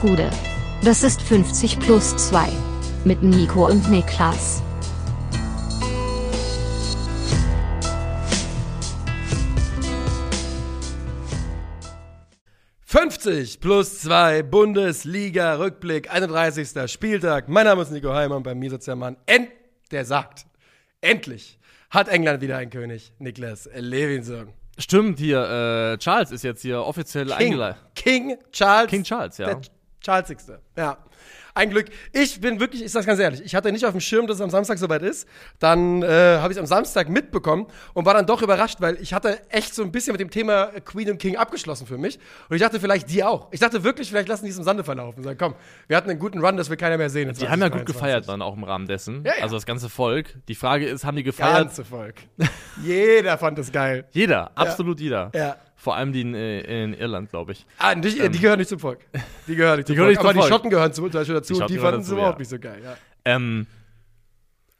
Gude. Das ist 50 plus 2. Mit Nico und Niklas. »50 plus 2 Bundesliga-Rückblick, 31. Spieltag. Mein Name ist Nico Heimann, bei mir sitzt der Mann, End, der sagt, endlich hat England wieder einen König, Niklas Levinson. Stimmt, hier, äh, Charles ist jetzt hier offiziell eingeleitet. King Charles. King Charles, ja. Der Charlesigste, ja. Ein Glück. Ich bin wirklich, ich sag's ganz ehrlich, ich hatte nicht auf dem Schirm, dass es am Samstag soweit ist. Dann äh, habe ich es am Samstag mitbekommen und war dann doch überrascht, weil ich hatte echt so ein bisschen mit dem Thema Queen und King abgeschlossen für mich. Und ich dachte vielleicht die auch. Ich dachte wirklich, vielleicht lassen die es im Sande verlaufen. Sagen, komm, wir hatten einen guten Run, das will keiner mehr sehen. Die haben ja gut gefeiert dann auch im Rahmen dessen. Ja, ja. Also das ganze Volk. Die Frage ist, haben die gefeiert? Ganze Volk. Jeder fand es geil. Jeder, absolut jeder. Ja. Vor allem die in, äh, in Irland, glaube ich. Ah, nicht, die gehören nicht zum Volk. Die gehören nicht zum gehören Volk. nicht zum Aber die Volk. Schotten gehören zum Beispiel dazu. Die Die, Schotten fanden es überhaupt ja. nicht so geil. Ja. Ähm,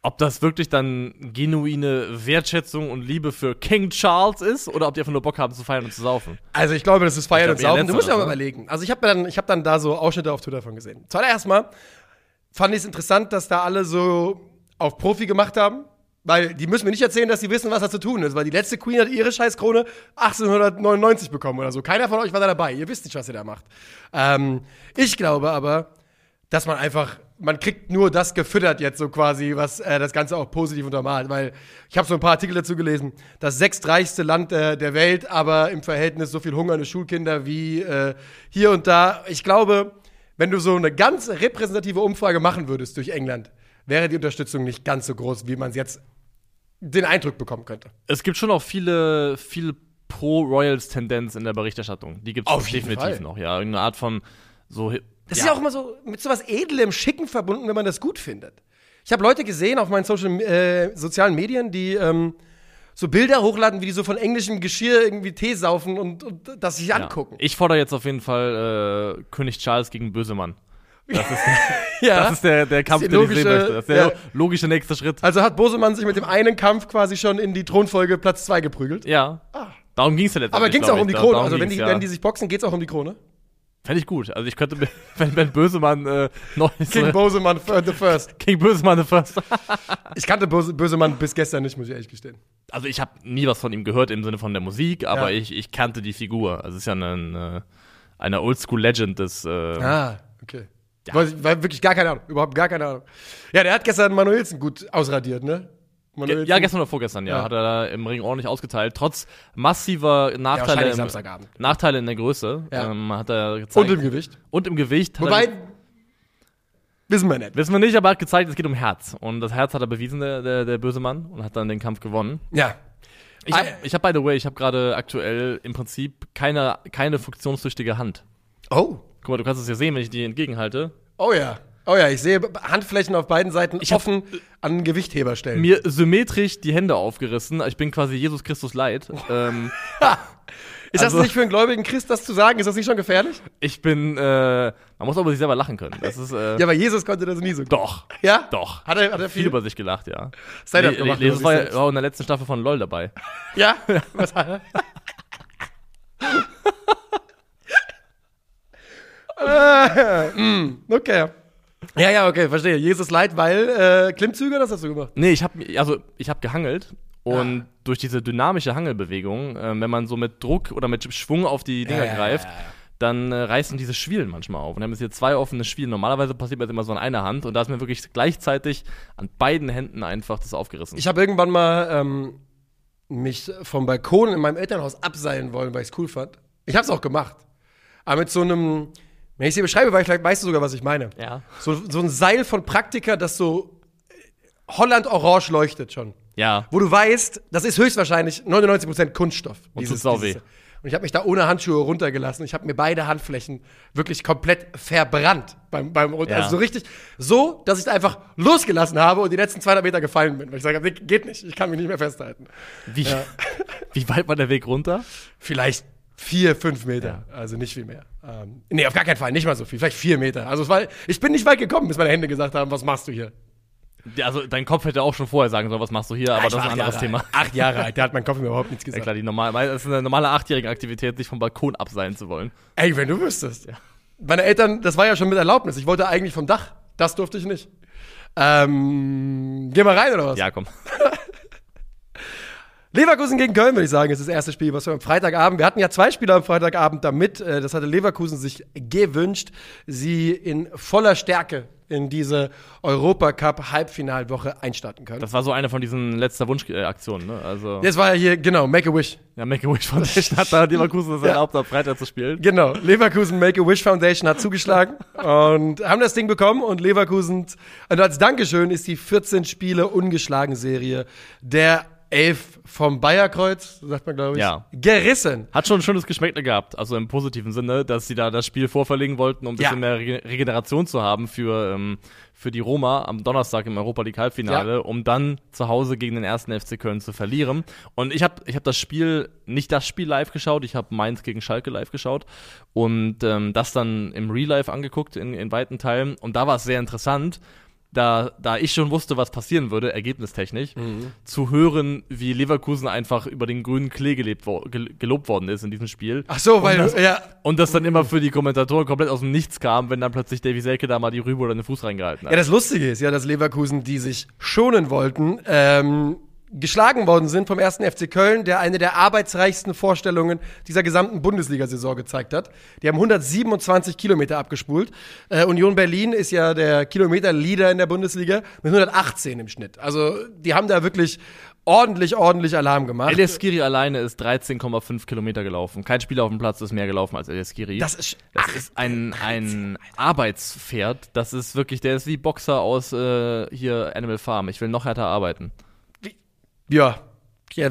ob das wirklich dann genuine Wertschätzung und Liebe für King Charles ist oder ob die einfach nur Bock haben zu feiern und zu saufen. Also ich glaube, das ist Feiern und glaub, eher Saufen. Du musst ja mal überlegen. Also ich habe dann, ich hab dann da so Ausschnitte auf Twitter von gesehen. Zuallererst mal fand ich es interessant, dass da alle so auf Profi gemacht haben. Weil die müssen mir nicht erzählen, dass sie wissen, was da zu tun ist. Weil die letzte Queen hat ihre Scheißkrone 1899 bekommen oder so. Keiner von euch war da dabei. Ihr wisst nicht, was ihr da macht. Ähm, ich glaube aber, dass man einfach, man kriegt nur das gefüttert jetzt so quasi, was äh, das Ganze auch positiv untermalt. Weil ich habe so ein paar Artikel dazu gelesen, das sechstreichste Land äh, der Welt, aber im Verhältnis so viel hungernde Schulkinder wie äh, hier und da. Ich glaube, wenn du so eine ganz repräsentative Umfrage machen würdest durch England, wäre die Unterstützung nicht ganz so groß, wie man es jetzt den Eindruck bekommen könnte. Es gibt schon auch viele, viel Pro-Royals-Tendenz in der Berichterstattung. Die gibt es definitiv Fall. noch, ja. Irgendeine Art von so. Das ist ja auch immer so mit sowas Edlem, Schicken verbunden, wenn man das gut findet. Ich habe Leute gesehen auf meinen Social, äh, sozialen Medien, die ähm, so Bilder hochladen, wie die so von englischem Geschirr irgendwie Tee saufen und, und das sich ja. angucken. Ich fordere jetzt auf jeden Fall äh, König Charles gegen Bösemann. Das ist, Ja. das ist der, der Kampf, den ich sehen logische- möchte. Das ist der ja. logische nächste Schritt. Also hat Bosemann sich mit dem einen Kampf quasi schon in die Thronfolge Platz 2 geprügelt. Ja. Darum ging es ja letztendlich. Ah. Aber ging es auch um die Krone? darum Also wenn die, ja. wenn die sich boxen, geht es auch um die Krone? Fände ich gut. Also ich könnte, wenn, wenn Bösemann äh, noch King Bosemann the first. King Bösemann the First. Ich kannte Bose, Bösemann bis gestern nicht, muss ich ehrlich gestehen. Also ich habe nie was von ihm gehört im Sinne von der Musik, aber Ja. ich, ich kannte die Figur. Also es ist ja eine, äh, eine Oldschool-Legend des äh, Ah, okay. War, war wirklich gar keine Ahnung, überhaupt gar keine Ahnung. Ja, der hat gestern Manuelsen gut ausradiert, ne? Manuelsen. ja, gestern oder vorgestern, ja, Ja. hat er da im Ring ordentlich ausgeteilt. Trotz massiver Nachteile, wahrscheinlich im. Nachteile in der Größe Ja. ähm, hat er gezeigt. Und im Gewicht. Und im Gewicht. hat Wobei, wissen wir nicht. wissen wir nicht, aber er hat gezeigt, es geht um Herz. Und das Herz hat er bewiesen, der, der, der böse Mann, und hat dann den Kampf gewonnen. Ja. Ich Ah, habe, ich hab, by the way, ich habe gerade aktuell im Prinzip keine, keine funktionstüchtige Hand. Oh. Guck mal, du kannst es ja sehen, wenn ich die entgegenhalte. Oh ja. Oh ja, ich sehe Handflächen auf beiden Seiten Ich offen an Gewichtheber stellen. Mir symmetrisch die Hände aufgerissen. Ich bin quasi Jesus Christus leid. ähm, ist also- das nicht für einen gläubigen Christ, das zu sagen? Ist das nicht schon gefährlich? ich bin, äh, man muss aber über sich selber lachen können. Das ist, äh, Ja, aber Jesus konnte das nie so. gut. doch. Ja? Doch. Hat er, hat er Viel viel? über sich gelacht, ja. Stand-up gemacht Jesus war, selbst. war auch in der letzten Staffel von LOL dabei. Ja? Was hat er? äh, okay. Ja, ja, okay, verstehe. Jesus leid, weil äh, Klimmzüge, das hast du gemacht. Nee, ich habe also ich habe gehangelt und Ah. durch diese dynamische Hangelbewegung, äh, wenn man so mit Druck oder mit Schwung auf die Dinger ja, greift, ja, ja. dann äh, reißen diese Schwielen manchmal auf. Und dann haben wir hier zwei offene Schwielen. Normalerweise passiert das immer so an einer Hand und da ist mir wirklich gleichzeitig an beiden Händen einfach das aufgerissen. Ich habe irgendwann mal ähm, mich vom Balkon in meinem Elternhaus abseilen wollen, weil ich es cool fand. Ich habe es auch gemacht. Aber mit so einem, wenn ich dir beschreibe, weil vielleicht weißt du sogar, was ich meine. ja. So, so ein Seil von Praktika, das so Holland orange leuchtet schon. Ja. Wo du weißt, das ist höchstwahrscheinlich 99% Kunststoff. Und tut's auch weh. Und ich habe mich da ohne Handschuhe runtergelassen. Ich habe mir beide Handflächen wirklich komplett verbrannt beim, beim runter. Ja. Also so richtig, so, dass ich da einfach losgelassen habe und die letzten 200 Meter gefallen bin. Weil ich sage, geht nicht, ich kann mich nicht mehr festhalten. Wie, wie weit war der Weg runter? Vielleicht vier, fünf Meter, also nicht viel mehr. Ähm, nee, auf gar keinen Fall, nicht mal so viel, vielleicht vier Meter. Also es war, ich bin nicht weit gekommen, bis meine Hände gesagt haben, was machst du hier? Ja, Also dein Kopf hätte auch schon vorher sagen sollen, was machst du hier, aber Ich das ist ein anderes Jahre Thema. Acht Jahre alt, da hat mein Kopf mir überhaupt nichts Ja gesagt. klar, die normal, weil das ist eine normale achtjährige Aktivität, sich vom Balkon abseilen zu wollen. Ey, wenn du wüsstest. meine Eltern, das war ja schon mit Erlaubnis. Ich wollte eigentlich vom Dach. Das durfte ich nicht. Ähm, geh mal rein, oder was? Ja, komm. Leverkusen gegen Köln, würde ich sagen, ist das erste Spiel, was wir am Freitagabend. Wir hatten ja zwei Spieler am Freitagabend damit. Äh, Das hatte Leverkusen sich gewünscht, sie in voller Stärke in diese Europacup-Halbfinalwoche einstarten können. Das war so eine von diesen letzter Wunschaktionen, ne? Also, Jetzt war ja hier, genau, Make-A-Wish. ja, Make-A-Wish Foundation hat da Leverkusen es Ja. erlaubt, am Freitag zu spielen. Genau, Leverkusen Make-A-Wish Foundation hat zugeschlagen und haben das Ding bekommen und Leverkusen, und als Dankeschön ist die 14 Spiele ungeschlagen Serie der Elf vom Bayerkreuz, sagt man glaube ich, Ja. gerissen. Hat schon ein schönes Geschmäckle gehabt, also im positiven Sinne, dass sie da das Spiel vorverlegen wollten, um ein bisschen Ja. mehr Rege- Regeneration zu haben für, ähm, für die Roma am Donnerstag im Europa League Halbfinale, Ja. um dann zu Hause gegen den ersten FC Köln zu verlieren. Und ich habe ich hab das Spiel, nicht das Spiel live geschaut, ich habe Mainz gegen Schalke live geschaut und ähm, das dann im Real Life angeguckt in, in weiten Teilen. Und da war es sehr interessant, da, da ich schon wusste, was passieren würde, ergebnistechnisch, Mhm. zu hören, wie Leverkusen einfach über den grünen Klee gelebt wo, gel gelobt worden ist in diesem Spiel. Ach so, weil, das- ja, Und das dann immer für die Kommentatoren komplett aus dem Nichts kam, wenn dann plötzlich Davy Selke da mal die Rübe oder den Fuß reingehalten hat. Ja, das Lustige ist ja, dass Leverkusen, die sich schonen wollten, ähm, geschlagen worden sind vom ersten FC Köln, der eine der arbeitsreichsten Vorstellungen dieser gesamten Bundesliga-Saison gezeigt hat. Die haben 127 Kilometer abgespult. Äh, Union Berlin ist ja der Kilometer-Leader in der Bundesliga mit 118 im Schnitt. Also die haben da wirklich ordentlich, ordentlich Alarm gemacht. Elias Skiri alleine ist 13,5 Kilometer gelaufen. Kein Spieler auf dem Platz ist mehr gelaufen als Elias Skiri. Das ist, Das ist ein, ein Arbeitspferd. Das ist wirklich, der ist wie Boxer aus äh, hier Animal Farm. Ich will noch härter arbeiten. Ja. Ja,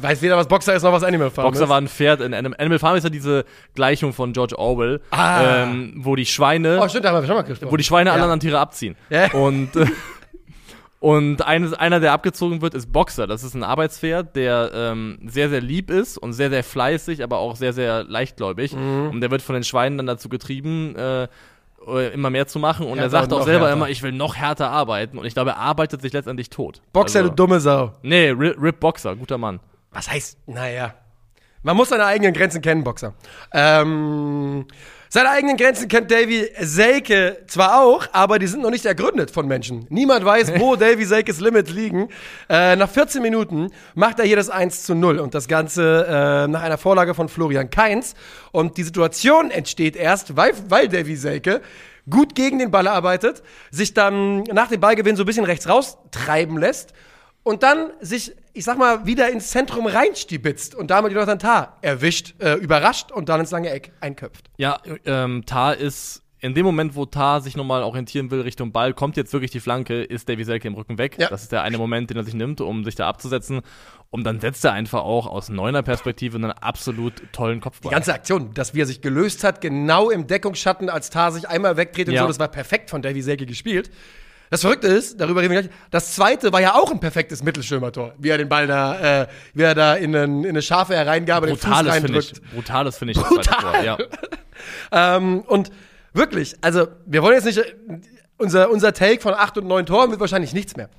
weiß weder, was Boxer ist, noch was Animal Farm Boxer ist. war ein Pferd in Animal, Animal Farm ist ja diese Gleichung von George Orwell, Ah. ähm, wo die Schweine Oh, stimmt, da haben wir schon mal gesprochen. wo die Schweine Ja. alle anderen Tiere abziehen. Ja. Und, äh, und eines, einer, der abgezogen wird, ist Boxer. Das ist ein Arbeitspferd, der ähm, sehr, sehr lieb ist und sehr, sehr fleißig, aber auch sehr, sehr leichtgläubig. Mhm. Und der wird von den Schweinen dann dazu getrieben, äh, immer mehr zu machen. Und er Härter sagt auch selber härter. immer, ich will noch härter arbeiten. Und ich glaube, er arbeitet sich letztendlich tot. Boxer, Also- du dumme Sau. Nee, Rip, Rip Boxer, guter Mann. Was heißt, naja. Man muss seine eigenen Grenzen kennen, Boxer. Ähm, seine eigenen Grenzen kennt Davy Selke zwar auch, aber die sind noch nicht ergründet von Menschen. Niemand weiß, wo Davy Selkes Limits liegen. Äh, nach 14 Minuten macht er hier das 1 zu 0 und das Ganze äh, nach einer Vorlage von Florian Kainz. Und die Situation entsteht erst, weil, weil Davy Selke gut gegen den Ball arbeitet, sich dann nach dem Ballgewinn so ein bisschen rechts raustreiben lässt und dann sich, ich sag mal, wieder ins Zentrum reinstibitzt und damit Jonathan Tah erwischt, äh, überrascht und dann ins lange Eck einköpft. Ja, ähm, Tar ist in dem Moment, wo Tar sich nochmal orientieren will Richtung Ball, kommt jetzt wirklich die Flanke, ist Davy Selke im Rücken weg. Ja. Das ist der eine Moment, den er sich nimmt, um sich da abzusetzen. Und dann setzt er einfach auch aus neuner Perspektive einen absolut tollen Kopfball. Die ganze Aktion, dass wie er sich gelöst hat, genau im Deckungsschatten, als Tah sich einmal wegdreht und Ja. so, das war perfekt von Davy Selke gespielt. Das Verrückte ist, darüber reden wir gleich, das zweite war ja auch ein perfektes Mittelstürmertor, wie er den Ball da, äh, wie er da in, einen, in eine scharfe Hereingabe den Fuß Brutales reindrückt. Brutales Finish. das zweite Brutal. Tor, Ja. Ähm, und wirklich, also wir wollen jetzt nicht, unser, unser Take von acht und neun Toren wird wahrscheinlich nichts mehr.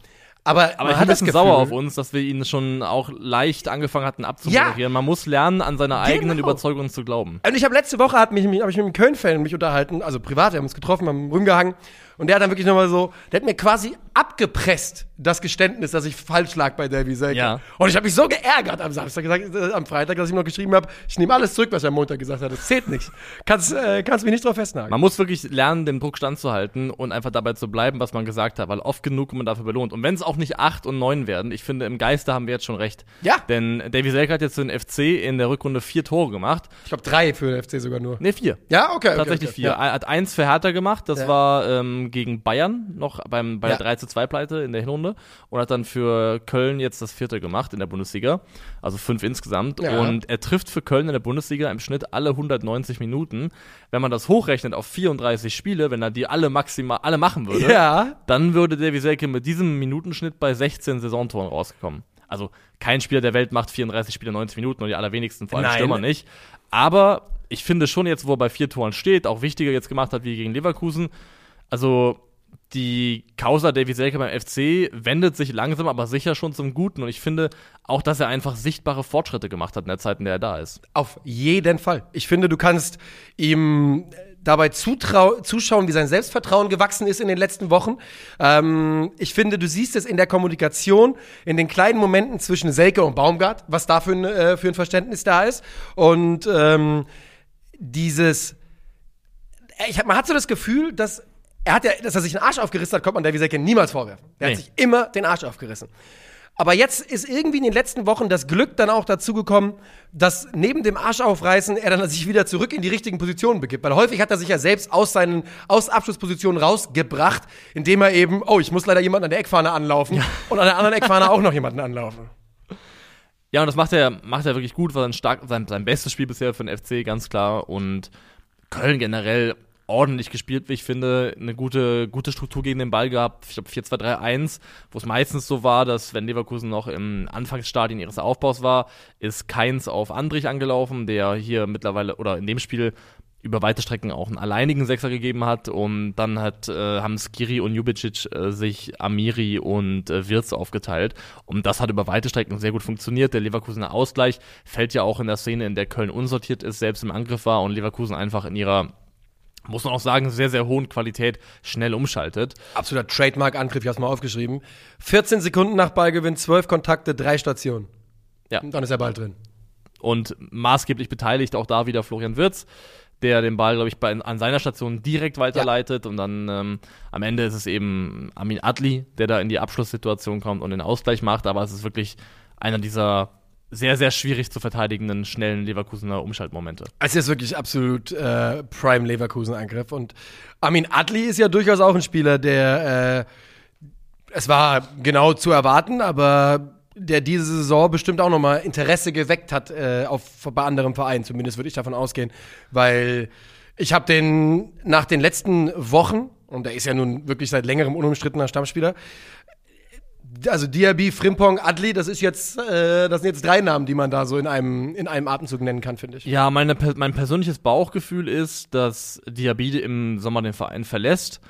Aber, Aber man ich hat das Gefühl, sauer auf uns, dass wir ihn schon auch leicht angefangen hatten abzumoderieren. Man muss lernen, an seine eigenen Genau. Überzeugungen zu glauben. Und ich habe letzte Woche hat mich, hab ich mit einem Köln-Fan mich unterhalten, also privat, wir haben uns getroffen, haben rumgehangen. Und der hat dann wirklich nochmal so, der hat mir quasi abgepresst, das Geständnis, dass ich falsch lag bei Davy Selke. Ja. Und ich habe mich so geärgert am Samstag, gesagt, äh, am Freitag, dass ich ihm noch geschrieben habe, ich nehme alles zurück, was er am Montag gesagt hat. Das zählt nicht. Kannst, äh, kannst mich nicht drauf festnageln. Man muss wirklich lernen, dem Druck standzuhalten und einfach dabei zu bleiben, was man gesagt hat, weil oft genug man dafür belohnt. Und wenn es auch nicht acht und neun werden, ich finde, im Geiste haben wir jetzt schon recht. Ja. Denn Davy Selke hat jetzt für den FC in der Rückrunde vier Tore gemacht. Ich glaube drei für den FC sogar nur. Ne, vier. Ja, okay. okay Tatsächlich okay. vier. Ja. Er hat eins für Hertha gemacht, das Ja. war ähm, gegen Bayern, noch beim, bei Ja. der 3 zu 2 Pleite in der Hinrunde. Und hat dann für Köln jetzt das vierte gemacht in der Bundesliga. Also fünf insgesamt. Ja. Und er trifft für Köln in der Bundesliga im Schnitt alle 190 Minuten. Wenn man das hochrechnet auf 34 Spiele, wenn er die alle maximal alle machen würde, Ja. dann würde Davy Selke mit diesem Minutenschnitt bei 16 Saisontoren rauskommen. Also kein Spieler der Welt macht 34 Spiele 90 Minuten und die allerwenigsten, vor allem Nein. Stürmer nicht. Aber ich finde schon jetzt, wo er bei vier Toren steht, auch wichtiger jetzt gemacht hat wie gegen Leverkusen. Also die Causa Davy Selke beim FC wendet sich langsam, aber sicher schon zum Guten. Und ich finde auch, dass er einfach sichtbare Fortschritte gemacht hat in der Zeit, in der er da ist. Auf jeden Fall. Ich finde, du kannst ihm dabei zutrau zuschauen, wie sein Selbstvertrauen gewachsen ist in den letzten Wochen. Ähm, ich finde, du siehst es in der Kommunikation, in den kleinen Momenten zwischen Selke und Baumgart, was da für ein, äh, für ein Verständnis da ist. Und ähm, dieses, ich hab, man hat so das Gefühl, dass er hat ja, dass er sich den Arsch aufgerissen hat, kommt man Davy Selke niemals vorwerfen. Der Nee. hat sich immer den Arsch aufgerissen. Aber jetzt ist irgendwie in den letzten Wochen das Glück dann auch dazu gekommen, dass neben dem Arsch aufreißen er dann sich wieder zurück in die richtigen Positionen begibt. Weil häufig hat er sich ja selbst aus seinen aus Abschlusspositionen rausgebracht, indem er eben, oh, ich muss leider jemanden an der Eckfahne anlaufen und an der anderen Eckfahne auch noch jemanden anlaufen. Ja, und das macht er, macht er wirklich gut, war sein, stark, sein, sein bestes Spiel bisher für den FC, ganz klar. Und Köln generell ordentlich gespielt, wie ich finde. Eine gute, gute Struktur gegen den Ball gehabt. Ich glaube 4-2-3-1, wo es meistens so war, dass wenn Leverkusen noch im Anfangsstadien ihres Aufbaus war, ist Keins auf Andrich angelaufen, der hier mittlerweile oder in dem Spiel über weite Strecken auch einen alleinigen Sechser gegeben hat und dann hat, äh, haben Skiri und Jubicic äh, sich Amiri und äh, Wirtz aufgeteilt und das hat über weite Strecken sehr gut funktioniert. Der Leverkusener Ausgleich fällt ja auch in der Szene, in der Köln unsortiert ist, selbst im Angriff war und Leverkusen einfach in ihrer muss man auch sagen, sehr, sehr hohen Qualität schnell umschaltet. Absoluter Trademark-Angriff, ich hab's mal aufgeschrieben. 14 Sekunden nach Ballgewinn, 12 Kontakte, drei Stationen. Ja. Und dann ist der Ball drin. Und maßgeblich beteiligt auch da wieder Florian Wirtz, der den Ball, glaube ich, bei, an seiner Station direkt weiterleitet. Und dann ähm, am Ende ist es eben Amin Adli, der da in die Abschlusssituation kommt und den Ausgleich macht. Aber es ist wirklich einer dieser sehr, sehr schwierig zu verteidigenden, schnellen Leverkusener Umschaltmomente. Es ist wirklich absolut äh, Prime Leverkusen-Angriff. Und Armin Adli ist ja durchaus auch ein Spieler, der äh, es war genau zu erwarten, aber der diese Saison bestimmt auch nochmal Interesse geweckt hat äh, auf, bei anderen Vereinen. Zumindest würde ich davon ausgehen. Weil ich habe den nach den letzten Wochen, und er ist ja nun wirklich seit längerem unumstrittener Stammspieler, also Diaby, Frimpong, Adli, das ist jetzt, äh, das sind jetzt drei Namen, die man da so in einem, in einem Atemzug nennen kann, finde ich. Ja, meine, mein persönliches Bauchgefühl ist, dass Diabide im Sommer den Verein verlässt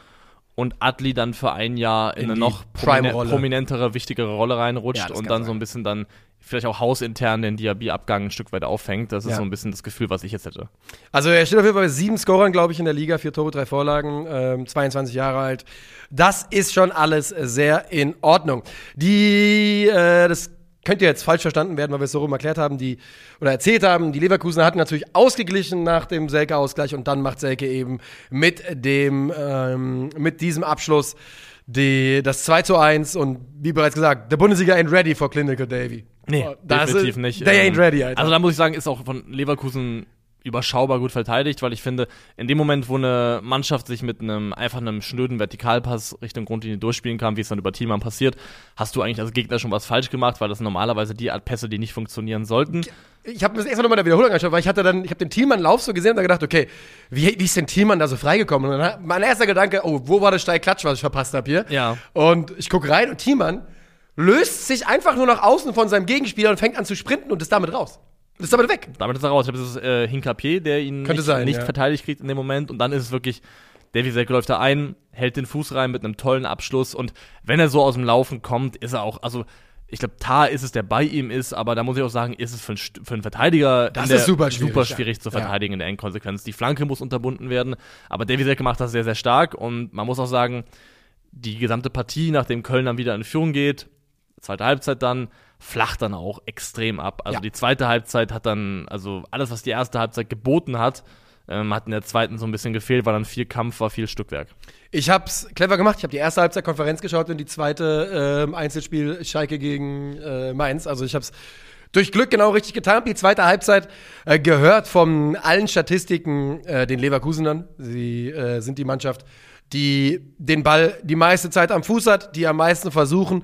und Adli dann für ein Jahr in, In eine noch promine prominentere, wichtigere Rolle reinrutscht Ja, und dann so ein sein. bisschen dann vielleicht auch hausintern den Diaby-Abgang ein Stück weit auffängt. Das ist Ja. so ein bisschen das Gefühl, was ich jetzt hätte. Also er steht auf jeden Fall bei sieben Scorern, glaube ich, in der Liga, vier Tore, drei Vorlagen, ähm, 22 Jahre alt. Das ist schon alles sehr in Ordnung. Die, äh, das könnte jetzt falsch verstanden werden, weil wir es so rum erklärt haben, die oder erzählt haben, die Leverkusener hatten natürlich ausgeglichen nach dem Selke-Ausgleich und dann macht Selke eben mit dem, ähm, mit diesem Abschluss die, das 2 zu 1 und wie bereits gesagt, der Bundesliga ain't ready for Clinical Davy. Oh, das definitiv ist, nicht. They Ähm, ain't ready, Alter. Also da muss ich sagen, ist auch von Leverkusen überschaubar gut verteidigt, weil ich finde, in dem Moment, wo eine Mannschaft sich mit einem einfach einem schnöden Vertikalpass Richtung Grundlinie durchspielen kann, wie es dann über Thielmann passiert, hast du eigentlich als Gegner schon was falsch gemacht, weil das normalerweise die Art Pässe, die nicht funktionieren sollten. ich habe mir das erstmal nochmal in der Wiederholung angeschaut, weil ich hatte dann, ich habe den Thielmann-Lauf so gesehen und da gedacht, okay, wie, wie ist denn Thielmann da so freigekommen? Und dann mein erster Gedanke, oh, wo war der Steilklatsch, was ich verpasst habe hier? Ja. Und ich gucke rein und Thielmann löst sich einfach nur nach außen von seinem Gegenspieler und fängt an zu sprinten und ist damit raus. Und ist damit weg. Damit ist er raus. Ich glaube, es ist äh, Hinkapier, der ihn Könnte nicht, sein, nicht ja. verteidigt kriegt in dem Moment. Und dann ist es wirklich, Davy Selke läuft da ein, hält den Fuß rein mit einem tollen Abschluss. Und wenn er so aus dem Laufen kommt, ist er auch, also ich glaube, Tar ist es, der bei ihm ist, aber da muss ich auch sagen, ist es für einen, St- für einen Verteidiger Das ist super schwierig, super ja. schwierig zu Ja. verteidigen in der Endkonsequenz. Die Flanke muss unterbunden werden, aber Davy Selke macht das sehr, sehr stark und man muss auch sagen, die gesamte Partie, nachdem Köln dann wieder in Führung geht, zweite Halbzeit dann, flacht dann auch extrem ab. Also Ja. die zweite Halbzeit hat dann, also alles, was die erste Halbzeit geboten hat, ähm, hat in der zweiten so ein bisschen gefehlt, weil dann viel Kampf war, viel Stückwerk. Ich hab's clever gemacht. Ich habe die erste Halbzeit Konferenz geschaut und die zweite ähm, Einzelspiel Schalke gegen äh, Mainz. Also ich hab's durch Glück genau richtig getan. Die zweite Halbzeit äh, gehört von allen Statistiken äh, den Leverkusenern. Sie äh, sind die Mannschaft, die den Ball die meiste Zeit am Fuß hat, die am meisten versuchen,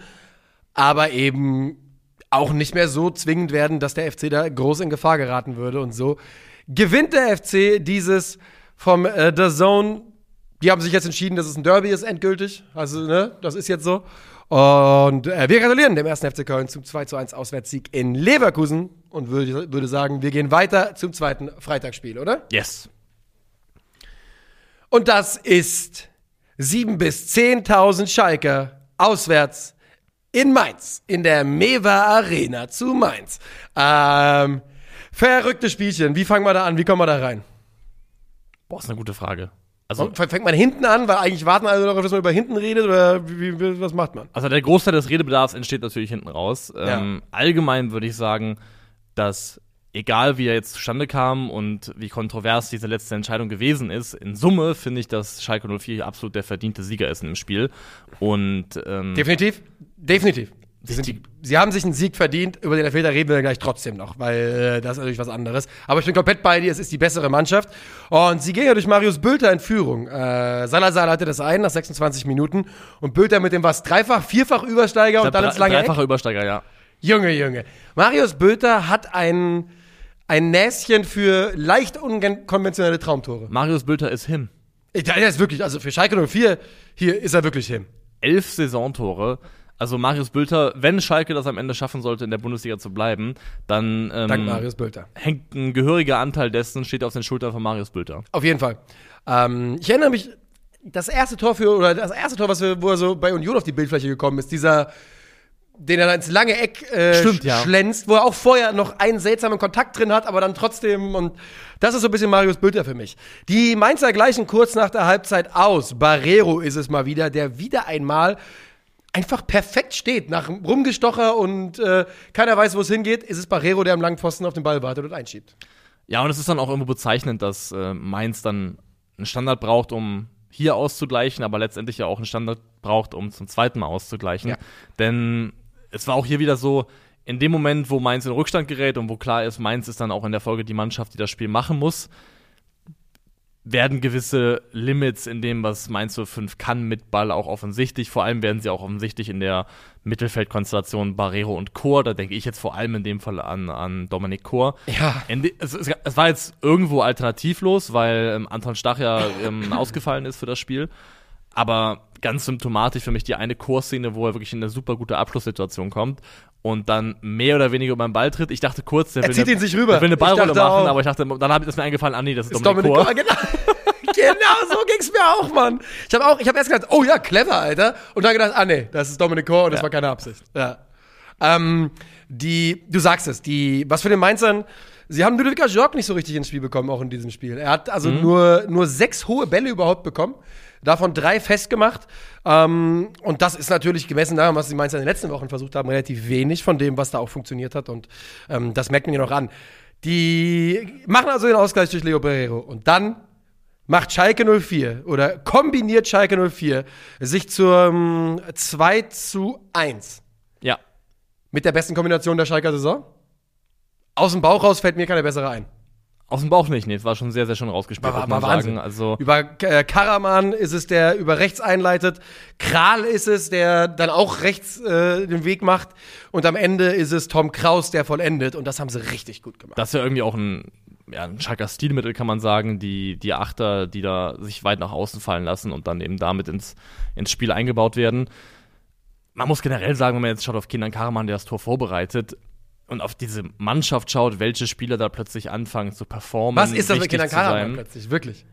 aber eben auch nicht mehr so zwingend werden, dass der FC da groß in Gefahr geraten würde. Und so gewinnt der FC dieses vom äh, The Zone. Die haben sich jetzt entschieden, dass es ein Derby ist, endgültig. Also, ne, das ist jetzt so. Und äh, wir gratulieren dem ersten FC Köln zum 2 zu 1 Auswärtssieg in Leverkusen und würde, würde sagen, wir gehen weiter zum zweiten Freitagsspiel, oder? Yes. Und das ist 7.000 bis 10.000 Schalker auswärts in Mainz, in der Mewa Arena zu Mainz. Ähm, verrückte Spielchen. Wie fangen wir da an? Wie kommen wir da rein? Boah, ist eine gute Frage. Also, fängt man hinten an, weil eigentlich warten alle darauf, dass man über hinten redet oder wie, wie, was macht man? also der Großteil des Redebedarfs entsteht natürlich hinten raus. Ähm, allgemein würde ich sagen, dass egal wie er jetzt zustande kam und wie kontrovers diese letzte Entscheidung gewesen ist, in Summe finde ich, dass Schalke 04 absolut der verdiente Sieger ist im Spiel. Und ähm, Definitiv, definitiv. Sie, sind, sie haben sich einen Sieg verdient, über den Elfmeter reden wir gleich trotzdem noch, weil äh, das ist natürlich was anderes. Aber ich bin komplett bei dir, es ist die bessere Mannschaft. Und sie gehen ja durch Marius Bülter in Führung. Äh, Salazar hatte das ein nach 26 Minuten und Bülter mit dem was dreifach, vierfach Übersteiger und dann ins lange Eck. dreifacher Übersteiger, ja. Junge, Junge. Marius Bülter hat ein, ein Näschen für leicht unkonventionelle Traumtore. Marius Bülter ist him. Ich, der ist wirklich, also für Schalke 04, hier ist er wirklich hin. elf Saisontore. Also Marius Bülter, wenn Schalke das am Ende schaffen sollte, in der Bundesliga zu bleiben, dann ähm, Dank Marius Bülter. hängt ein gehöriger Anteil dessen, steht auf den Schultern von Marius Bülter. Auf jeden Fall. Ähm, ich erinnere mich, das erste Tor für, oder das erste Tor, was wir, wo er so bei Union auf die Bildfläche gekommen ist, dieser, den er da ins lange Eck äh, Stimmt, ja. schlänzt, wo er auch vorher noch einen seltsamen Kontakt drin hat, aber dann trotzdem, und das ist so ein bisschen Marius Bülter für mich. Die Mainzer gleichen kurz nach der Halbzeit aus. Barrero ist es mal wieder, der wieder einmal einfach perfekt steht. Nach Rumgestocher und äh, keiner weiß, wo es hingeht, ist es Barrero, der am langen Pfosten auf den Ball wartet und einschiebt. Ja, und es ist dann auch irgendwo bezeichnend, dass äh, Mainz dann einen Standard braucht, um hier auszugleichen, aber letztendlich ja auch einen Standard braucht, um zum zweiten Mal auszugleichen. Ja. Denn es war auch hier wieder so, in dem Moment, wo Mainz in Rückstand gerät und wo klar ist, Mainz ist dann auch in der Folge die Mannschaft, die das Spiel machen muss, werden gewisse Limits in dem, was Mainz 05 kann mit Ball auch offensichtlich. Vor allem werden sie auch offensichtlich in der Mittelfeldkonstellation Barrero und Chor. Da denke ich jetzt vor allem in dem Fall an, an Dominik Chor. Ja. Es, es, es war jetzt irgendwo alternativlos, weil ähm, Anton Stach ja ähm, ausgefallen ist für das Spiel. Aber ganz symptomatisch für mich die eine Chorszene, wo er wirklich in eine super gute Abschlusssituation kommt und dann mehr oder weniger über den Ball tritt. Ich dachte kurz, der Er will zieht eine, ihn sich rüber. Der will eine Ich Ballrolle machen, auch. aber ich dachte, dann hab- ist mir eingefallen, ah nee, das ist, Ist Dominik Dominik Chor. Chor, genau. genau, so ging's mir auch, Mann. Ich habe auch, ich habe erst gedacht, oh ja, clever, Alter. Und dann gedacht, ah nee, das ist Dominik Chor und das Ja. war keine Absicht. Ja. Ähm, die, du sagst es, die, was für den Mainzern, sie haben Ludovic Ajorg nicht so richtig ins Spiel bekommen, auch in diesem Spiel. Er hat also nur, nur sechs hohe Bälle überhaupt bekommen, davon drei festgemacht. Ähm, und das ist natürlich gemessen daran, was die Mainzer in den letzten Wochen versucht haben, relativ wenig von dem, was da auch funktioniert hat. Und ähm, das merkt man ja noch an. Die machen also den Ausgleich durch Leo Barrero. Und dann macht Schalke 04 oder kombiniert Schalke 04 sich zum 2 zu 1 Ja. mit der besten Kombination der Schalker Saison. Aus dem Bauch raus fällt mir keine bessere ein. Aus dem Bauch nicht, nee, es war schon sehr, sehr schön rausgespielt, War- muss war man Wahnsinn. sagen. Also, Über äh, Karaman ist es, der über rechts einleitet. Kral ist es, der dann auch rechts äh, den Weg macht. Und am Ende ist es Tom Kraus, der vollendet. Und das haben sie richtig gut gemacht. das ist ja irgendwie auch ein, ja, ein Schalker Stilmittel, kann man sagen, die, die Achter, die da sich weit nach außen fallen lassen und dann eben damit ins, ins Spiel eingebaut werden. Man muss generell sagen, wenn man jetzt schaut auf Kindern Karaman, der das Tor vorbereitet und auf diese Mannschaft schaut, welche Spieler da plötzlich anfangen zu performen. Was ist das mit sein. plötzlich? Wirklich.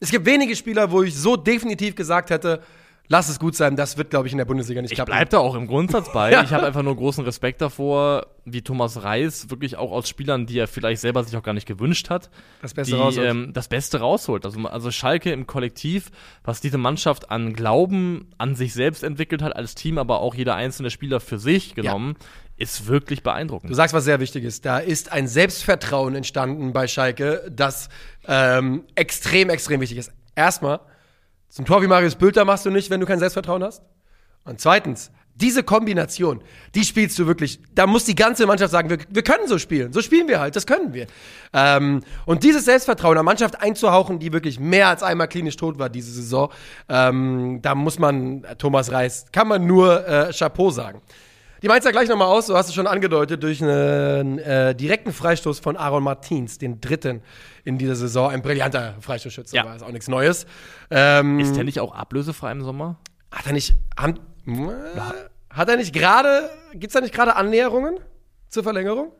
Es gibt wenige Spieler, wo ich so definitiv gesagt hätte, lass es gut sein. Das wird, glaube ich, in der Bundesliga nicht Ich klappen. bleib da auch im Grundsatz bei. Ja. Ich habe einfach nur großen Respekt davor, wie Thomas Reis wirklich auch aus Spielern, die er vielleicht selber sich auch gar nicht gewünscht hat, Das Beste die, rausholt. ähm, das Beste rausholt. Also, also Schalke im Kollektiv, was diese Mannschaft an Glauben an sich selbst entwickelt hat, als Team, aber auch jeder einzelne Spieler für sich genommen, ist wirklich beeindruckend. Du sagst was sehr Wichtiges. Da ist ein Selbstvertrauen entstanden bei Schalke, das ähm, extrem, extrem wichtig ist. Erstmal, zum Tor wie Marius Bülter machst du nicht, wenn du kein Selbstvertrauen hast. Und zweitens, diese Kombination, die spielst du wirklich. Da muss die ganze Mannschaft sagen, wir, wir können so spielen. So spielen wir halt, das können wir. Ähm, und dieses Selbstvertrauen der Mannschaft einzuhauchen, die wirklich mehr als einmal klinisch tot war diese Saison, ähm, da muss man Thomas Reis, kann man nur äh, Chapeau sagen. Die Mainzer gleich nochmal aus, so hast du schon angedeutet, durch einen äh, direkten Freistoß von Aaron Martins, den dritten in dieser Saison. Ein brillanter Freistoßschütze, Ja. war ist auch nichts Neues. Ähm, ist der nicht auch ablösefrei im Sommer? hat er nicht, haben, hat er nicht gerade, gibt's da nicht gerade Annäherungen zur Verlängerung?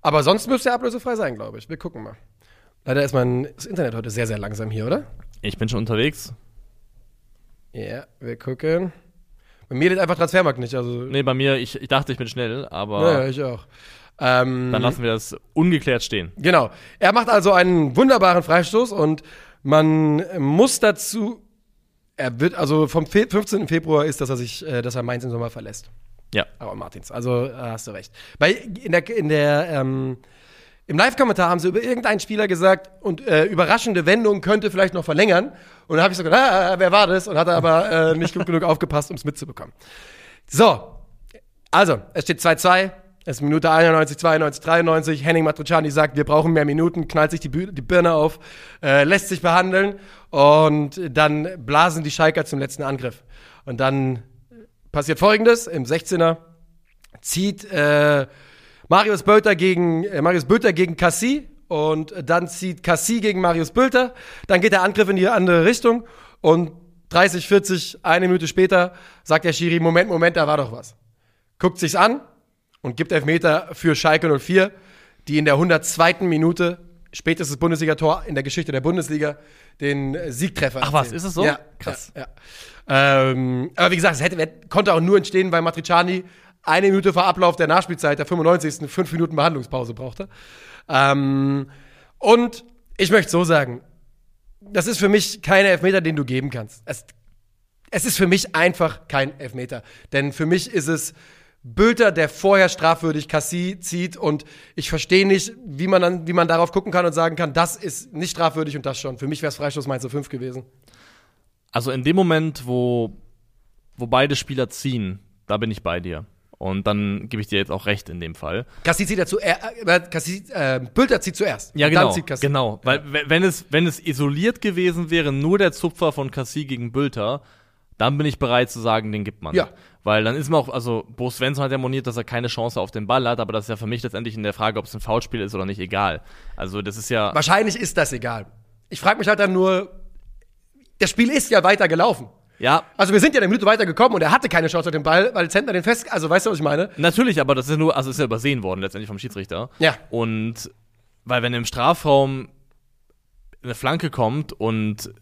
Aber sonst müsste er ablösefrei sein, glaube ich. Wir gucken mal. Leider ist mein das Internet heute sehr, sehr langsam hier, oder? Ich bin schon unterwegs. Ja, wir gucken. Bei mir lädt einfach Transfermarkt nicht, also. Nee, bei mir, ich, ich dachte, ich bin schnell, aber Naja, ich auch. Ähm, dann lassen wir das ungeklärt stehen. Genau. Er macht also einen wunderbaren Freistoß und Man muss dazu, er wird, also vom Fe 15. Februar ist, dass er sich, äh, dass er Mainz im Sommer verlässt. Ja. Aber Martins, also äh, hast du recht. Bei, in der, in der, ähm, im Live-Kommentar haben sie über irgendeinen Spieler gesagt und äh, überraschende Wendung könnte vielleicht noch verlängern. Und dann habe ich so gedacht, ah, wer war das? Und hatte aber äh, nicht gut genug aufgepasst, um es mitzubekommen. So, also, es steht 2-2. Es ist Minute 91, 92, 93. Henning Matrucciani sagt, wir brauchen mehr Minuten, knallt sich die, Bü die Birne auf, äh, lässt sich behandeln und dann blasen die Schalker zum letzten Angriff. Und dann passiert Folgendes: Im 16er zieht äh, Marius Bölter gegen äh, Marius Bülter gegen Cassie und dann zieht Cassie gegen Marius Bülter. Dann geht der Angriff in die andere Richtung und 30, 40, eine Minute später sagt der Schiri: Moment, Moment, da war doch was. Guckt sich's an und gibt Elfmeter für Schalke 04, die in der 102. Minute spätestes Bundesligator in der Geschichte der Bundesliga den Siegtreffer. Ach was, ist es so? Ja, Krass. Ja, ja. Ähm, aber wie gesagt, es hätte, konnte auch nur entstehen, weil Matriciani eine Minute vor Ablauf der Nachspielzeit, der 95. fünf Minuten Behandlungspause brauchte. Ähm, und ich möchte so sagen, das ist für mich kein Elfmeter, den du geben kannst. Es, es ist für mich einfach kein Elfmeter. Denn für mich ist es Bülter, der vorher strafwürdig Cassie zieht und ich verstehe nicht, wie man dann, wie man darauf gucken kann und sagen kann, das ist nicht strafwürdig und das schon. Für mich wäre es Freistoß Mainz 5 gewesen. Also in dem Moment, wo, wo beide Spieler ziehen, da bin ich bei dir. Und dann gebe ich dir jetzt auch recht in dem Fall. Cassie zieht ja zuerst, äh, Cassie, äh, Bülter zieht zuerst. Ja, genau. Dann zieht Cassie. Genau. Weil, w- wenn es, wenn es isoliert gewesen wäre, nur der Zupfer von Cassie gegen Bülter, dann bin ich bereit zu sagen, den gibt man. Ja. Weil dann ist man auch, also Bo Svensson hat ja moniert, dass er keine Chance auf den Ball hat, aber das ist ja für mich letztendlich in der Frage, ob es ein Foulspiel ist oder nicht, egal. Also das ist ja. Wahrscheinlich ist das egal. Ich frage mich halt dann nur, das Spiel ist ja weiter gelaufen. Ja, Also wir sind ja eine Minute weiter gekommen und er hatte keine Chance auf den Ball, weil Zentner den fest, also weißt du, was ich meine? Natürlich, aber das ist ja nur, also ist ja übersehen worden letztendlich vom Schiedsrichter. Ja. Und weil wenn im Strafraum eine Flanke kommt und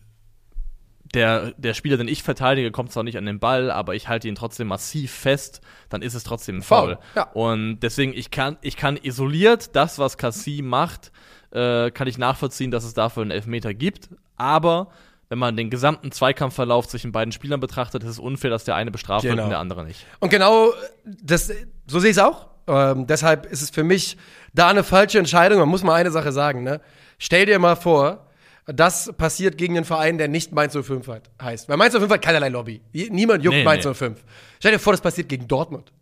der, der Spieler, den ich verteidige, kommt zwar nicht an den Ball, aber ich halte ihn trotzdem massiv fest, dann ist es trotzdem ein Foul. ja. Und deswegen, ich kann, ich kann isoliert das, was Cassie macht, äh, kann ich nachvollziehen, dass es dafür einen Elfmeter gibt. Aber wenn man den gesamten Zweikampfverlauf zwischen beiden Spielern betrachtet, ist es unfair, dass der eine bestraft wird Genau. und der andere nicht. Und genau das, so sehe ich es auch. Ähm, deshalb ist es für mich da eine falsche Entscheidung. Man muss mal eine Sache sagen, ne? Stell dir mal vor, das passiert gegen einen Verein, der nicht Mainz 05 hat, heißt. Weil Mainz 05 hat keinerlei Lobby. Niemand juckt Nee, Mainz nee. 05. Stell dir vor, das passiert gegen Dortmund.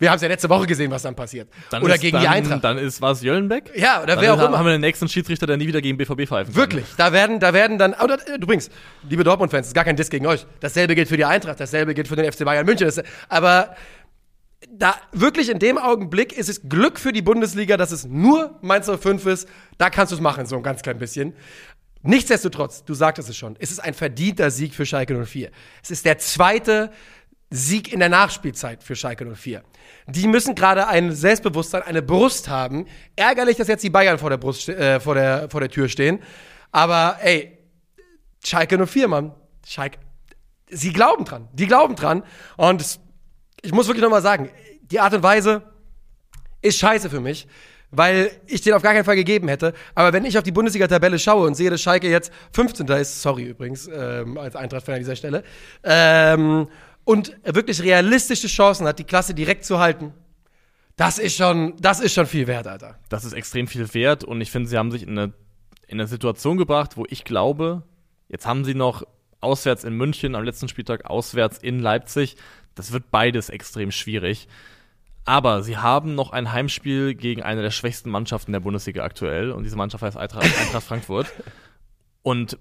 Wir haben es ja letzte Woche gesehen, was dann passiert. Dann Oder ist, gegen dann, die Eintracht. Dann ist was Jöllenbeck? Ja, oder Dann wer auch haben immer. haben wir den nächsten Schiedsrichter, der nie wieder gegen BVB pfeifen kann. Wirklich, da werden, da werden dann, oder, übrigens, liebe Dortmund-Fans, ist gar kein Diss gegen euch. Dasselbe gilt für die Eintracht, dasselbe gilt für den FC Bayern München. Das, aber da wirklich in dem Augenblick ist es Glück für die Bundesliga, dass es nur Mainz 05 ist. Da kannst du es machen, so ein ganz klein bisschen. Nichtsdestotrotz, du sagtest es schon, es ist ein verdienter Sieg für Schalke 04. Es ist der zweite Sieg in der Nachspielzeit für Schalke 04. Die müssen gerade ein Selbstbewusstsein, eine Brust haben. Ärgerlich, dass jetzt die Bayern vor der Brust, äh, vor der, vor der Tür stehen. Aber ey, Schalke 04, Mann. Schalke. Sie glauben dran. Die glauben dran. Und ich muss wirklich nochmal sagen, die Art und Weise ist scheiße für mich, weil ich den auf gar keinen Fall gegeben hätte. Aber wenn ich auf die Bundesliga-Tabelle schaue und sehe, dass Schalke jetzt 15. ist, sorry übrigens, ähm, als Eintracht-Fan an dieser Stelle, ähm, und wirklich realistische Chancen hat, die Klasse direkt zu halten, das ist schon, das ist schon viel wert, Alter. Das ist extrem viel wert und ich finde, sie haben sich in eine, in eine Situation gebracht, wo ich glaube, jetzt haben sie noch auswärts in München am letzten Spieltag, auswärts in Leipzig. Das wird beides extrem schwierig. Aber sie haben noch ein Heimspiel gegen eine der schwächsten Mannschaften der Bundesliga aktuell und diese Mannschaft heißt Eintracht, Eintracht Frankfurt. Und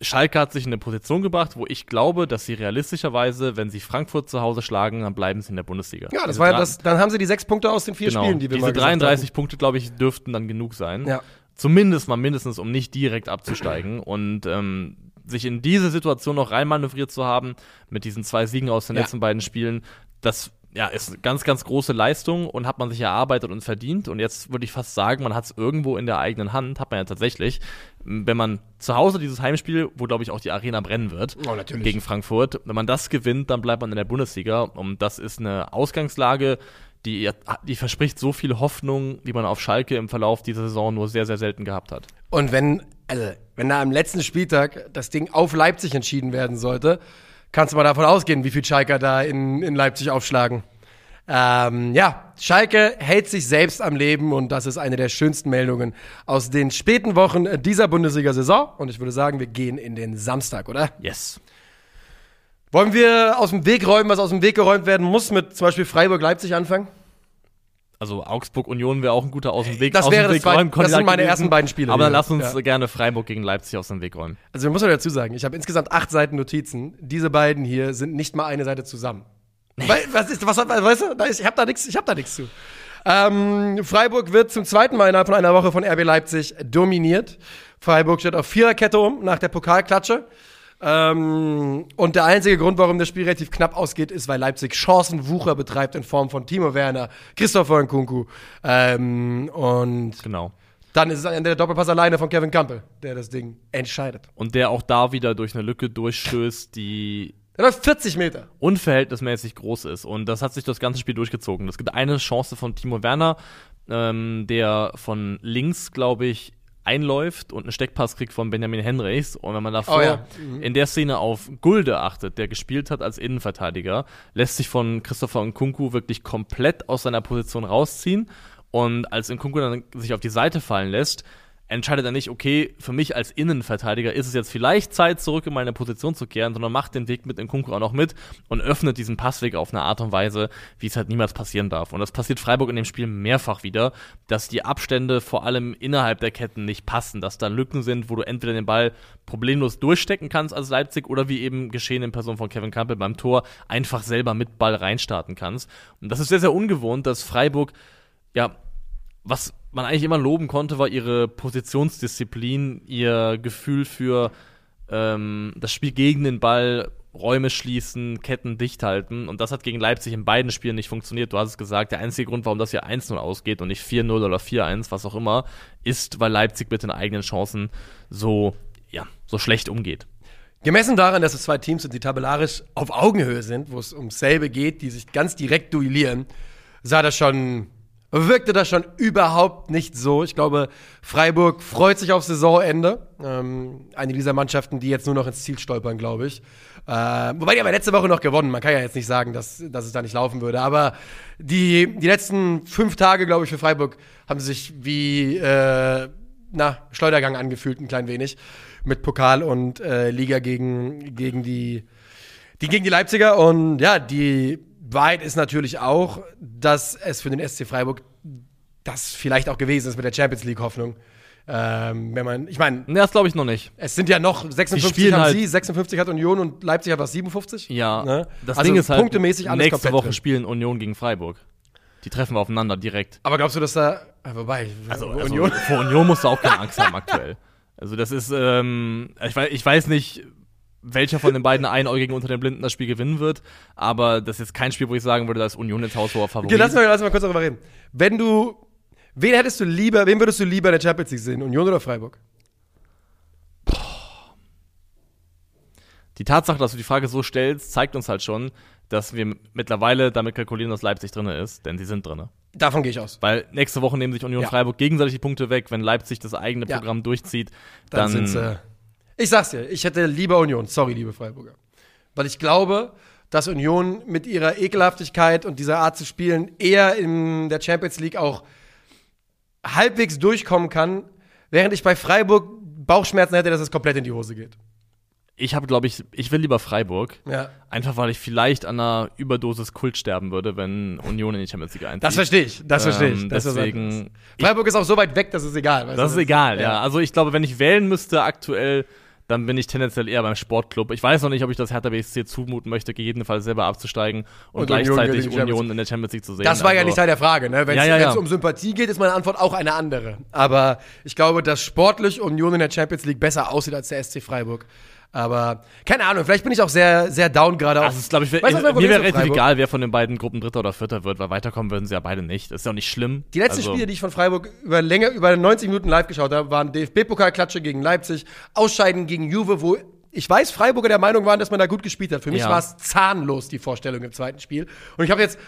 Schalke hat sich in eine Position gebracht, wo ich glaube, dass sie realistischerweise, wenn sie Frankfurt zu Hause schlagen, dann bleiben sie in der Bundesliga. Ja, das Diese war ja das, dann haben sie die sechs Punkte aus den vier genau. Spielen, die wir Diese mal gesagt 33 Punkte, glaube ich, dürften dann genug sein. Ja. Zumindest mal mindestens, um nicht direkt abzusteigen. Und ähm, sich in diese Situation noch reinmanövriert zu haben, mit diesen zwei Siegen aus den Ja. letzten beiden Spielen, das ja, ist eine ganz, ganz große Leistung und hat man sich erarbeitet und verdient. Und jetzt würde ich fast sagen, man hat es irgendwo in der eigenen Hand, hat man ja tatsächlich. Wenn man zu Hause dieses Heimspiel, wo glaube ich auch die Arena brennen wird, Oh, gegen Frankfurt, wenn man das gewinnt, dann bleibt man in der Bundesliga. Und das ist eine Ausgangslage, die, die verspricht so viel Hoffnung, wie man auf Schalke im Verlauf dieser Saison nur sehr, sehr selten gehabt hat. Und wenn also, wenn da am letzten Spieltag das Ding auf Leipzig entschieden werden sollte, kannst du mal davon ausgehen, wie viel Schalke da in, in Leipzig aufschlagen. Ähm, ja, Schalke hält sich selbst am Leben und das ist eine der schönsten Meldungen aus den späten Wochen dieser Bundesliga-Saison. Und ich würde sagen, wir gehen in den Samstag, oder? Yes. Wollen wir aus dem Weg räumen, was aus dem Weg geräumt werden muss, mit zum Beispiel Freiburg-Leipzig anfangen? Also Augsburg Union wäre auch ein guter aus dem Weg. Das wäre dem das räumen das sind meine gewesen. ersten beiden Spiele Aber dann lass uns Ja. gerne Freiburg gegen Leipzig aus dem Weg räumen. Also, muss man dazu sagen, ich habe insgesamt acht Seiten Notizen. Diese beiden hier sind nicht mal eine Seite zusammen. Weil, was ist, was, weißt du, ich habe da nichts, ich habe da nichts zu. Ähm, Freiburg wird zum zweiten Mal innerhalb von einer Woche von RB Leipzig dominiert. Freiburg steht auf Viererkette um nach der Pokalklatsche. Ähm, und der einzige Grund, warum das Spiel relativ knapp ausgeht, ist, weil Leipzig Chancenwucher betreibt in Form von Timo Werner, Christopher Nkunku. Ähm, und Genau. dann ist es am Ende der Doppelpass alleine von Kevin Campbell, der das Ding entscheidet. Und der auch da wieder durch eine Lücke durchstößt, die Der läuft 40 Meter. unverhältnismäßig groß ist. Und das hat sich das ganze Spiel durchgezogen. Es gibt eine Chance von Timo Werner, ähm, der von links, glaube ich, einläuft und einen Steckpass kriegt von Benjamin Henrichs. Und wenn man davor Oh ja. in der Szene auf Gulde achtet, der gespielt hat als Innenverteidiger, lässt sich von Christopher Nkunku wirklich komplett aus seiner Position rausziehen. Und als Nkunku dann sich auf die Seite fallen lässt, entscheidet er nicht, okay, für mich als Innenverteidiger ist es jetzt vielleicht Zeit, zurück in meine Position zu kehren, sondern macht den Weg mit Nkunku auch noch mit und öffnet diesen Passweg auf eine Art und Weise, wie es halt niemals passieren darf. Und das passiert Freiburg in dem Spiel mehrfach wieder, dass die Abstände vor allem innerhalb der Ketten nicht passen, dass da Lücken sind, wo du entweder den Ball problemlos durchstecken kannst als Leipzig oder wie eben geschehen in Person von Kevin Campbell beim Tor, einfach selber mit Ball reinstarten kannst. Und das ist sehr, sehr ungewohnt, dass Freiburg ja was man eigentlich immer loben konnte, war ihre Positionsdisziplin, ihr Gefühl für ähm, das Spiel gegen den Ball, Räume schließen, Ketten dicht halten. Und das hat gegen Leipzig in beiden Spielen nicht funktioniert. Du hast es gesagt, der einzige Grund, warum das hier 1-0 ausgeht und nicht 4-0 oder 4-1, was auch immer, ist, weil Leipzig mit den eigenen Chancen so, ja, so schlecht umgeht. Gemessen daran, dass es zwei Teams sind, die tabellarisch auf Augenhöhe sind, wo es ums selbe geht, die sich ganz direkt duellieren, sah das schon, wirkte das schon überhaupt nicht so. Ich glaube, Freiburg freut sich auf Saisonende. Ähm, eine dieser Mannschaften, die jetzt nur noch ins Ziel stolpern, glaube ich. Äh, wobei die ja letzte Woche noch gewonnen. Man kann ja jetzt nicht sagen, dass, dass es da nicht laufen würde. Aber die, die letzten fünf Tage, glaube ich, für Freiburg haben sich wie äh, na, Schleudergang angefühlt, ein klein wenig. Mit Pokal und äh, Liga gegen, gegen, die, die, gegen die Leipziger. Und ja, die Wahrheit ist natürlich auch, dass es für den SC Freiburg das vielleicht auch gewesen ist mit der Champions League-Hoffnung. Ähm, wenn man, ich meine, Ne, das glaube ich noch nicht. es sind ja noch 56 spielen haben halt- sie, 56 hat Union und Leipzig hat was 57. Ja, Ne? das also Ding ist halt, punktemäßig alles nächste Woche drin. spielen Union gegen Freiburg. Die treffen wir aufeinander direkt. Aber glaubst du, dass da, ah, wobei, Also, also Union, vor Union musst du auch keine Angst haben aktuell. Also das ist, ähm, ich, weiß, ich weiß nicht, welcher von den beiden Einäugigen unter den Blinden das Spiel gewinnen wird, aber das ist jetzt kein Spiel, wo ich sagen würde, da ist Union jetzt haushoher Favorit. Okay, lass mal, lass mal kurz darüber reden. Wenn du, wen hättest du lieber, wen würdest du lieber in der Champions League sehen, Union oder Freiburg? Die Tatsache, dass du die Frage so stellst, zeigt uns halt schon, dass wir mittlerweile damit kalkulieren, dass Leipzig drin ist, denn sie sind drin. Davon gehe ich aus. Weil nächste Woche nehmen sich Union Ja. Freiburg gegenseitig die Punkte weg. Wenn Leipzig das eigene Ja. Programm durchzieht, Dann, dann, sind's, äh, ich sag's dir, ich hätte lieber Union. Sorry, liebe Freiburger. Weil ich glaube, dass Union mit ihrer Ekelhaftigkeit und dieser Art zu spielen eher in der Champions League auch halbwegs durchkommen kann, während ich bei Freiburg Bauchschmerzen hätte, dass es komplett in die Hose geht. Ich habe, glaube ich, ich will lieber Freiburg. Ja. Einfach weil ich vielleicht an einer Überdosis Kult sterben würde, wenn Union in die Champions League einzieht. Das verstehe ich, das verstehe ich. Ähm, Das ist deswegen- anderes. Freiburg ist auch so weit weg, dass es egal Das du, ist egal, ja. Also ich glaube, wenn ich wählen müsste aktuell, dann bin ich tendenziell eher beim Sportclub. Ich weiß noch nicht, ob ich das Hertha BSC zumuten möchte, gegebenenfalls selber abzusteigen und, Und Union gleichzeitig Champions Union in der Champions League zu sehen. Das war ja Also- nicht Teil der Frage, ne? Wenn es Ja, ja, ja. um Sympathie geht, ist meine Antwort auch eine andere. Aber ich glaube, dass sportlich Union in der Champions League besser aussieht als der SC Freiburg. Aber keine Ahnung, vielleicht bin ich auch sehr, sehr down gerade. Also, es ist, glaube ich, Weißt mir wäre relativ egal, wer von den beiden Gruppen Dritter oder Vierter wird, weil weiterkommen würden sie ja beide nicht. Das ist ja auch nicht schlimm. Die letzten also, Spiele, die ich von Freiburg über länger, über 90 Minuten live geschaut habe, waren DFB-Pokalklatsche gegen Leipzig, Ausscheiden gegen Juve, wo ich weiß, Freiburger der Meinung waren, dass man da gut gespielt hat. Für mich Ja. war es zahnlos, die Vorstellung im zweiten Spiel. Und ich habe jetzt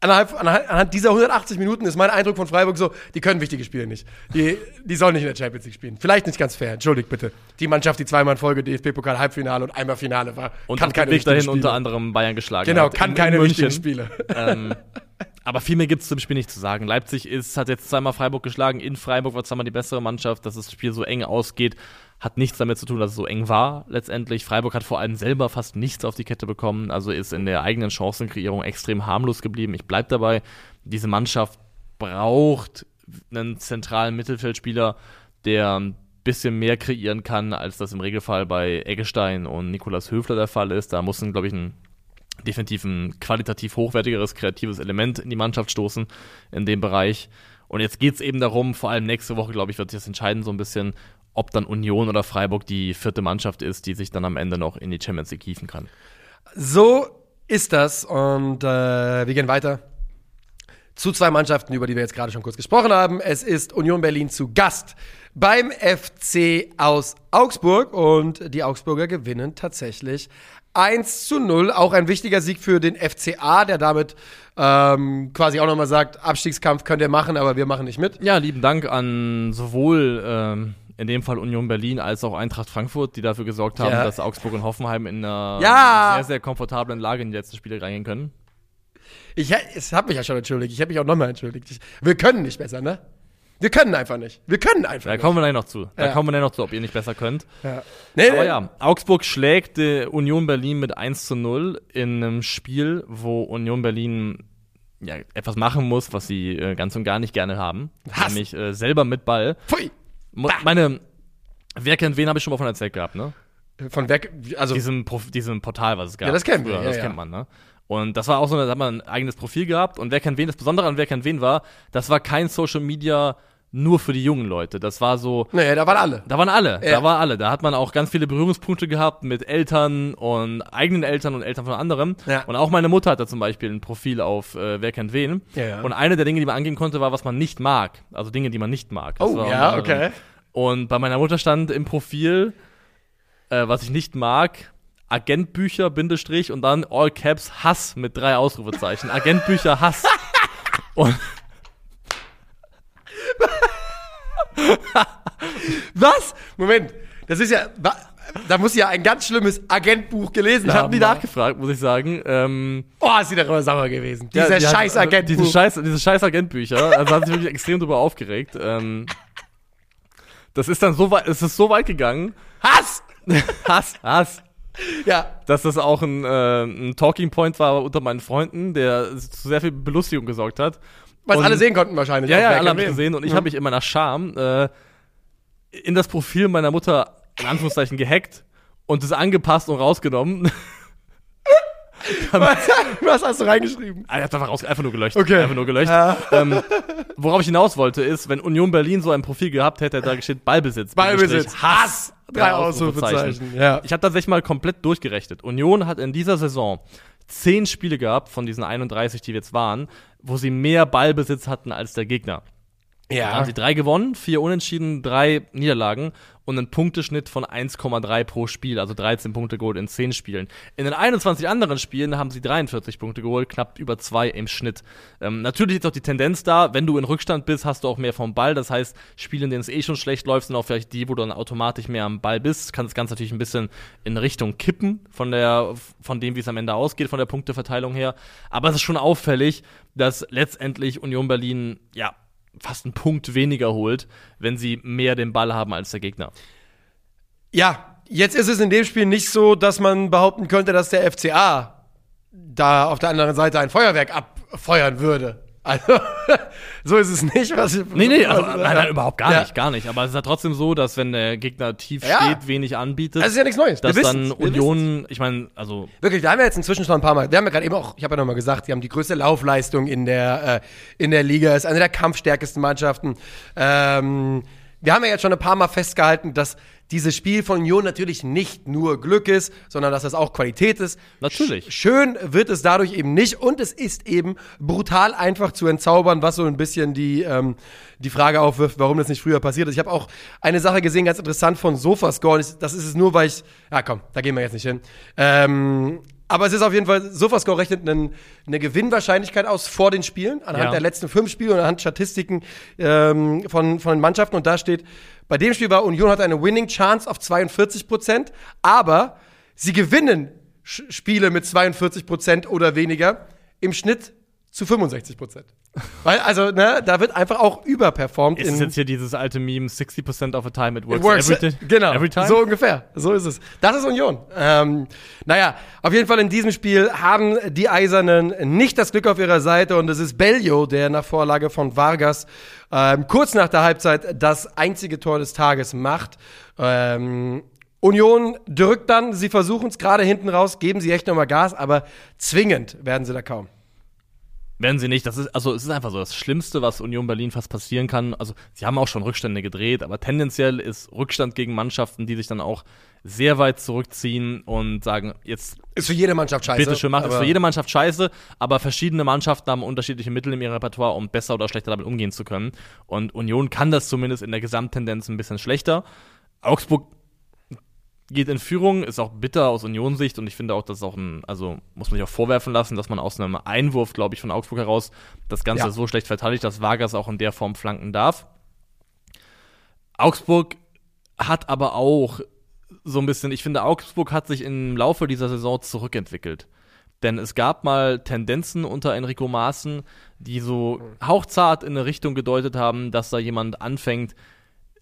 anhand, anhand dieser 180 Minuten ist mein Eindruck von Freiburg so, die können wichtige Spiele nicht. Die, die sollen nicht in der Champions League spielen. Vielleicht nicht ganz fair, entschuldigt bitte. Die Mannschaft, die zweimal in Folge DFB-Pokal Halbfinale und einmal Finale war, Und kann keine Weg wichtigen dahin Spiele. unter anderem Bayern geschlagen Genau, hat. kann in- in keine München. wichtigen Spiele. ähm, aber viel mehr gibt es zum Spiel nicht zu sagen. Leipzig ist, hat jetzt zweimal Freiburg geschlagen. In Freiburg war zweimal die bessere Mannschaft. Dass das Spiel so eng ausgeht, hat nichts damit zu tun, dass es so eng war letztendlich. Freiburg hat vor allem selber fast nichts auf die Kette bekommen. Also ist in der eigenen Chancenkreierung extrem harmlos geblieben. Ich bleib dabei. Diese Mannschaft braucht einen zentralen Mittelfeldspieler, der ein bisschen mehr kreieren kann, als das im Regelfall bei Eggestein und Nikolas Höfler der Fall ist. Da muss, glaube ich, ein definitiv ein qualitativ hochwertigeres, kreatives Element in die Mannschaft stoßen in dem Bereich. Und jetzt geht es eben darum, vor allem nächste Woche, glaube ich, wird sich das entscheiden so ein bisschen, ob dann Union oder Freiburg die vierte Mannschaft ist, die sich dann am Ende noch in die Champions League hieven kann. So ist das und äh, wir gehen weiter zu zwei Mannschaften, über die wir jetzt gerade schon kurz gesprochen haben. Es ist Union Berlin zu Gast beim FC aus Augsburg und die Augsburger gewinnen tatsächlich 1 zu 0. Auch ein wichtiger Sieg für den FCA, der damit ähm, quasi auch nochmal sagt, Abstiegskampf könnt ihr machen, aber wir machen nicht mit. Ja, lieben Dank an sowohl ähm, in dem Fall Union Berlin als auch Eintracht Frankfurt, die dafür gesorgt haben, Ja. dass Augsburg und Hoffenheim in einer Ja. sehr, sehr komfortablen Lage in die letzten Spiele reingehen können. Ich, ich habe mich ja schon entschuldigt, ich habe mich auch nochmal entschuldigt. Ich, wir können nicht besser, ne? Wir können einfach nicht. Wir können einfach Da nicht. kommen wir gleich noch zu. Da Ja. kommen wir gleich noch zu, ob ihr nicht besser könnt. Ja. Nee, Aber nee. ja, Augsburg schlägt Union Berlin mit 1 zu 0 in einem Spiel, wo Union Berlin ja, etwas machen muss, was sie äh, ganz und gar nicht gerne haben. Was? Nämlich äh, selber mit Ball. Pfui. Mo meine, wer kennt wen, habe ich schon mal von erzählt gehabt, ne? Von weg, also Diesem, Prof diesem Portal, was es gab. Ja, das kennen wir, ja, das ja. kennt man, ne? Und das war auch so, da hat man ein eigenes Profil gehabt. Und wer kennt wen, das Besondere an wer kennt wen war, das war kein Social Media nur für die jungen Leute. Das war so, nee, da waren alle. da waren alle, Ja. da waren alle. Da hat man auch ganz viele Berührungspunkte gehabt mit Eltern und eigenen Eltern und Eltern von anderen. Ja. Und auch meine Mutter hatte zum Beispiel ein Profil auf äh, Wer kennt wen. Ja. Und eine der Dinge, die man angehen konnte, war, was man nicht mag. Also Dinge, die man nicht mag. Das Oh, ja, okay. Und bei meiner Mutter stand im Profil, äh, was ich nicht mag, Agentbücher, Bindestrich und dann All Caps Hass mit drei Ausrufezeichen. Agentbücher Hass. und Was? Moment, das ist ja, da muss sie ja ein ganz schlimmes Agentbuch gelesen ich haben. habe nie nachgefragt, muss ich sagen. Ähm, Oh, ist sie darüber sauer gewesen. Ja, Dieser die hat- scheiß also Agentbuch. Diese scheiß, diese scheiß Agentbücher. Also hat sich wirklich extrem drüber aufgeregt. Ähm, das ist dann so weit, es ist so weit gegangen. Hass! Hass, Hass. Ja, Dass das auch ein, äh, ein Talking Point war unter meinen Freunden, der zu sehr viel Belustigung gesorgt hat. was alle sehen konnten wahrscheinlich. Ja, ja, alle haben gesehen und ich Mhm. habe mich in meiner Scham äh, in das Profil meiner Mutter in Anführungszeichen gehackt und es angepasst und rausgenommen. Was hast du reingeschrieben? Ah, Er hat einfach, raus, einfach nur gelöscht. Okay. Einfach nur gelöscht. Ja. Ähm, worauf ich hinaus wollte, ist, wenn Union Berlin so ein Profil gehabt hätte, da steht Ballbesitz. Ballbesitz. Hass. Drei Ausrufezeichen. Ja. Ich habe tatsächlich mal komplett durchgerechnet. Union hat in dieser Saison zehn Spiele gehabt von diesen 31, die wir jetzt waren, wo sie mehr Ballbesitz hatten als der Gegner. Da Ja. haben sie drei gewonnen, vier Unentschieden, drei Niederlagen und einen Punkteschnitt von 1,3 pro Spiel, also 13 Punkte geholt in 10 Spielen. In den 21 anderen Spielen haben sie 43 Punkte geholt, knapp über zwei im Schnitt. Ähm, natürlich ist auch die Tendenz da, wenn du in Rückstand bist, hast du auch mehr vom Ball. Das heißt, Spiele, in denen es eh schon schlecht läuft, sind auch vielleicht die, wo du dann automatisch mehr am Ball bist. Kann das Ganze natürlich ein bisschen in Richtung kippen von der, von dem, wie es am Ende ausgeht, von der Punkteverteilung her. Aber es ist schon auffällig, dass letztendlich Union Berlin, ja, fast einen Punkt weniger holt, wenn sie mehr den Ball haben als der Gegner. Ja, jetzt ist es in dem Spiel nicht so, dass man behaupten könnte, dass der FCA da auf der anderen Seite ein Feuerwerk abfeuern würde. Also, so ist es nicht. Was, Nee, nee, also, nein, nein, überhaupt gar Ja. nicht, gar nicht. Aber es ist ja trotzdem so, dass wenn der Gegner tief Ja. steht, wenig anbietet, Das ist ja nichts Neues. Wir dass dann wir Union, ich meine, also Wirklich, wir haben ja jetzt inzwischen schon ein paar Mal, wir haben ja gerade eben auch, ich habe ja nochmal gesagt, die haben die größte Laufleistung in der, äh, in der Liga, ist eine der kampfstärksten Mannschaften. Ähm, wir haben ja jetzt schon ein paar Mal festgehalten, dass dieses Spiel von Union natürlich nicht nur Glück ist, sondern dass das auch Qualität ist. Natürlich. Sch schön wird es dadurch eben nicht und es ist eben brutal einfach zu entzaubern, was so ein bisschen die, ähm, die Frage aufwirft, warum das nicht früher passiert ist. Ich habe auch eine Sache gesehen, ganz interessant von Sofascore. Das ist es nur, weil ich. Ja, komm, da gehen wir jetzt nicht hin. Ähm, Aber es ist auf jeden Fall, Sofascore rechnet eine, eine Gewinnwahrscheinlichkeit aus vor den Spielen, anhand Ja. der letzten fünf Spiele und anhand Statistiken ähm, von, von den Mannschaften. Und da steht, bei dem Spiel war Union hat eine Winning Chance auf 42 Prozent, aber sie gewinnen Sch Spiele mit 42 Prozent oder weniger im Schnitt zu 65 Prozent. Weil, also, ne, da wird einfach auch überperformt. Ist jetzt hier dieses alte Meme, 60% of the time it works, It works. every, genau. every time? So ungefähr. So ist es. Das ist Union. Ähm, naja, auf jeden Fall in diesem Spiel haben die Eisernen nicht das Glück auf ihrer Seite und es ist Bellio, der nach Vorlage von Vargas ähm, kurz nach der Halbzeit das einzige Tor des Tages macht. Ähm, Union drückt dann, sie versuchen es gerade hinten raus, geben sie echt nochmal Gas, aber zwingend werden sie da kaum. Werden sie nicht. Das ist, also es ist einfach so das Schlimmste, was Union Berlin fast passieren kann. Also sie haben auch schon Rückstände gedreht, aber tendenziell ist Rückstand gegen Mannschaften, die sich dann auch sehr weit zurückziehen und sagen, jetzt Ist für jede Mannschaft scheiße. bitte schön macht. Ist für jede Mannschaft scheiße, aber verschiedene Mannschaften haben unterschiedliche Mittel in ihrem Repertoire, um besser oder schlechter damit umgehen zu können. Und Union kann das zumindest in der Gesamttendenz ein bisschen schlechter. Augsburg geht in Führung, ist auch bitter aus Unionssicht und ich finde auch, dass auch ein, also muss man sich auch vorwerfen lassen, dass man aus einem Einwurf, glaube ich, von Augsburg heraus das Ganze Ja. so schlecht verteidigt, dass Vargas auch in der Form flanken darf. Augsburg hat aber auch so ein bisschen, ich finde, Augsburg hat sich im Laufe dieser Saison zurückentwickelt. Denn es gab mal Tendenzen unter Enrico Maaßen, die so hauchzart in eine Richtung gedeutet haben, dass da jemand anfängt,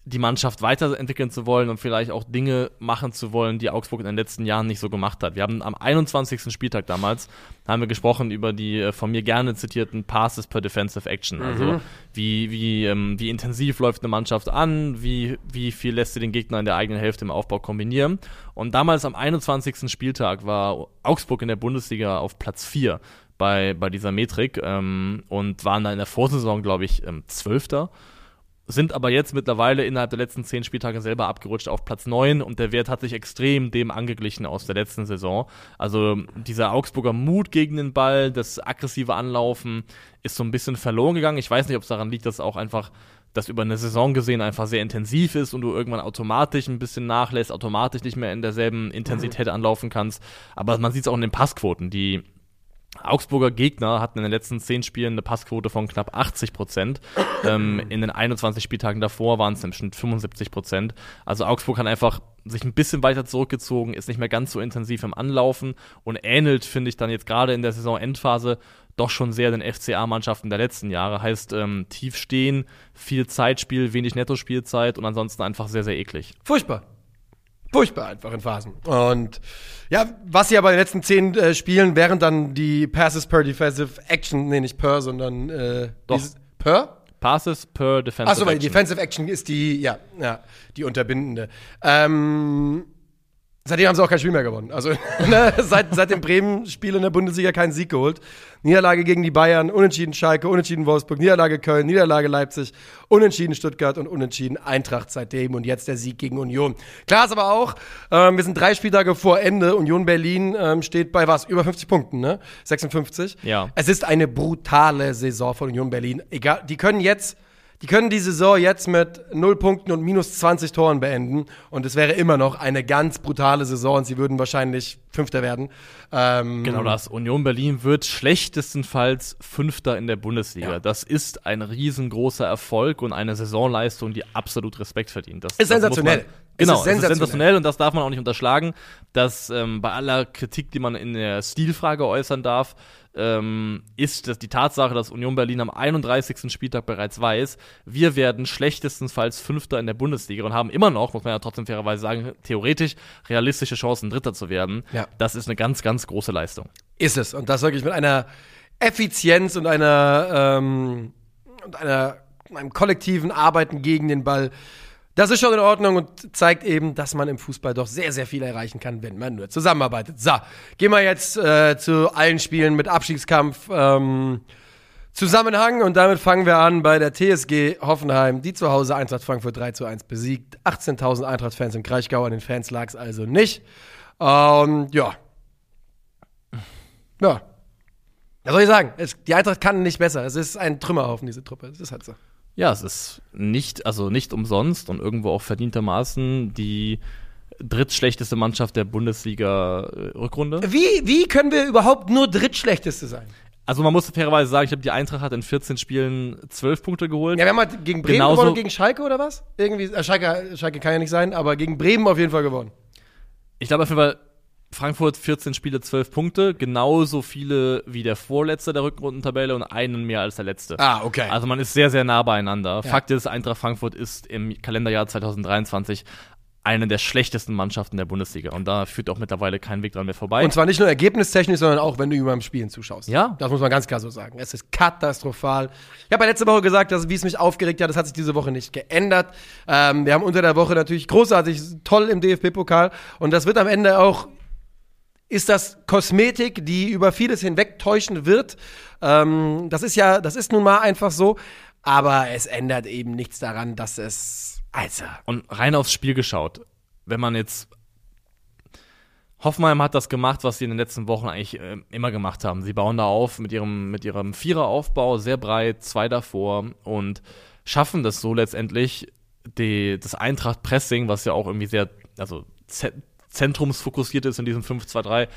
die Mannschaft weiterentwickeln zu wollen und vielleicht auch Dinge machen zu wollen, die Augsburg in den letzten Jahren nicht so gemacht hat. Wir haben am 21. Spieltag damals, haben wir gesprochen über die äh, von mir gerne zitierten Passes per Defensive Action. Also wie, wie, ähm, wie intensiv läuft eine Mannschaft an, wie, wie viel lässt sie den Gegner in der eigenen Hälfte im Aufbau kombinieren. Und damals am 21. Spieltag war Augsburg in der Bundesliga auf Platz 4 bei, bei dieser Metrik ähm, und waren da in der Vorsaison, glaube ich, ähm, Zwölfter sind aber jetzt mittlerweile innerhalb der letzten zehn Spieltage selber abgerutscht auf Platz 9 und der Wert hat sich extrem dem angeglichen aus der letzten Saison. Also dieser Augsburger Mut gegen den Ball, das aggressive Anlaufen ist so ein bisschen verloren gegangen. Ich weiß nicht, ob es daran liegt, dass auch einfach das über eine Saison gesehen einfach sehr intensiv ist und du irgendwann automatisch ein bisschen nachlässt, automatisch nicht mehr in derselben Intensität anlaufen kannst. Aber man sieht es auch in den Passquoten, die Augsburger Gegner hatten in den letzten zehn Spielen eine Passquote von knapp 80 Prozent. ähm, in den 21 Spieltagen davor waren es im Schnitt 75 Prozent. Also Augsburg hat einfach sich ein bisschen weiter zurückgezogen, ist nicht mehr ganz so intensiv im Anlaufen und ähnelt, finde ich, dann jetzt gerade in der Saisonendphase doch schon sehr den FCA-Mannschaften der letzten Jahre. Heißt, ähm, tief stehen, viel Zeitspiel, wenig Nettospielzeit und ansonsten einfach sehr, sehr eklig. Furchtbar. Furchtbar einfach in Phasen. Und ja, was sie aber in den letzten zehn äh, Spielen, während dann die Passes per Defensive Action, nee, nicht per, sondern äh, Doch. dieses- per? Passes per Defensive Achso, weil die Action. Defensive Action ist die, ja, ja, die unterbindende. Ähm, seitdem haben sie auch kein Spiel mehr gewonnen. Also ne, seit, seit dem Bremen-Spiel in der Bundesliga keinen Sieg geholt. Niederlage gegen die Bayern, unentschieden Schalke, unentschieden Wolfsburg, Niederlage Köln, Niederlage Leipzig, unentschieden Stuttgart und unentschieden Eintracht seitdem und jetzt der Sieg gegen Union. Klar ist aber auch, ähm, wir sind drei Spieltage vor Ende. Union Berlin ähm, steht bei was? Über 50 Punkten, ne? 56. Ja. Es ist eine brutale Saison von Union Berlin. Egal, die können jetzt, die können die Saison jetzt mit 0 Punkten und minus 20 Toren beenden und es wäre immer noch eine ganz brutale Saison und sie würden wahrscheinlich Fünfter werden. Ähm, Genau das. Union Berlin wird schlechtestenfalls Fünfter in der Bundesliga. Ja. Das ist ein riesengroßer Erfolg und eine Saisonleistung, die absolut Respekt verdient. Das, Ist das sensationell. Man, Es genau, ist es ist sensationell. sensationell und das darf man auch nicht unterschlagen, dass ähm, bei aller Kritik, die man in der Stilfrage äußern darf, ähm, ist dass die Tatsache, dass Union Berlin am 31. Spieltag bereits weiß, wir werden schlechtestenfalls Fünfter in der Bundesliga und haben immer noch, muss man ja trotzdem fairerweise sagen, theoretisch realistische Chancen, Dritter zu werden. Ja. Das ist eine ganz, ganz große Leistung. Ist es. Und das wirklich mit einer Effizienz und einer, ähm, und einer, einem kollektiven Arbeiten gegen den Ball. Das ist schon in Ordnung und zeigt eben, dass man im Fußball doch sehr, sehr viel erreichen kann, wenn man nur zusammenarbeitet. So, gehen wir jetzt äh, zu allen Spielen mit Abstiegskampf. Ähm, Zusammenhang und damit fangen wir an bei der TSG Hoffenheim, die zu Hause Eintracht Frankfurt 3 zu 1 besiegt. 18.000 Eintracht-Fans im Kraichgau, an den Fans lag es also nicht. Ähm, ja. Ja. Was soll ich sagen? Es, die Eintracht kann nicht besser. Es ist ein Trümmerhaufen, diese Truppe. Das ist halt so. Ja, es ist nicht, also nicht umsonst und irgendwo auch verdientermaßen die drittschlechteste Mannschaft der Bundesliga-Rückrunde. Wie, wie können wir überhaupt nur drittschlechteste sein? Also man muss fairerweise sagen, ich glaube, die Eintracht hat in 14 Spielen 12 Punkte geholt. Ja, wir haben halt gegen Bremen Genauso- gewonnen und gegen Schalke oder was? Irgendwie, äh, Schalke, Schalke kann ja nicht sein, aber gegen Bremen auf jeden Fall gewonnen. Ich glaube auf jeden Fall, Frankfurt 14 Spiele, 12 Punkte, genauso viele wie der Vorletzte der Rückrundentabelle und einen mehr als der Letzte. Ah, okay. Also man ist sehr, sehr nah beieinander. Fakt ist, Eintracht Frankfurt ist im Kalenderjahr 2023 eine der schlechtesten Mannschaften der Bundesliga. Und da führt auch mittlerweile kein Weg dran mehr vorbei. Und zwar nicht nur ergebnistechnisch, sondern auch, wenn du ihm beim Spielen zuschaust. Ja. Das muss man ganz klar so sagen. Es ist katastrophal. Ich habe ja letzte Woche gesagt, dass, wie es mich aufgeregt hat, das hat sich diese Woche nicht geändert. Ähm, wir haben unter der Woche natürlich großartig, toll im DFB-Pokal. Und das wird am Ende auch, ist das Kosmetik, die über vieles hinweg täuschen wird. Ähm, das ist ja, das ist nun mal einfach so. Aber es ändert eben nichts daran, dass es, also, Und rein aufs Spiel geschaut, wenn man jetzt Hoffenheim hat das gemacht, was sie in den letzten Wochen eigentlich äh, immer gemacht haben. Sie bauen da auf mit ihrem, mit ihrem Viereraufbau, sehr breit, zwei davor und schaffen das so letztendlich, die, das Eintracht-Pressing, was ja auch irgendwie sehr, also zentrumsfokussiert ist in diesem 5-2-3,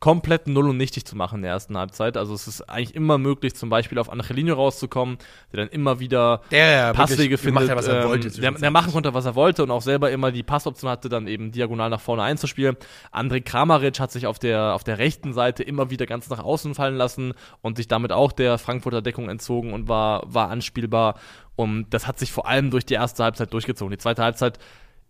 komplett null und nichtig zu machen in der ersten Halbzeit. Also es ist eigentlich immer möglich, zum Beispiel auf Angelino rauszukommen, der dann immer wieder Der Passwege wirklich findet, hat, was er ähm, wollte der, zwischenzeitlich. der machen konnte, was er wollte und auch selber immer die Passoption hatte, dann eben diagonal nach vorne einzuspielen. André Kramaric hat sich auf der, auf der rechten Seite immer wieder ganz nach außen fallen lassen und sich damit auch der Frankfurter Deckung entzogen und war, war anspielbar. Und das hat sich vor allem durch die erste Halbzeit durchgezogen. Die zweite Halbzeit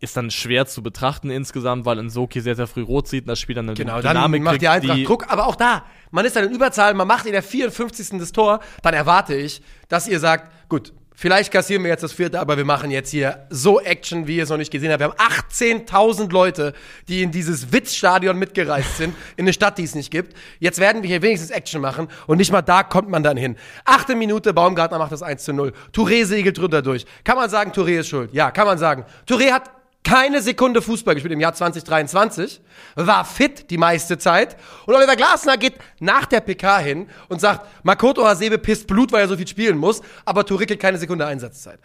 ist dann schwer zu betrachten insgesamt, weil Nsoki sehr, sehr früh rot sieht und das Spiel dann eine Genau, dann Dynamik macht die Eintracht Druck. Aber auch da, man ist dann in Überzahl, man macht in der 54. das Tor, dann erwarte ich, dass ihr sagt, gut, vielleicht kassieren wir jetzt das vierte, aber wir machen jetzt hier so Action, wie ihr es noch nicht gesehen habt. Wir haben 18.000 Leute, die in dieses Witzstadion mitgereist sind, in eine Stadt, die es nicht gibt. Jetzt werden wir hier wenigstens Action machen und nicht mal da kommt man dann hin. Achte Minute, Baumgartner macht das 1 zu 0. Touré segelt drunter durch. Kann man sagen, Touré ist schuld? Ja, kann man sagen. Touré hat keine Sekunde Fußball gespielt im Jahr 2023, war fit die meiste Zeit und Oliver Glasner geht nach der PK hin und sagt, Makoto Hasebe pisst Blut, weil er so viel spielen muss, aber kriegt keine Sekunde Einsatzzeit.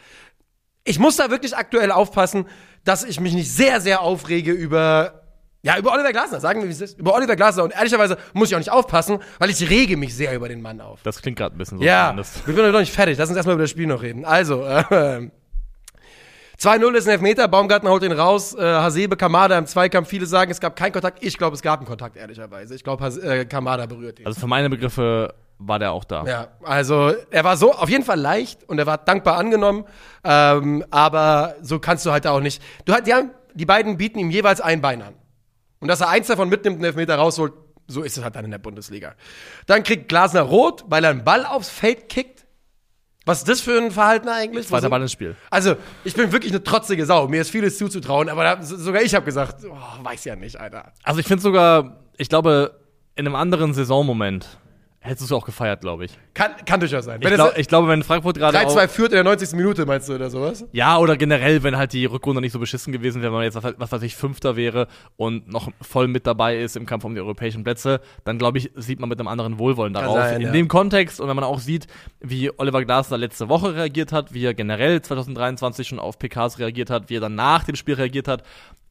Ich muss da wirklich aktuell aufpassen, dass ich mich nicht sehr, sehr aufrege über, ja, über Oliver Glasner, sagen wir, wie es ist, über Oliver Glasner und ehrlicherweise muss ich auch nicht aufpassen, weil ich rege mich sehr über den Mann auf. Das klingt gerade ein bisschen so. Ja, zumindest. wir sind noch nicht fertig. Lass uns erstmal über das Spiel noch reden. Also, äh, 2-0 ist ein Elfmeter, Baumgartner holt ihn raus, äh, Hasebe, Kamada im Zweikampf. Viele sagen, es gab keinen Kontakt. Ich glaube, es gab einen Kontakt, ehrlicherweise. Ich glaube, äh, Kamada berührt ihn. Also für meine Begriffe war der auch da. ja, also er war so auf jeden Fall leicht und er war dankbar angenommen. Ähm, aber so kannst du halt auch nicht. Du halt, die, haben, die beiden bieten ihm jeweils ein Bein an. Und dass er eins davon mitnimmt und einen Elfmeter rausholt, so ist es halt dann in der Bundesliga. Dann kriegt Glasner rot, weil er einen Ball aufs Feld kickt. Was ist das für ein Verhalten eigentlich? Zweiter Ball ins Spiel. Also, ich bin wirklich eine trotzige Sau. Mir ist vieles zuzutrauen, aber da, so- sogar ich habe gesagt, oh, weiß ja nicht, Alter. Also ich finde sogar, ich glaube, in einem anderen Saisonmoment hättest du es auch gefeiert, glaube ich. Kann, kann durchaus sein. Ich, glaub, ich glaube, wenn Frankfurt gerade 3-2 auch, führt in der 90. Minute, meinst du, oder sowas? ja oder generell, wenn halt die Rückrunde nicht so beschissen gewesen wäre, wenn man jetzt was, was weiß ich Fünfter wäre und noch voll mit dabei ist im Kampf um die europäischen Plätze, dann glaube ich sieht man mit einem anderen Wohlwollen darauf. sein, In ja. dem Kontext und wenn man auch sieht, wie Oliver Glasner letzte Woche reagiert hat, wie er generell 2023 schon auf PKs reagiert hat, wie er dann nach dem Spiel reagiert hat,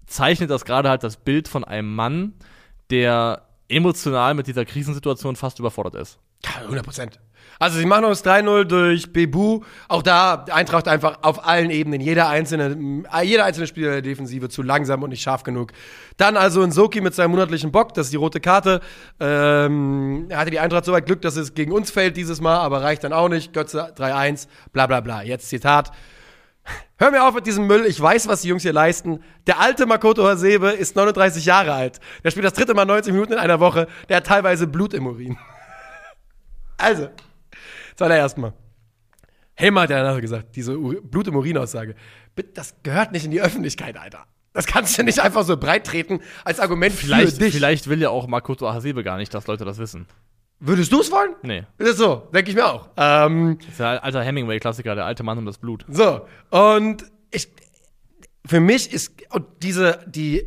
zeichnet das gerade halt das Bild von einem Mann, der emotional mit dieser Krisensituation fast überfordert ist. Ja, 100 Prozent. Also, sie machen uns 3-0 durch Bebu. Auch da, Eintracht einfach auf allen Ebenen. Jeder einzelne, äh, jeder einzelne Spieler der Defensive zu langsam und nicht scharf genug. Dann also Nsoki mit seinem monatlichen Bock, das ist die rote Karte. Ähm, er hatte die Eintracht so weit Glück, dass es gegen uns fällt dieses Mal, aber reicht dann auch nicht. Götze 3-1, bla bla bla. Jetzt Zitat. Hör mir auf mit diesem Müll, ich weiß, was die Jungs hier leisten. Der alte Makoto Hasebe ist 39 Jahre alt. Der spielt das dritte Mal 90 Minuten in einer Woche. Der hat teilweise Blut im Urin. Also, zuallererst mal. Helmer hat ja danach gesagt, diese Ur Blut im Urin-Aussage. Das gehört nicht in die Öffentlichkeit, Alter. Das kannst du nicht einfach so breit treten als Argument Vielleicht, für dich. vielleicht will ja auch Makoto Hasebe gar nicht, dass Leute das wissen. Würdest du es wollen? Nee. Ist das so? Denke ich mir auch. Ähm, Das ist ja ein alter Hemingway-Klassiker, der alte Mann um das Blut. So, und ich, für mich ist diese, die,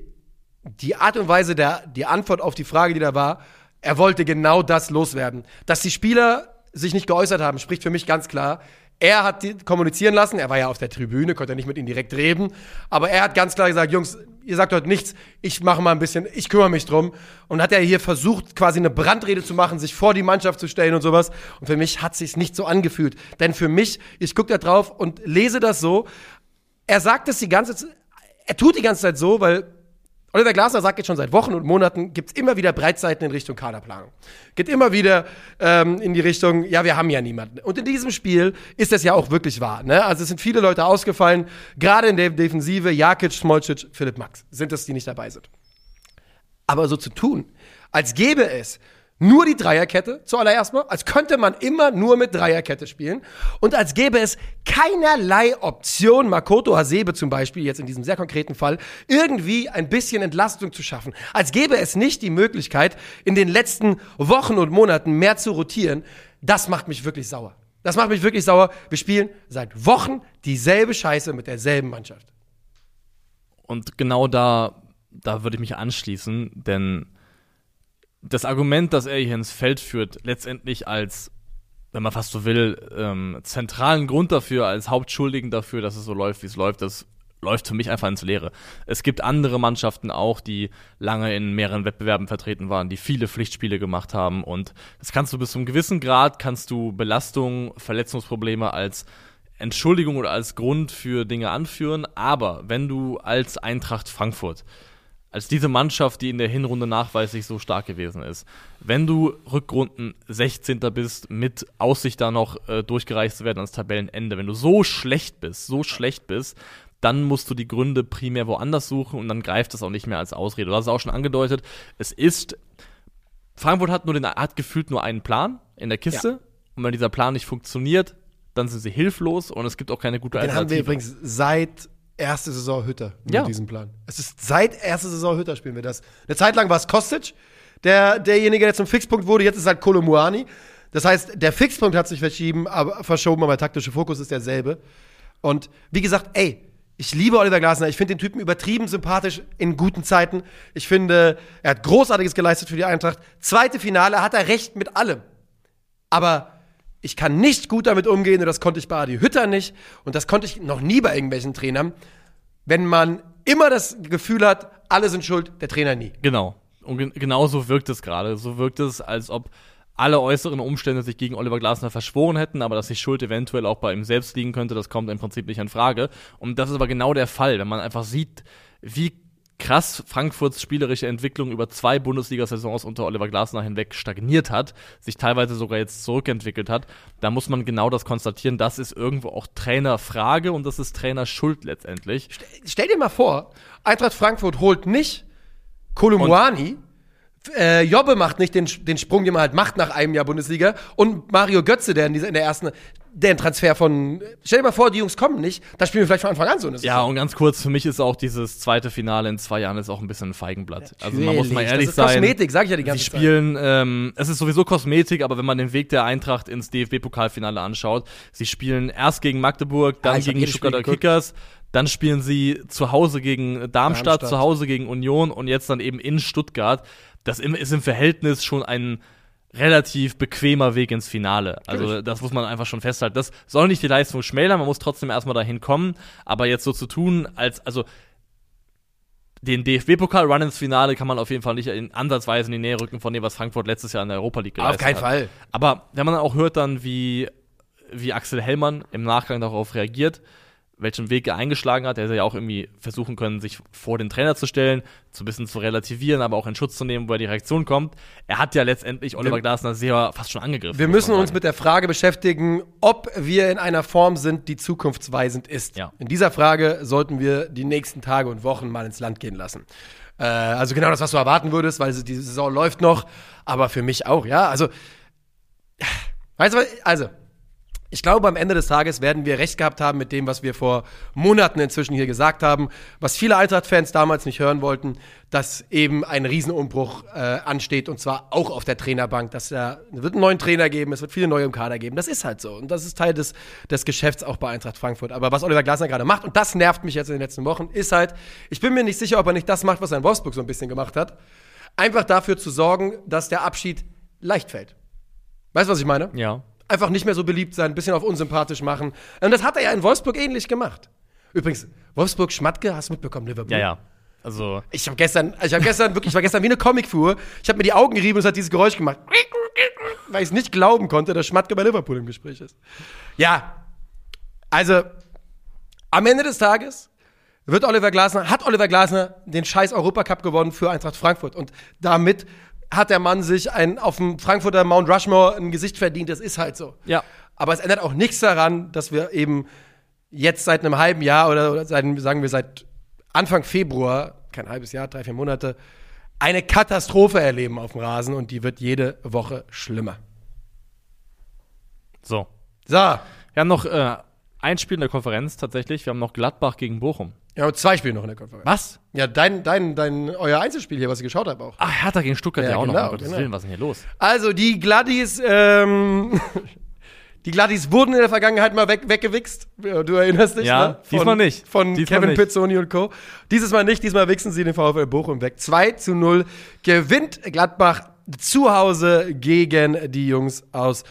die Art und Weise der, die Antwort auf die Frage, die da war, er wollte genau das loswerden. Dass die Spieler sich nicht geäußert haben, spricht für mich ganz klar. Er hat kommunizieren lassen, er war ja auf der Tribüne, konnte nicht mit ihnen direkt reden, aber er hat ganz klar gesagt, Jungs, ihr sagt heute nichts, ich mache mal ein bisschen, ich kümmere mich drum. Und hat er hier versucht, quasi eine Brandrede zu machen, sich vor die Mannschaft zu stellen und sowas. Und für mich hat sich's nicht so angefühlt. Denn für mich, ich gucke da drauf und lese das so, er sagt es die ganze Zeit, er tut die ganze Zeit so, weil Oliver Glasner sagt jetzt schon seit Wochen und Monaten, gibt es immer wieder Breitseiten in Richtung Kaderplanung. Geht immer wieder ähm, in die Richtung, ja, wir haben ja niemanden. Und in diesem Spiel ist das ja auch wirklich wahr. Ne? Also es sind viele Leute ausgefallen, gerade in der Defensive, Jakic, Smolcic, Philipp Max, sind es, die nicht dabei sind. Aber so zu tun, als gäbe es nur die Dreierkette zuallererst mal, als könnte man immer nur mit Dreierkette spielen und als gäbe es keinerlei Option, Makoto Hasebe zum Beispiel, jetzt in diesem sehr konkreten Fall, irgendwie ein bisschen Entlastung zu schaffen. Als gäbe es nicht die Möglichkeit, in den letzten Wochen und Monaten mehr zu rotieren. Das macht mich wirklich sauer. Das macht mich wirklich sauer. Wir spielen seit Wochen dieselbe Scheiße mit derselben Mannschaft. Und genau da, da würde ich mich anschließen, denn das Argument, das er hier ins Feld führt, letztendlich als, wenn man fast so will, ähm, zentralen Grund dafür, als Hauptschuldigen dafür, dass es so läuft, wie es läuft, das läuft für mich einfach ins Leere. Es gibt andere Mannschaften auch, die lange in mehreren Wettbewerben vertreten waren, die viele Pflichtspiele gemacht haben und das kannst du bis zu einem gewissen Grad, kannst du Belastungen, Verletzungsprobleme als Entschuldigung oder als Grund für Dinge anführen, aber wenn du als Eintracht Frankfurt als diese Mannschaft, die in der Hinrunde nachweislich so stark gewesen ist. Wenn du Rückrunden 16. bist, mit Aussicht da noch äh, durchgereicht zu werden ans Tabellenende, wenn du so schlecht bist, so schlecht bist, dann musst du die Gründe primär woanders suchen und dann greift das auch nicht mehr als Ausrede. Du hast es auch schon angedeutet, es ist, Frankfurt hat nur den, hat gefühlt nur einen Plan in der Kiste ja. und wenn dieser Plan nicht funktioniert, dann sind sie hilflos und es gibt auch keine gute Den Alternative. Den haben wir übrigens seit erste Saison Hütter mit ja. diesem Plan. Es ist seit erste Saison Hütter spielen wir das. Eine Zeit lang war es Kostic, der, derjenige, der zum Fixpunkt wurde. Jetzt ist halt Kolomuani. Das heißt, der Fixpunkt hat sich verschieben, aber, verschoben, aber der taktische Fokus ist derselbe. Und wie gesagt, ey, ich liebe Oliver Glasner. Ich finde den Typen übertrieben sympathisch in guten Zeiten. Ich finde, er hat Großartiges geleistet für die Eintracht. Zweite Finale hat er recht mit allem. Aber ich kann nicht gut damit umgehen und das konnte ich bei Adi Hütter nicht und das konnte ich noch nie bei irgendwelchen Trainern, wenn man immer das Gefühl hat, alle sind schuld, der Trainer nie. Genau. Und gen genau so wirkt es gerade. So wirkt es, als ob alle äußeren Umstände sich gegen Oliver Glasner verschworen hätten, aber dass die Schuld eventuell auch bei ihm selbst liegen könnte, das kommt im Prinzip nicht in Frage. Und das ist aber genau der Fall, wenn man einfach sieht, wie krass Frankfurts spielerische Entwicklung über zwei Bundesliga-Saisons unter Oliver Glasner hinweg stagniert hat, sich teilweise sogar jetzt zurückentwickelt hat, da muss man genau das konstatieren. Das ist irgendwo auch Trainerfrage und das ist Trainerschuld letztendlich. Stell, stell dir mal vor, Eintracht Frankfurt holt nicht Kolumwani, äh, Jobbe macht nicht den, den Sprung, den man halt macht nach einem Jahr Bundesliga. Und Mario Götze, der in, dieser, in der ersten, der ein Transfer von. Stell dir mal vor, die Jungs kommen nicht, da spielen wir vielleicht von Anfang an so eine Ja, und ganz kurz, für mich ist auch dieses zweite Finale in zwei Jahren ist auch ein bisschen ein Feigenblatt. Natürlich. Also man muss mal ehrlich das ist sein. Kosmetik, sag ich ja die ganze Zeit. Sie spielen, ähm, es ist sowieso Kosmetik, aber wenn man den Weg der Eintracht ins DFB-Pokalfinale anschaut, sie spielen erst gegen Magdeburg, dann ah, gegen die Stuttgarter Kickers. Dann spielen sie zu Hause gegen Darmstadt, Darmstadt, zu Hause gegen Union und jetzt dann eben in Stuttgart das ist im Verhältnis schon ein relativ bequemer Weg ins Finale. Also das muss man einfach schon festhalten. Das soll nicht die Leistung schmälern, man muss trotzdem erstmal dahin kommen, aber jetzt so zu tun, als, also den DFB-Pokal-Run ins Finale kann man auf jeden Fall nicht in ansatzweise in die Nähe rücken von dem, was Frankfurt letztes Jahr in der Europa League geleistet hat. Auf keinen hat. Fall. Aber wenn man auch hört dann, wie, wie Axel Hellmann im Nachgang darauf reagiert, welchen Weg er eingeschlagen hat. Er hätte ja auch irgendwie versuchen können, sich vor den Trainer zu stellen, so ein bisschen zu relativieren, aber auch in Schutz zu nehmen, wo er die Reaktion kommt. Er hat ja letztendlich Oliver Glasner sehr fast schon angegriffen. Wir müssen uns mit der Frage beschäftigen, ob wir in einer Form sind, die zukunftsweisend ist. Ja. In dieser Frage sollten wir die nächsten Tage und Wochen mal ins Land gehen lassen. Äh, also genau das, was du erwarten würdest, weil die Saison läuft noch, aber für mich auch, ja. Also, weißt du, also ich glaube, am Ende des Tages werden wir recht gehabt haben mit dem, was wir vor Monaten inzwischen hier gesagt haben, was viele Eintracht-Fans damals nicht hören wollten, dass eben ein Riesenumbruch äh, ansteht und zwar auch auf der Trainerbank. Dass da wird einen neuen Trainer geben, es wird viele neue im Kader geben. Das ist halt so und das ist Teil des, des Geschäfts auch bei Eintracht Frankfurt. Aber was Oliver Glasner gerade macht und das nervt mich jetzt in den letzten Wochen, ist halt, ich bin mir nicht sicher, ob er nicht das macht, was er in Wolfsburg so ein bisschen gemacht hat, einfach dafür zu sorgen, dass der Abschied leicht fällt. Weißt du, was ich meine? Ja. Einfach nicht mehr so beliebt sein, ein bisschen auf unsympathisch machen. Und das hat er ja in Wolfsburg ähnlich gemacht. Übrigens, Wolfsburg Schmatke, hast du mitbekommen, Liverpool? Ja, ja. Also, Ich habe gestern, ich habe gestern wirklich, ich war gestern wie eine Comicfuhr. Ich habe mir die Augen gerieben und es hat dieses Geräusch gemacht, weil ich es nicht glauben konnte, dass Schmatke bei Liverpool im Gespräch ist. Ja, also am Ende des Tages wird Oliver Glasner, hat Oliver Glasner den scheiß Europacup gewonnen für Eintracht Frankfurt und damit hat der Mann sich ein auf dem Frankfurter Mount Rushmore ein Gesicht verdient. Das ist halt so. Ja. Aber es ändert auch nichts daran, dass wir eben jetzt seit einem halben Jahr oder, seit, sagen wir seit Anfang Februar, kein halbes Jahr, drei, vier Monate, eine Katastrophe erleben auf dem Rasen und die wird jede Woche schlimmer. so. So, Wir haben noch äh, ein Spiel in der Konferenz tatsächlich. Wir haben noch Gladbach gegen Bochum. Haben zwei Spiele noch in der Konferenz. Was? Ja, dein, dein, dein, euer Einzelspiel hier, was ich geschaut habe auch. Ach, Hertha gegen Stuttgart ja, Ja, auch noch. genau, Um Gottes genau. Willen, was ist denn hier los? Also, die Gladdies, ähm, die Gladdies wurden in der Vergangenheit mal weg, weggewichst. Du erinnerst dich, Ja, ne? diesmal nicht. Von Diesmal Kevin nicht. Pizzoni und Co. Dieses Mal nicht, diesmal wichsen sie den VfL Bochum weg. 2 zu 0 gewinnt Gladbach zu Hause gegen die Jungs aus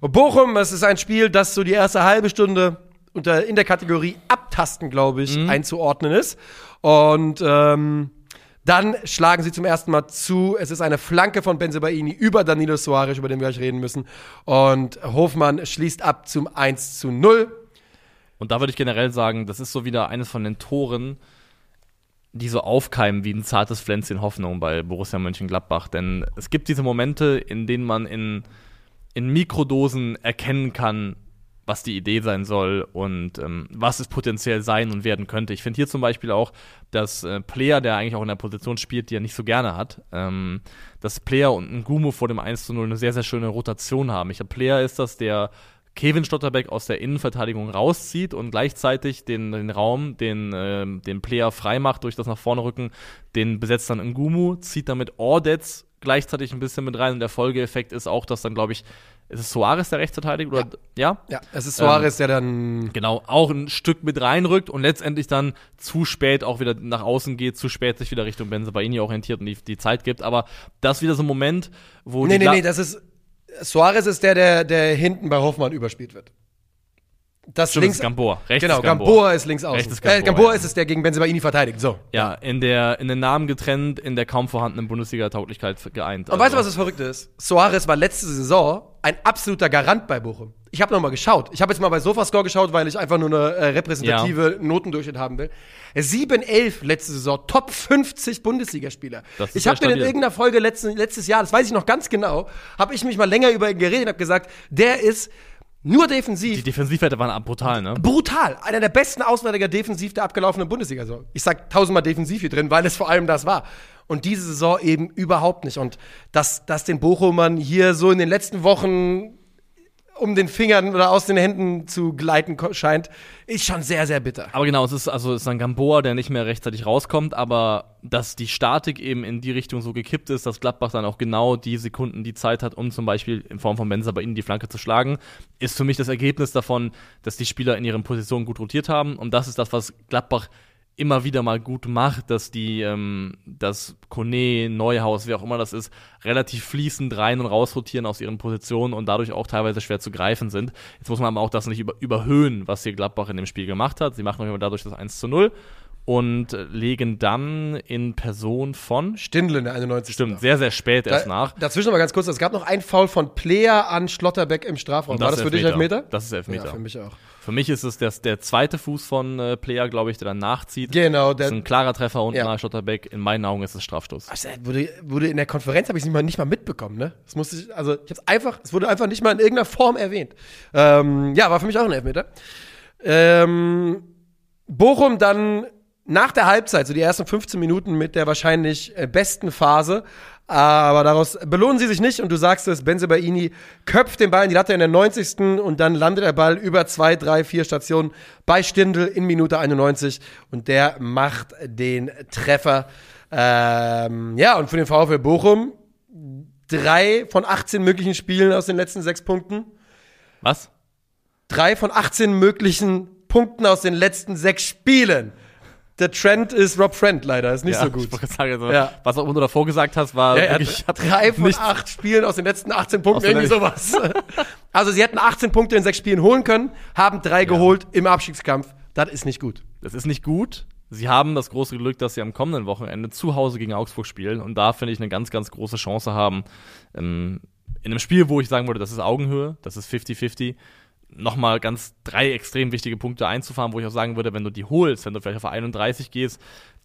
Bochum. Es ist ein Spiel, das so die erste halbe Stunde unter, in der Kategorie Abtasten, glaube ich, Mhm. einzuordnen ist. Und ähm, dann schlagen sie zum ersten Mal zu. Es ist eine Flanke von Benzebaini über Danilo Soares, über den wir gleich reden müssen. Und Hofmann schließt ab zum 1 zu 0. Und da würde ich generell sagen, das ist so wieder eines von den Toren, die so aufkeimen wie ein zartes Pflänzchen Hoffnung bei Borussia Mönchengladbach. Denn es gibt diese Momente, in denen man in, in Mikrodosen erkennen kann, was die Idee sein soll und ähm, was es potenziell sein und werden könnte. Ich finde hier zum Beispiel auch, dass äh, Player, der eigentlich auch in der Position spielt, die er nicht so gerne hat, ähm, dass Player und ein Gumo vor dem 1 zu 0 eine sehr, sehr schöne Rotation haben. Ich glaube, Player ist das, der Kevin Stotterbeck aus der Innenverteidigung rauszieht und gleichzeitig den, den Raum, den, ähm, den Player freimacht durch das nach vorne rücken, den besetzt dann Ngumu, zieht damit Ordetz gleichzeitig ein bisschen mit rein und der Folgeeffekt ist auch, dass dann, glaube ich, ist es Soares der Rechtsverteidiger oder ja? Ja, es ist Soares, der dann. Genau, auch ein Stück mit reinrückt und letztendlich dann zu spät auch wieder nach außen geht, zu spät sich wieder Richtung Benzebaini orientiert und die, die Zeit gibt. Aber das ist wieder so ein Moment, wo Nee, nee, Gla- nee, das ist. Soares ist der, der, der hinten bei Hoffmann überspielt wird. Das Stimmt, links. ist Gamboa. Rechts genau, ist Gamboa. Gamboa ist links außen. Rechts ist Gamboa, äh, Gamboa ja. ist es, der gegen Benzebaini verteidigt. So. Ja, in der in den Namen getrennt, in der kaum vorhandenen Bundesliga-Tauglichkeit geeint. Und weißt du, was das Verrückte ist? Soares war letzte Saison ein absoluter Garant bei Bochum. Ich habe noch mal geschaut. Ich habe jetzt mal bei Sofascore geschaut, weil ich einfach nur eine äh, repräsentative Notendurchschnitt haben will. 7-11 letzte Saison, Top 50 Bundesligaspieler. Ich habe mir in irgendeiner Folge letzten, letztes Jahr, das weiß ich noch ganz genau, habe ich mich mal länger über ihn geredet und habe gesagt, der ist nur defensiv Die Defensivwerte waren brutal, ne? brutal. Einer der besten Auswärtiger defensiv der abgelaufenen Bundesliga. Ich sag tausendmal defensiv hier drin, weil es vor allem das war. Und diese Saison eben überhaupt nicht. Und dass, dass den Bochumern hier so in den letzten Wochen um den Fingern oder aus den Händen zu gleiten scheint, ist schon sehr, sehr bitter. Aber genau, es ist also es ist ein Gamboa, der nicht mehr rechtzeitig rauskommt, aber dass die Statik eben in die Richtung so gekippt ist, dass Gladbach dann auch genau die Sekunden die Zeit hat, um zum Beispiel in Form von Benza bei ihnen die Flanke zu schlagen, ist für mich das Ergebnis davon, dass die Spieler in ihren Positionen gut rotiert haben und das ist das, was Gladbach immer wieder mal gut macht, dass die, ähm, dass Kone, Neuhaus, wer auch immer das ist, relativ fließend rein und raus rotieren aus ihren Positionen und dadurch auch teilweise schwer zu greifen sind. Jetzt muss man aber auch das nicht über, überhöhen, was hier Gladbach in dem Spiel gemacht hat. Sie machen Fall dadurch das 1 zu 0 und legen dann in Person von, Stindl in der 91. stimmt, sehr, sehr spät erst Da, nach. Dazwischen aber ganz kurz, es gab noch einen Foul von Player an Schlotterbeck im Strafraum. Und War das ist für dich Elfmeter? Das ist Elfmeter. Ja, für mich auch. Für mich ist es der, der zweite Fuß von äh, Player, glaube ich, der dann nachzieht. Genau, Das ist der, ein klarer Treffer unten Ja. nach Schlotterbeck. In meinen Augen ist es Strafstoß. Also, wurde, wurde in der Konferenz habe ich es nicht mal, nicht mal mitbekommen, ne? Das musste ich, also ich habe einfach, es wurde einfach nicht mal in irgendeiner Form erwähnt. Ähm, ja, war für mich auch ein Elfmeter. Ähm, Bochum dann nach der Halbzeit, so die ersten 15 Minuten mit der wahrscheinlich äh, besten Phase. Aber daraus belohnen sie sich nicht und du sagst es, Benzebaini köpft den Ball in die Latte in der 90. und dann landet der Ball über zwei, drei, vier Stationen bei Stindl in Minute 91 und der macht den Treffer. Ähm, ja, und für den VfL Bochum drei von 18 möglichen Spielen aus den letzten sechs Punkten. Was? Drei von 18 möglichen Punkten aus den letzten sechs Spielen. Der Trend ist Rob Friend leider, ist nicht ja, so gut. Ich sagen, also, Ja. was auch immer du davor gesagt hast, war Ja, wirklich, hat drei von nichts- acht Spielen aus den letzten 18 Punkten, irgendwie sowas. also sie hätten 18 Punkte in sechs Spielen holen können, haben drei geholt im Abstiegskampf. Das ist nicht gut. Das ist nicht gut. Sie haben das große Glück, dass sie am kommenden Wochenende zu Hause gegen Augsburg spielen und da finde ich eine ganz, ganz große Chance haben. Ähm, in einem Spiel, wo ich sagen würde, das ist Augenhöhe, das ist 50-50, nochmal ganz drei extrem wichtige Punkte einzufahren, wo ich auch sagen würde, wenn du die holst, wenn du vielleicht auf 31 gehst,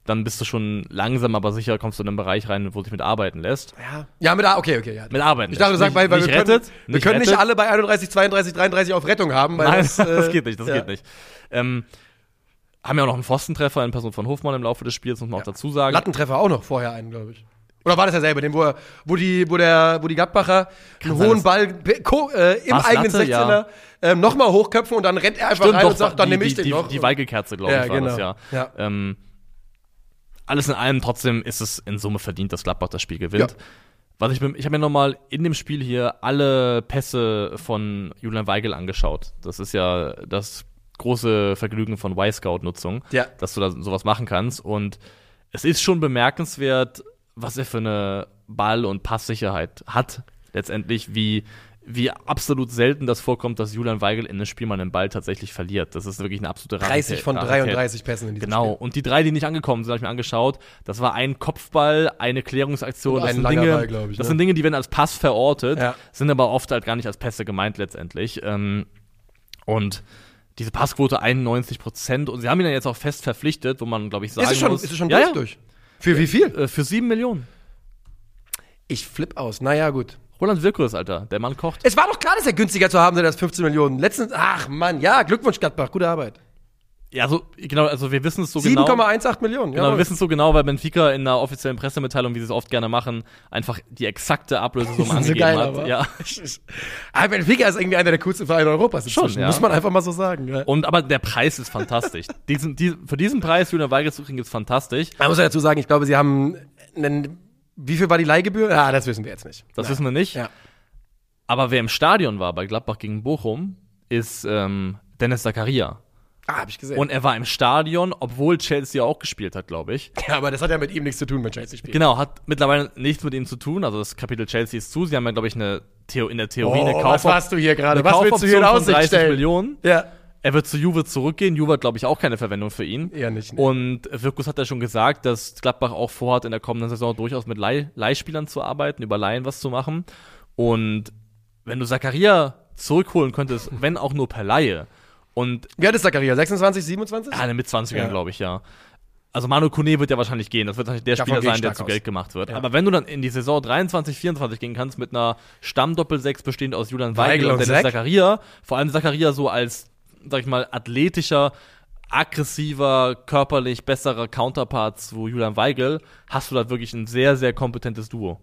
dann bist du schon langsam, aber sicher kommst du in einen Bereich rein, wo sich mit arbeiten lässt. Ja, ja mit A, okay, okay. Ja. Mit arbeiten. Ich dachte, du sagst, weil, weil nicht wir können, rettet, wir können nicht rettet. alle bei 31, 32, 33 auf Rettung haben. Weil Nein, das, das, äh, geht nicht, das ja. geht nicht. Ähm, haben ja auch noch einen Pfostentreffer in Person von Hofmann im Laufe des Spiels, muss man auch dazu sagen. Lattentreffer auch noch vorher einen, glaube ich. Oder war das derselbe, den, wo, er, wo, die, wo, der, wo die Gladbacher einen hohen das- Ball äh, im War's eigenen Latte? 16er Ja. ähm, nochmal hochköpfen und dann rennt er einfach Stimmt, rein doch, und sagt, dann die, nehme ich die, den die, noch. Die Weigelkerze, glaube Ja, ich, war das, genau. ja. Ja. Ähm, alles in allem trotzdem ist es in Summe verdient, dass Gladbach das Spiel gewinnt. Ja. Was ich, ich habe mir nochmal in dem Spiel hier alle Pässe von Julian Weigel angeschaut. Das ist ja das große Vergnügen von Y-Scout-Nutzung, Ja. dass du da sowas machen kannst. Und es ist schon bemerkenswert, was er für eine Ball- und Passsicherheit hat. Letztendlich, wie, wie absolut selten das vorkommt, dass Julian Weigel in einem Spiel mal einen Ball tatsächlich verliert. Das ist wirklich eine absolute 30 von Rarität. 33 Pässen in diesem Genau. Spiel. Und die drei, die nicht angekommen sind, habe ich mir angeschaut. Das war ein Kopfball, eine Klärungsaktion. Das ein sind Dinge, Ball, ich, Das ne? sind Dinge, die werden als Pass verortet, Ja. sind aber oft halt gar nicht als Pässe gemeint letztendlich. Ähm, und diese Passquote 91 Prozent. Und sie haben ihn dann jetzt auch fest verpflichtet, wo man, glaube ich, sagen Ist es schon, muss. ist es schon ja, durch, ja. Für wie viel? Äh, Für sieben Millionen. Ich flipp aus. Naja, gut. Roland Wirkus, Alter. Der Mann kocht. Es war doch klar, dass er günstiger zu haben ist als 15 Millionen. Letztens, ach Mann, ja, Glückwunsch Gladbach, gute Arbeit. Ja, so, genau, also wir wissen es so genau. 7,18 Millionen. Genau, wir wissen es so genau, weil Benfica in einer offiziellen Pressemitteilung, wie sie es oft gerne machen, einfach die exakte Ablösesumme ist so angegeben geil, hat. aber. Ja. Aber Benfica ist irgendwie einer der coolsten Vereine Europas Schon, ja. muss man einfach mal so sagen. Ja. Und aber der Preis ist fantastisch. diesen, die, für diesen Preis Julian Weigel zu kriegen, ist fantastisch. Man muss ja dazu sagen, ich glaube, sie haben einen, wie viel war die Leihgebühr? Ja, das wissen wir jetzt nicht. Das wissen wir nicht. Ja. Aber wer im Stadion war bei Gladbach gegen Bochum, ist ähm, Dennis Zakaria. Ah, hab ich gesehen. Und er war im Stadion, obwohl Chelsea auch gespielt hat, glaube ich. ja, aber das hat ja mit ihm nichts zu tun, wenn Chelsea spielt. Genau, hat mittlerweile nichts mit ihm zu tun. Also das Kapitel Chelsea ist zu. Sie haben ja, glaube ich, eine Theo in der Theorie eine Oh, Kauf was machst du hier gerade? eine Was willst du hier in Aussicht von 30 stellen? Millionen. Ja. Er wird zu Juve zurückgehen. Juve hat, glaube ich, auch keine Verwendung für ihn. Eher nicht. Ne? Und Wirkus hat ja schon gesagt, dass Gladbach auch vorhat, in der kommenden Saison durchaus mit Leih Leihspielern zu arbeiten, über Laien was zu machen. Und wenn du Zakaria zurückholen könntest, wenn auch nur per Laie, und Wie alt ist Zakaria? 26, 27? ja, mit 20ern, Ja. glaube ich, ja. Also Manu Kone wird ja wahrscheinlich gehen. Das wird wahrscheinlich der Davon Spieler sein, der zu aus. Geld gemacht wird. Ja. Aber wenn du dann in die Saison 23, 24 gehen kannst mit einer Stammdoppel-6 bestehend aus Julian Weigel Weigel und und Dennis. Zakaria, vor allem Zakaria so als, sag ich mal, athletischer, aggressiver, körperlich besserer Counterpart zu Julian Weigel, hast du da wirklich ein sehr, sehr kompetentes Duo.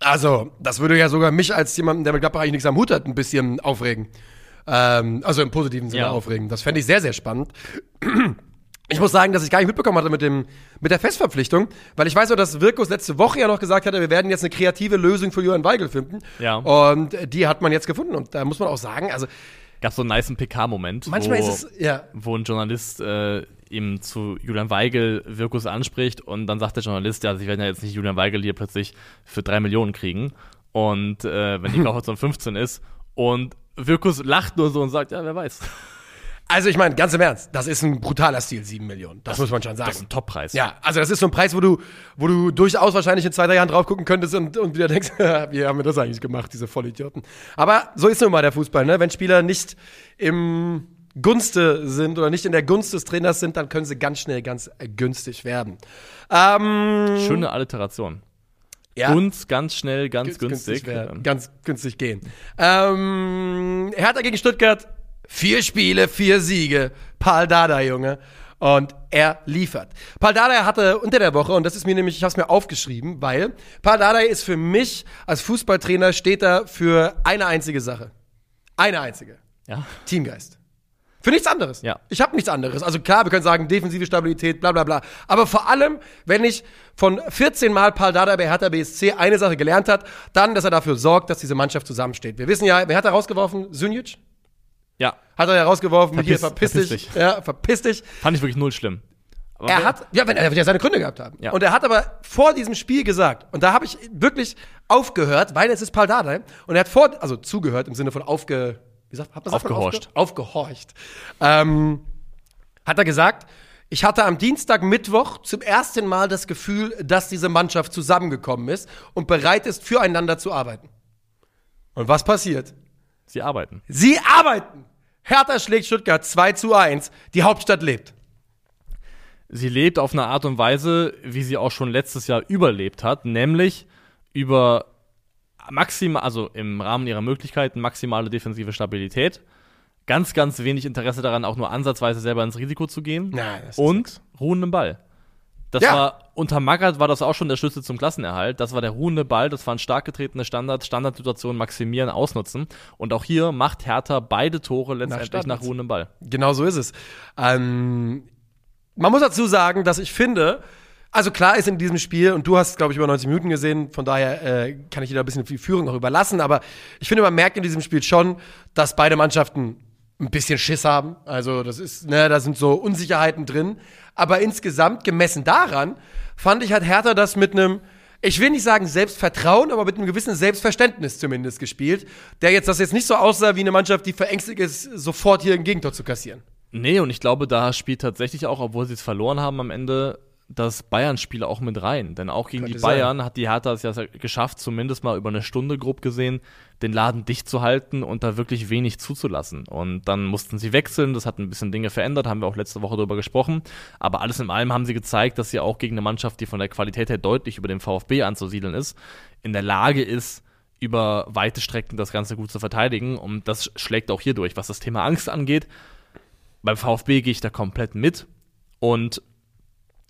Also, das würde ja sogar mich als jemanden, der mit Gladbach eigentlich nichts am Hut hat, ein bisschen aufregen. Ähm, also im positiven Sinne Ja. aufregen. Das fände ich sehr, sehr spannend. Ich muss sagen, dass ich gar nicht mitbekommen hatte mit, dem, mit der Festverpflichtung, weil ich weiß auch, dass Wirkus letzte Woche ja noch gesagt hatte, wir werden jetzt eine kreative Lösung für Johann Weigel finden. Ja. Und die hat man jetzt gefunden. Und da muss man auch sagen, also Gab so einen niceen PK-Moment, manchmal wo, ist es, ja, wo ein Journalist äh, ihm zu Julian Weigel Wirkus anspricht und dann sagt der Journalist, ja, sie werden ja jetzt nicht Julian Weigel hier plötzlich für drei Millionen kriegen. Und äh, wenn die Kaufoption 15 ist und Wirkus lacht nur so und sagt, ja, wer weiß. Also ich meine, ganz im Ernst, das ist ein brutaler Stil, 7 Millionen. Das, muss man schon sagen. Das ist ein Toppreis. Ja, also das ist so ein Preis, wo du, wo du durchaus wahrscheinlich in zwei, drei Jahren drauf gucken könntest und, und wieder denkst, wie haben wir das eigentlich gemacht, diese Vollidioten. Aber so ist nun mal der Fußball, ne? Wenn Spieler nicht im Gunste sind oder nicht in der Gunst des Trainers sind, dann können sie ganz schnell ganz günstig werden. Ähm, Schöne Alliteration. Ja. Und ganz schnell, ganz günstig. werden, ganz günstig gehen. Ähm, Hertha gegen Stuttgart, vier Spiele, vier Siege. Paul Dada, Junge. Und er liefert. Paul Dardai hatte unter der Woche, und das ist mir nämlich, ich habe es mir aufgeschrieben, weil Paul Dardai ist für mich als Fußballtrainer, steht er für eine einzige Sache. Eine einzige. Ja. Teamgeist. Für nichts anderes. Ja. Ich habe nichts anderes. Also klar, wir können sagen, defensive Stabilität, bla bla bla. Aber vor allem, wenn ich von 14 Mal Paul Dardai bei Hertha BSC eine Sache gelernt hat, dann, dass er dafür sorgt, dass diese Mannschaft zusammensteht. Wir wissen ja, wer hat er rausgeworfen? Synjic? Ja. Hat er ja rausgeworfen, Verpiss- hier, verpiss, verpiss dich. dich. Ja, verpiss dich. Fand ich wirklich null schlimm. Aber er hat, ja, wenn er wird ja seine Gründe gehabt haben. Ja. Und er hat aber vor diesem Spiel gesagt, und da habe ich wirklich aufgehört, weil es ist Paul Dardai, und er hat vor, also zugehört im Sinne von aufge, wie sagt, hat man Aufgehorcht. Aufge, aufgehorcht. Ähm, hat er gesagt, ich hatte am Dienstag, Mittwoch zum ersten Mal das Gefühl, dass diese Mannschaft zusammengekommen ist und bereit ist, füreinander zu arbeiten. Und was passiert? Sie arbeiten. Sie arbeiten! Hertha schlägt Stuttgart 2 zu 1. Die Hauptstadt lebt. Sie lebt auf eine Art und Weise, wie sie auch schon letztes Jahr überlebt hat, nämlich über maximal, also im Rahmen ihrer Möglichkeiten, maximale defensive Stabilität. Ganz, ganz wenig Interesse daran, auch nur ansatzweise selber ins Risiko zu gehen. Nein, und nix. ruhenden Ball. Das Ja. war, unter Magath war das auch schon der Schlüssel zum Klassenerhalt. Das war der ruhende Ball, das waren stark getretene Standards, Standardsituationen maximieren, ausnutzen. Und auch hier macht Hertha beide Tore letztendlich nach, Standards. ruhendem Ball. Genau so ist es. Ähm, man muss dazu sagen, dass ich finde, also klar ist in diesem Spiel, und du hast, glaube ich, über 90 Minuten gesehen, von daher äh, kann ich dir da ein bisschen die Führung noch überlassen, aber ich finde, man merkt in diesem Spiel schon, dass beide Mannschaften ein bisschen Schiss haben. Also, das ist, ne, da sind so Unsicherheiten drin. Aber insgesamt, gemessen daran, fand ich, hat Hertha das mit einem, ich will nicht sagen Selbstvertrauen, aber mit einem gewissen Selbstverständnis zumindest gespielt, der jetzt das jetzt nicht so aussah wie eine Mannschaft, die verängstigt ist, sofort hier ein Gegentor zu kassieren. Nee, und ich glaube, da spielt tatsächlich auch, obwohl sie es verloren haben am Ende, das Bayern-Spiel auch mit rein. Denn auch gegen Könnte die Bayern hat die Hertha es ja geschafft, zumindest mal über eine Stunde grob gesehen, den Laden dicht zu halten und da wirklich wenig zuzulassen. Und dann mussten sie wechseln, das hat ein bisschen Dinge verändert, haben wir auch letzte Woche darüber gesprochen. Aber alles in allem haben sie gezeigt, dass sie auch gegen eine Mannschaft, die von der Qualität her deutlich über dem VfB anzusiedeln ist, in der Lage ist, über weite Strecken das Ganze gut zu verteidigen. Und das schlägt auch hier durch. Was das Thema Angst angeht, beim VfB gehe ich da komplett mit. Und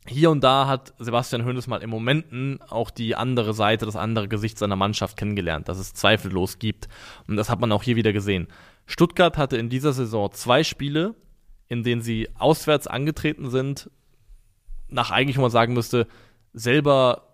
hier und da hat Sebastian Hoeneß mal in Momenten auch die andere Seite, das andere Gesicht seiner Mannschaft kennengelernt, dass es zweifellos gibt. Und das hat man auch hier wieder gesehen. Stuttgart hatte in dieser Saison zwei Spiele, in denen sie auswärts angetreten sind, nach eigentlich, wo man sagen müsste, selber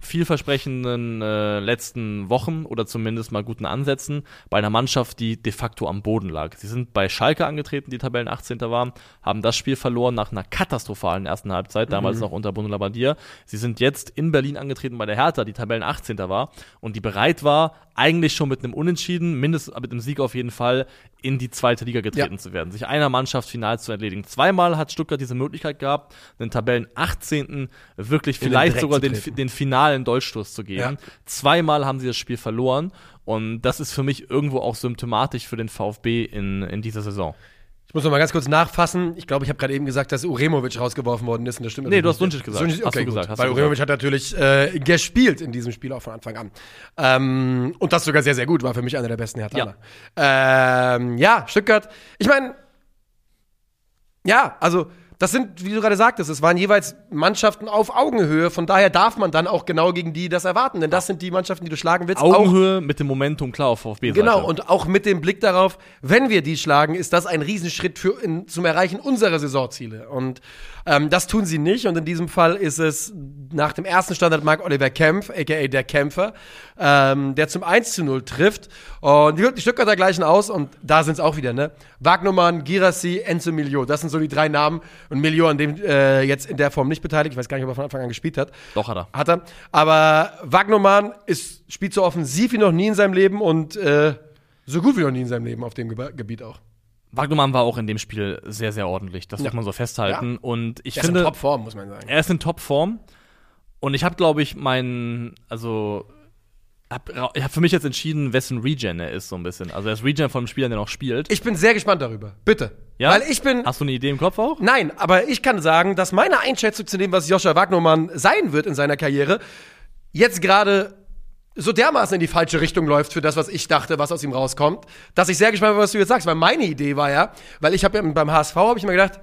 vielversprechenden äh, letzten Wochen oder zumindest mal guten Ansätzen bei einer Mannschaft, die de facto am Boden lag. Sie sind bei Schalke angetreten, die Tabellen 18. waren, haben das Spiel verloren nach einer katastrophalen ersten Halbzeit, damals noch unter Bruno Labbadia. Sie sind jetzt in Berlin angetreten bei der Hertha, die Tabellen 18. war und die bereit war, eigentlich schon mit einem Unentschieden, mindestens mit einem Sieg auf jeden Fall, in die zweite Liga getreten Ja. zu werden, sich einer Mannschaft final zu erledigen. Zweimal hat Stuttgart diese Möglichkeit gehabt, den Tabellen 18. wirklich den vielleicht sogar zu den, treten. Den finalen Dolchstoß zu geben. Ja. Zweimal haben sie das Spiel verloren und das ist für mich irgendwo auch symptomatisch für den VfB in, in dieser Saison. Ich muss noch mal ganz kurz nachfassen. Ich glaube, ich habe gerade eben gesagt, dass Uremovic rausgeworfen worden ist. Und das stimmt Nee, du hast. Duncic gesagt. Hast okay, du gut. gesagt, hast Weil du Uremovic hat natürlich äh, gespielt in diesem Spiel auch von Anfang an. Ähm, und das sogar sehr, sehr gut. War für mich einer der besten Herthaner. Ja, ähm, ja Stuttgart. Ich meine, ja, also das sind, wie du gerade sagtest, es waren jeweils Mannschaften auf Augenhöhe. Von daher darf man dann auch genau gegen die das erwarten. Denn das sind die Mannschaften, die du schlagen willst. Auch Augenhöhe mit dem Momentum klar auf VfB-Seite. Genau, und auch mit dem Blick darauf, wenn wir die schlagen, ist das ein Riesenschritt für in, zum Erreichen unserer Saisonziele. Und ähm, das tun sie nicht. Und in diesem Fall ist es nach dem ersten Standard Mark Oliver Kempf, aka der Kämpfer, ähm, der zum 1 zu 0 trifft. Und die, die Stuttgarter gleichen aus und da sind es auch wieder, ne? Wagnumann, Girassi, Enzo Milio. Das sind so die drei Namen. Und Milio an dem äh, jetzt in der Form nicht beteiligt. Ich weiß gar nicht, ob er von Anfang an gespielt hat. Doch hat er. Hat er. Aber Wagnermann ist, spielt so offensiv wie noch nie in seinem Leben und äh, so gut wie noch nie in seinem Leben auf dem Gebiet auch. Wagnermann war auch in dem Spiel sehr, sehr ordentlich. Das Ja. muss man so festhalten. Und ich ist finde, in Topform, muss man sagen. er ist in Topform. Und ich habe, glaube ich, meinen, also, hab, ich habe für mich jetzt entschieden, wessen Regen er ist, so ein bisschen. Also, er ist Regen von einem Spieler, der noch spielt. Ich bin sehr gespannt darüber. Bitte. Ja? Weil ich bin. Hast du eine Idee im Kopf auch? Nein, aber ich kann sagen, dass meine Einschätzung zu dem, was Joscha Wagnermann sein wird in seiner Karriere, jetzt gerade so dermaßen in die falsche Richtung läuft für das, was ich dachte, was aus ihm rauskommt, dass ich sehr gespannt bin, was du jetzt sagst. Weil meine Idee war ja, weil ich habe ja beim HSV habe ich mir gedacht,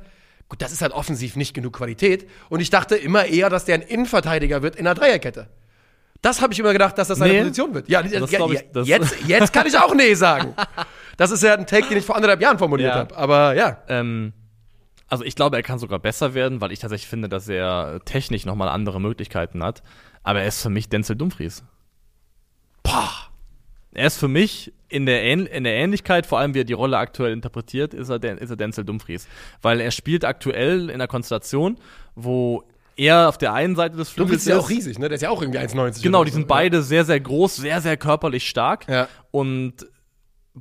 gut, das ist halt offensiv nicht genug Qualität. Und ich dachte immer eher, dass der ein Innenverteidiger wird in der Dreierkette. Das habe ich immer gedacht, dass das seine Nee. Position wird. Ja, Das ja, ich- das- jetzt, jetzt kann ich auch nee sagen. Das ist ja ein Take, den ich vor anderthalb Jahren formuliert Ja. habe. Aber ja. Ähm, also ich glaube, er kann sogar besser werden, weil ich tatsächlich finde, dass er technisch nochmal andere Möglichkeiten hat. Aber er ist für mich Denzel Dumfries. Boah. er ist für mich in der, Ähn in der Ähnlichkeit, vor allem wie er die Rolle aktuell interpretiert, ist er, ist er Denzel Dumfries. Weil er spielt aktuell in einer Konstellation, wo er auf der einen Seite des Flügels ist ja auch riesig, ne? Der ist ja auch irgendwie 1,90. Genau, die so. sind beide sehr, sehr groß, sehr, sehr körperlich stark. Ja. Und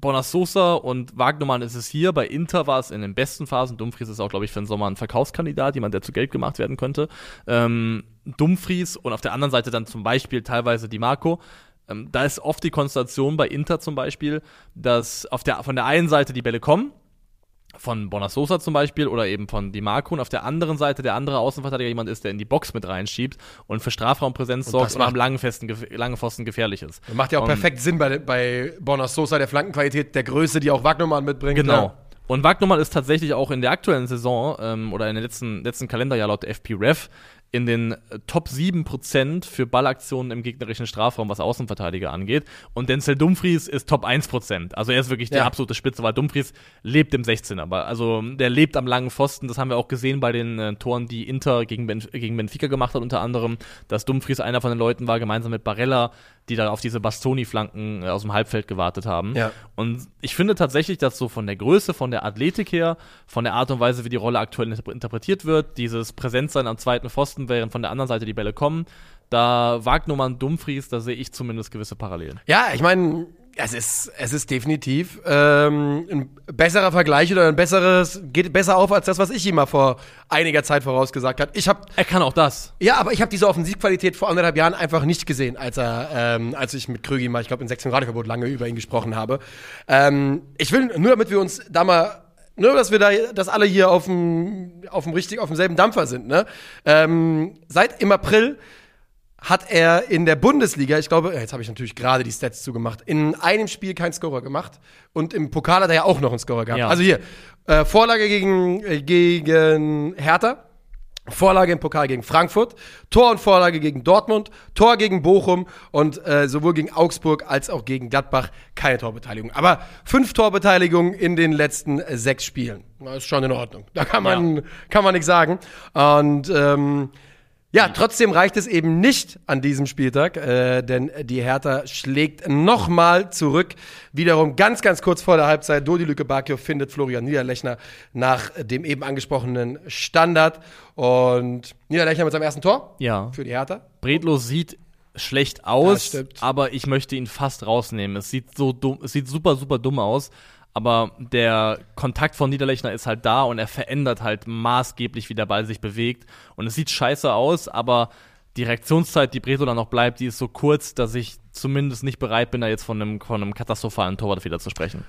Bonasosa und Wagnermann ist es hier. Bei Inter war es in den besten Phasen. Dumfries ist auch, glaube ich, für den Sommer ein Verkaufskandidat, jemand, der zu Geld gemacht werden könnte. Ähm, Dumfries und auf der anderen Seite dann zum Beispiel teilweise Di Marco. Ähm, da ist oft die Konstellation bei Inter zum Beispiel, dass auf der, von der einen Seite die Bälle kommen, von Bonasosa zum Beispiel oder eben von Di Marco und auf der anderen Seite der andere Außenverteidiger jemand ist, der in die Box mit reinschiebt und für Strafraumpräsenz sorgt und am langen, festen, langen Pfosten gefährlich ist. Macht ja auch Und- perfekt Sinn bei, bei Bonas Sosa, der Flankenqualität, der Größe, die auch Wagnermann mitbringt. Genau. Ja. Und Wagnermann ist tatsächlich auch in der aktuellen Saison ähm, oder in den letzten, letzten Kalenderjahr laut FP Ref in den äh, Top 7% für Ballaktionen im gegnerischen Strafraum, was Außenverteidiger angeht. Und Denzel Dumfries ist Top 1%. Also er ist wirklich die Ja. absolute Spitze, weil Dumfries lebt im 16er. Aber also der lebt am langen Pfosten. Das haben wir auch gesehen bei den äh, Toren, die Inter gegen, Benf gegen Benfica gemacht hat, unter anderem, dass Dumfries einer von den Leuten war, gemeinsam mit Barella, die da auf diese Bastoni-Flanken äh, aus dem Halbfeld gewartet haben. Ja. Und ich finde tatsächlich, dass so von der Größe, von der Athletik her, von der Art und Weise, wie die Rolle aktuell interp- interpretiert wird, dieses Präsentsein am zweiten Pfosten, während von der anderen Seite die Bälle kommen, da Wagnumann, Dumfries, da sehe ich zumindest gewisse Parallelen. Ja, ich meine, es ist, es ist definitiv ähm, ein besserer Vergleich oder ein besseres, geht besser auf als das, was ich ihm mal vor einiger Zeit vorausgesagt habe. Ich habe Er kann auch das. ja, aber ich habe diese Offensivqualität vor anderthalb Jahren einfach nicht gesehen, als er, ähm, als ich mit Krügi mal, ich glaube, in 16 Radioverbot lange über ihn gesprochen habe. Ähm, ich will nur, damit wir uns da mal, nur, dass wir da, dass alle hier auf dem, auf dem richtig, auf demselben Dampfer sind. Ne? Ähm, seit im April hat er in der Bundesliga, ich glaube, jetzt habe ich natürlich gerade die Stats zugemacht, in einem Spiel keinen Scorer gemacht und im Pokal hat er ja auch noch einen Scorer gehabt. Ja. Also hier, äh, Vorlage gegen, äh, gegen Hertha, Vorlage im Pokal gegen Frankfurt, Tor und Vorlage gegen Dortmund, Tor gegen Bochum und äh, sowohl gegen Augsburg als auch gegen Gladbach keine Torbeteiligung. Aber fünf Torbeteiligungen in den letzten äh, sechs Spielen. Das ist schon in Ordnung. Da kann man, kann man nichts sagen. Und ähm, ja, trotzdem reicht es eben nicht an diesem Spieltag, äh, denn die Hertha schlägt nochmal zurück. Wiederum ganz, ganz kurz vor der Halbzeit. Dodi Lücke Bakio findet Florian Niederlechner nach dem eben angesprochenen Standard. Und Niederlechner mit seinem ersten Tor Ja. für die Hertha. Bredlo sieht schlecht aus, aber ich möchte ihn fast rausnehmen. Es sieht so dumm, es sieht super, super dumm aus. Aber der Kontakt von Niederlechner ist halt da und er verändert halt maßgeblich, wie der Ball sich bewegt. Und es sieht scheiße aus, aber die Reaktionszeit, die Breto dann noch bleibt, die ist so kurz, dass ich zumindest nicht bereit bin, da jetzt von einem, von einem katastrophalen Torwartfehler zu sprechen.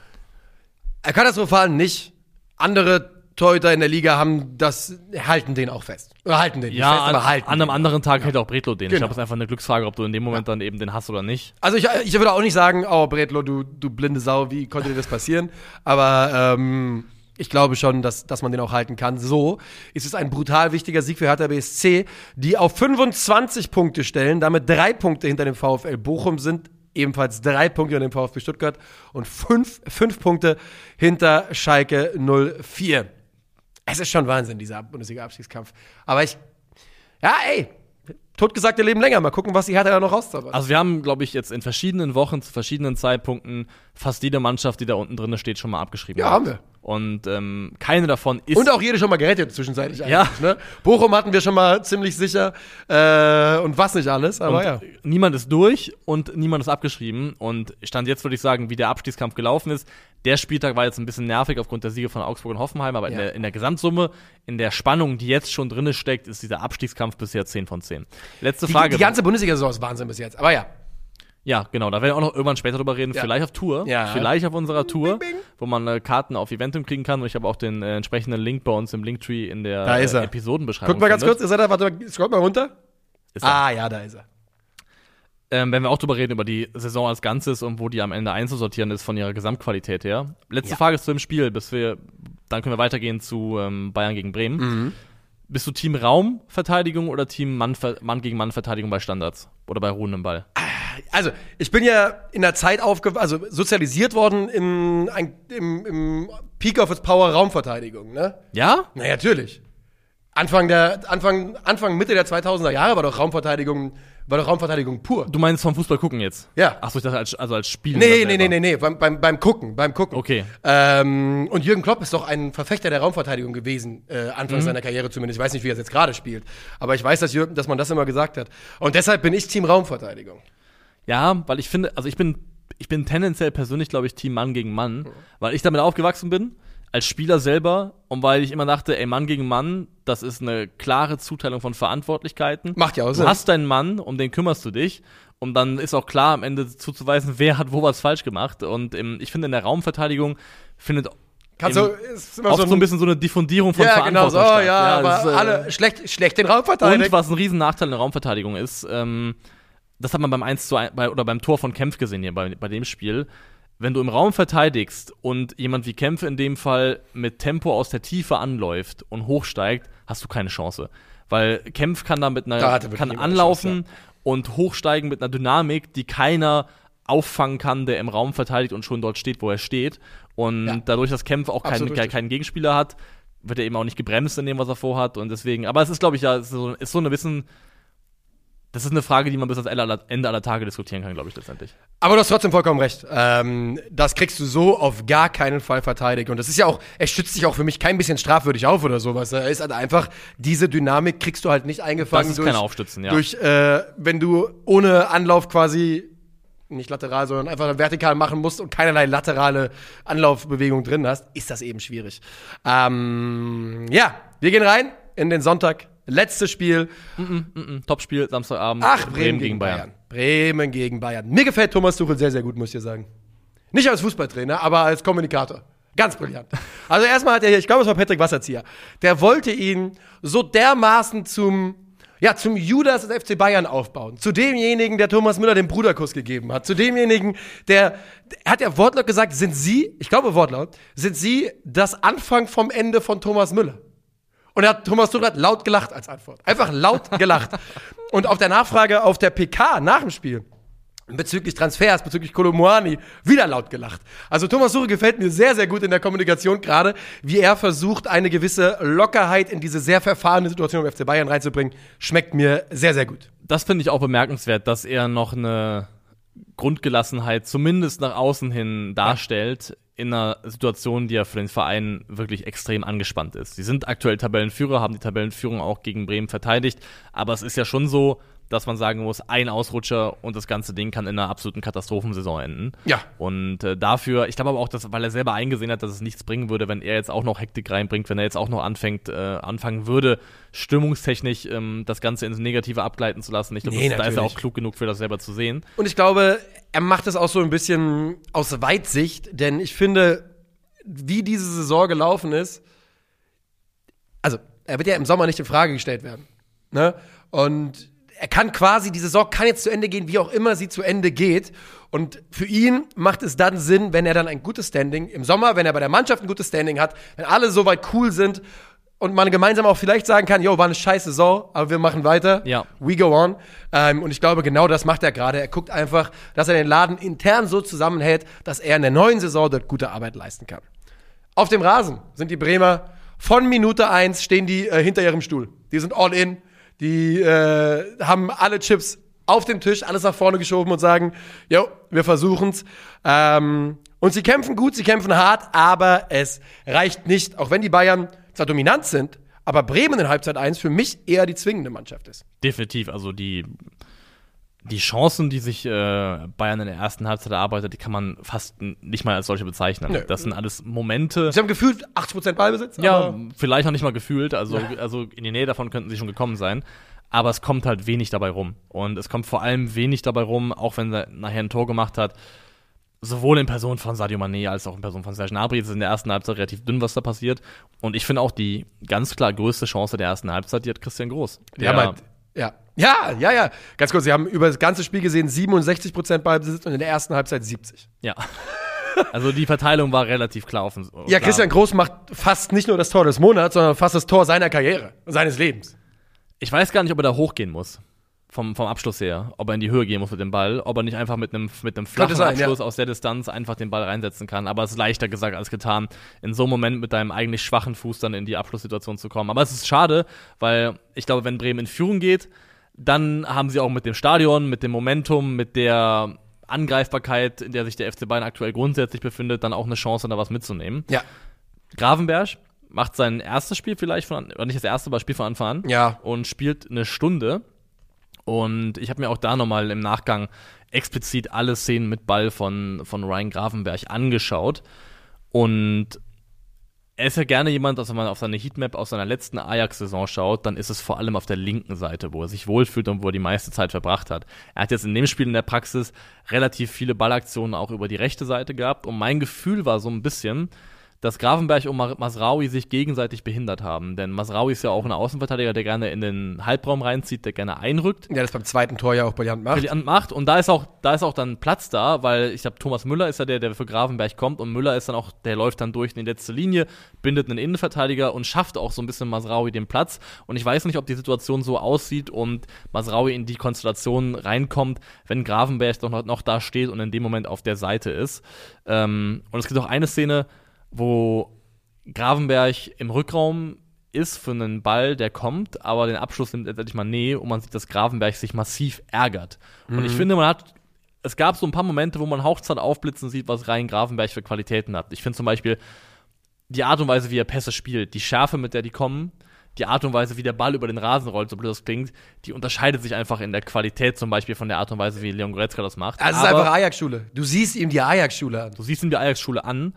Äh, Katastrophal nicht. Andere Torhüter in der Liga haben das, halten den auch fest. Oder halten den Ja, fest, an, aber halten an einem anderen Tag hätte auch Bretlo den. Ich Genau. glaube, es ist einfach eine Glücksfrage, ob du in dem Moment dann eben den hast oder nicht. Also ich, ich würde auch nicht sagen, oh Bretlo, du, du blinde Sau, wie konnte dir das passieren? Aber ähm, ich glaube schon, dass, dass man den auch halten kann. So ist es ein brutal wichtiger Sieg für Hertha BSC, die auf 25 Punkte stellen, damit drei Punkte hinter dem VfL Bochum sind. Ebenfalls drei Punkte hinter dem VfB Stuttgart und fünf, fünf Punkte hinter Schalke 04. Es ist schon Wahnsinn, dieser Bundesliga-Abstiegskampf. Aber ich, ja, ey, totgesagte leben länger. Mal gucken, was die Hertha da noch rauszaubert. Also wir haben, glaube ich, jetzt in verschiedenen Wochen zu verschiedenen Zeitpunkten fast jede Mannschaft, die da unten drin steht, schon mal abgeschrieben. Ja, haben wir. Und ähm, keine davon ist. Und auch jede schon mal gerettet zwischenzeitlich Ja. Ne? Bochum hatten wir schon mal ziemlich sicher äh, und was nicht alles, aber und ja. niemand ist durch und niemand ist abgeschrieben. Und Stand jetzt würde ich sagen, wie der Abstiegskampf gelaufen ist. Der Spieltag war jetzt ein bisschen nervig aufgrund der Siege von Augsburg und Hoffenheim, aber in, Ja. der, in der Gesamtsumme, in der Spannung, die jetzt schon drinne steckt, ist dieser Abstiegskampf bisher 10 von 10. Letzte Die, Frage. die ganze Bundesliga-Saison ist Wahnsinn bis jetzt. Aber ja. Ja, genau, da werden wir auch noch irgendwann später drüber reden. Ja. Vielleicht auf Tour. Ja. Vielleicht auf unserer Tour, bing. wo man äh, Karten auf Eventum kriegen kann. Und ich habe auch den äh, entsprechenden Link bei uns im Linktree in der Da ist er. äh, Episodenbeschreibung. Guck mal ganz findet. kurz, ist er da? Warte mal, scrollt mal runter. Ist er. Ah, ja, da ist er. Ähm, wenn wir auch drüber reden, über die Saison als Ganzes und wo die am Ende einzusortieren ist von ihrer Gesamtqualität her. Letzte Ja. Frage zu dem Spiel, bis wir, dann können wir weitergehen zu ähm, Bayern gegen Bremen. Mhm. Bist du Team Raumverteidigung oder Team Mann, Mann gegen Mann Verteidigung bei Standards? Oder bei ruhendem Ball? Also, ich bin ja in der Zeit aufge also sozialisiert worden im, im, im Peak of its Power Raumverteidigung, ne? Ja? Na natürlich. Anfang der Anfang Anfang Mitte der 2000er Jahre war doch Raumverteidigung war doch Raumverteidigung pur. Du meinst vom Fußball gucken jetzt? Ja. Achso, ich dachte als, also als Spieler. Nee, nee, nee, nee, nee, beim, beim, beim Gucken, beim Gucken. Okay. Ähm, und Jürgen Klopp ist doch ein Verfechter der Raumverteidigung gewesen, äh, Anfang seiner Karriere zumindest. Ich weiß nicht, wie er es jetzt gerade spielt. Aber ich weiß, dass, Jürgen, dass man das immer gesagt hat. Und deshalb bin ich Team Raumverteidigung. Ja, weil ich finde, also ich bin, ich bin tendenziell persönlich, glaube ich, Team Mann gegen Mann, weil ich damit aufgewachsen bin, als Spieler selber und weil ich immer dachte, ey, Mann gegen Mann, das ist eine klare Zuteilung von Verantwortlichkeiten. Macht ja auch Du Sinn. hast deinen Mann, um den kümmerst du dich. Und dann ist auch klar, am Ende zuzuweisen, wer hat wo was falsch gemacht. Und im, ich finde, in der Raumverteidigung findet Kannst du, ist immer oft so ein, ein- bisschen so eine Diffundierung von Ja, genau so, Verantwortung ja, statt. aber das äh, alle schlecht, schlecht den Raum verteidigen. und was ein riesen Nachteil in der Raumverteidigung ist, ähm, das hat man beim 1 zu 1 bei, oder beim Tor von Kempf gesehen hier bei, bei dem Spiel. Wenn du im Raum verteidigst und jemand wie Kempf in dem Fall mit Tempo aus der Tiefe anläuft und hochsteigt, hast du keine Chance. Weil Kempf kann da mit Da einer, wirklich kann anlaufen und hochsteigen mit einer Dynamik, die keiner auffangen kann, der im Raum verteidigt und schon dort steht, wo er steht. Und Ja. dadurch, dass Kempf auch keinen, keinen, Gegenspieler hat, wird er eben auch nicht gebremst in dem, was er vorhat. Und deswegen, aber es ist, glaube ich, ja, es ist so, ist so eine Wissen, das ist eine Frage, die man bis ans Ende aller, Tage diskutieren kann, glaube ich, letztendlich. Aber du hast trotzdem vollkommen recht. Ähm, das kriegst du so auf gar keinen Fall verteidigt. Und das ist ja auch, er stützt sich auch für mich kein bisschen strafwürdig auf oder sowas. Er ist halt einfach, diese Dynamik kriegst du halt nicht eingefangen Das ist kein Aufstützen, ja. durch äh, wenn du ohne Anlauf quasi nicht lateral, sondern einfach vertikal machen musst und keinerlei laterale Anlaufbewegung drin hast, ist das eben schwierig. Ähm, ja, wir gehen rein in den Sonntag. Letztes Spiel. Mhm, Topspiel, Samstagabend, Ach, Bremen, gegen Bayern. Bremen gegen Bayern. Mir gefällt Thomas Tuchel sehr, sehr gut, muss ich sagen. Nicht als Fußballtrainer, aber als Kommunikator. Ganz brillant. Also erstmal hat er hier, ich glaube, es war Patrick Wasserzieher, der wollte ihn so dermaßen zum, ja, zum Judas des FC Bayern aufbauen. Zu demjenigen, der Thomas Müller den Bruderkuss gegeben hat. Zu demjenigen, der, er hat ja wortlaut gesagt, sind Sie, ich glaube wortlaut, sind Sie das Anfang vom Ende von Thomas Müller? Und er hat, Thomas Tuchel laut gelacht als Antwort. Einfach laut gelacht. Und auf der Nachfrage auf der PK nach dem Spiel bezüglich Transfers, bezüglich Kolomoani, wieder laut gelacht. Also Thomas Tuchel gefällt mir sehr, sehr gut in der Kommunikation gerade, wie er versucht, eine gewisse Lockerheit in diese sehr verfahrene Situation im FC Bayern reinzubringen. Schmeckt mir sehr, sehr gut. Das finde ich auch bemerkenswert, dass er noch eine Grundgelassenheit zumindest nach außen hin darstellt in einer Situation, die ja für den Verein wirklich extrem angespannt ist. Sie sind aktuell Tabellenführer, haben die Tabellenführung auch gegen Bremen verteidigt, aber es ist ja schon so, dass man sagen muss, ein Ausrutscher und das ganze Ding kann in einer absoluten Katastrophensaison enden. Ja. Und äh, dafür, ich glaube aber auch, dass, weil er selber eingesehen hat, dass es nichts bringen würde, wenn er jetzt auch noch Hektik reinbringt, wenn er jetzt auch noch anfängt, äh, anfangen würde, stimmungstechnisch ähm, das Ganze ins Negative abgleiten zu lassen. Ich glaube, Nee, das- da ist er auch klug genug für das selber zu sehen. Und ich glaube, er macht es auch so ein bisschen aus Weitsicht, denn ich finde, wie diese Saison gelaufen ist, also er wird ja im Sommer nicht in Frage gestellt werden. Ne? Und er kann quasi, die Saison kann jetzt zu Ende gehen, wie auch immer sie zu Ende geht. Und für ihn macht es dann Sinn, wenn er dann ein gutes Standing im Sommer, wenn er bei der Mannschaft ein gutes Standing hat, wenn alle soweit cool sind und man gemeinsam auch vielleicht sagen kann, yo, war eine scheiß Saison, aber wir machen weiter. Ja. We go on. Ähm, und ich glaube, genau das macht er gerade. Er guckt einfach, dass er den Laden intern so zusammenhält, dass er in der neuen Saison dort gute Arbeit leisten kann. Auf dem Rasen sind die Bremer von Minute eins stehen die äh, hinter ihrem Stuhl. Die sind all in. Die äh, haben alle Chips auf dem Tisch, alles nach vorne geschoben und sagen, jo, wir versuchen's. Ähm, und sie kämpfen gut, sie kämpfen hart, aber es reicht nicht, auch wenn die Bayern zwar dominant sind, aber Bremen in Halbzeit 1 für mich eher die zwingende Mannschaft ist. Definitiv, also die, die Chancen, die sich äh, Bayern in der ersten Halbzeit erarbeitet, die kann man fast nicht mal als solche bezeichnen. Nö. Das sind alles Momente. Sie haben gefühlt 80% Ballbesitz, Ja, vielleicht noch nicht mal gefühlt, also, also in die Nähe davon könnten sie schon gekommen sein. Aber es kommt halt wenig dabei rum. Und es kommt vor allem wenig dabei rum, auch wenn er nachher ein Tor gemacht hat. Sowohl in Person von Sadio Mané als auch in Person von Serge Gnabry. Es ist in der ersten Halbzeit relativ dünn, was da passiert. Und ich finde auch die ganz klar größte Chance der ersten Halbzeit, die hat Christian Groß. Die haben halt, ja. Ja, ja, ja. Ganz kurz, sie haben über das ganze Spiel gesehen 67% Ballbesitz und in der ersten Halbzeit 70. ja. Also die Verteilung war relativ klar offen. Ja, Christian Groß macht fast nicht nur das Tor des Monats, sondern fast das Tor seiner Karriere, seines Lebens. Ich weiß gar nicht, ob er da hochgehen muss. Vom, vom Abschluss her. Ob er in die Höhe gehen muss mit dem Ball. Ob er nicht einfach mit einem, mit einem flachen sein, Abschluss ja. aus der Distanz einfach den Ball reinsetzen kann. Aber es ist leichter gesagt als getan, in so einem Moment mit deinem eigentlich schwachen Fuß dann in die Abschlusssituation zu kommen. Aber es ist schade, weil ich glaube, wenn Bremen in Führung geht, Dann haben sie auch mit dem Stadion, mit dem Momentum, mit der Angreifbarkeit, in der sich der FC Bayern aktuell grundsätzlich befindet, dann auch eine Chance, da was mitzunehmen. Ja. Gravenberg macht sein erstes Spiel vielleicht von, oder nicht das erste, aber Spiel von Anfang an. Ja. Und spielt eine Stunde. Und ich habe mir auch da nochmal im Nachgang explizit alle Szenen mit Ball von, von Ryan Gravenberg angeschaut. Und er ist ja gerne jemand, dass wenn man auf seine Heatmap aus seiner letzten Ajax-Saison schaut, dann ist es vor allem auf der linken Seite, wo er sich wohlfühlt und wo er die meiste Zeit verbracht hat. Er hat jetzt in dem Spiel in der Praxis relativ viele Ballaktionen auch über die rechte Seite gehabt und mein Gefühl war so ein bisschen, dass Gravenberg und Masraui sich gegenseitig behindert haben. Denn Masraui ist ja auch ein Außenverteidiger, der gerne in den Halbraum reinzieht, der gerne einrückt. Der das beim zweiten Tor ja auch brillant macht. Brillant macht. Und da ist auch, da ist auch dann Platz da, weil ich glaube, Thomas Müller ist ja der, der für Gravenberg kommt und Müller ist dann auch, der läuft dann durch in die letzte Linie, bindet einen Innenverteidiger und schafft auch so ein bisschen Masraui den Platz. Und ich weiß nicht, ob die Situation so aussieht und Masraui in die Konstellation reinkommt, wenn Gravenberg doch noch, noch da steht und in dem Moment auf der Seite ist. Ähm, und es gibt auch eine Szene, wo Gravenberg im Rückraum ist für einen Ball, der kommt, aber den Abschluss nimmt letztendlich Mané und man sieht, dass Gravenberg sich massiv ärgert. Und ich finde, man hat, es gab so ein paar Momente, wo man hauchzart aufblitzen sieht, was Ryan Gravenberg für Qualitäten hat. Ich finde zum Beispiel die Art und Weise, wie er Pässe spielt, die Schärfe, mit der die kommen, die Art und Weise, wie der Ball über den Rasen rollt, so blöd das klingt, die unterscheidet sich einfach in der Qualität zum Beispiel von der Art und Weise, wie Leon Goretzka das macht. Also es ist einfach Ajax-Schule. Du siehst ihm die Ajax-Schule an. du siehst ihm die Ajax-Schule an,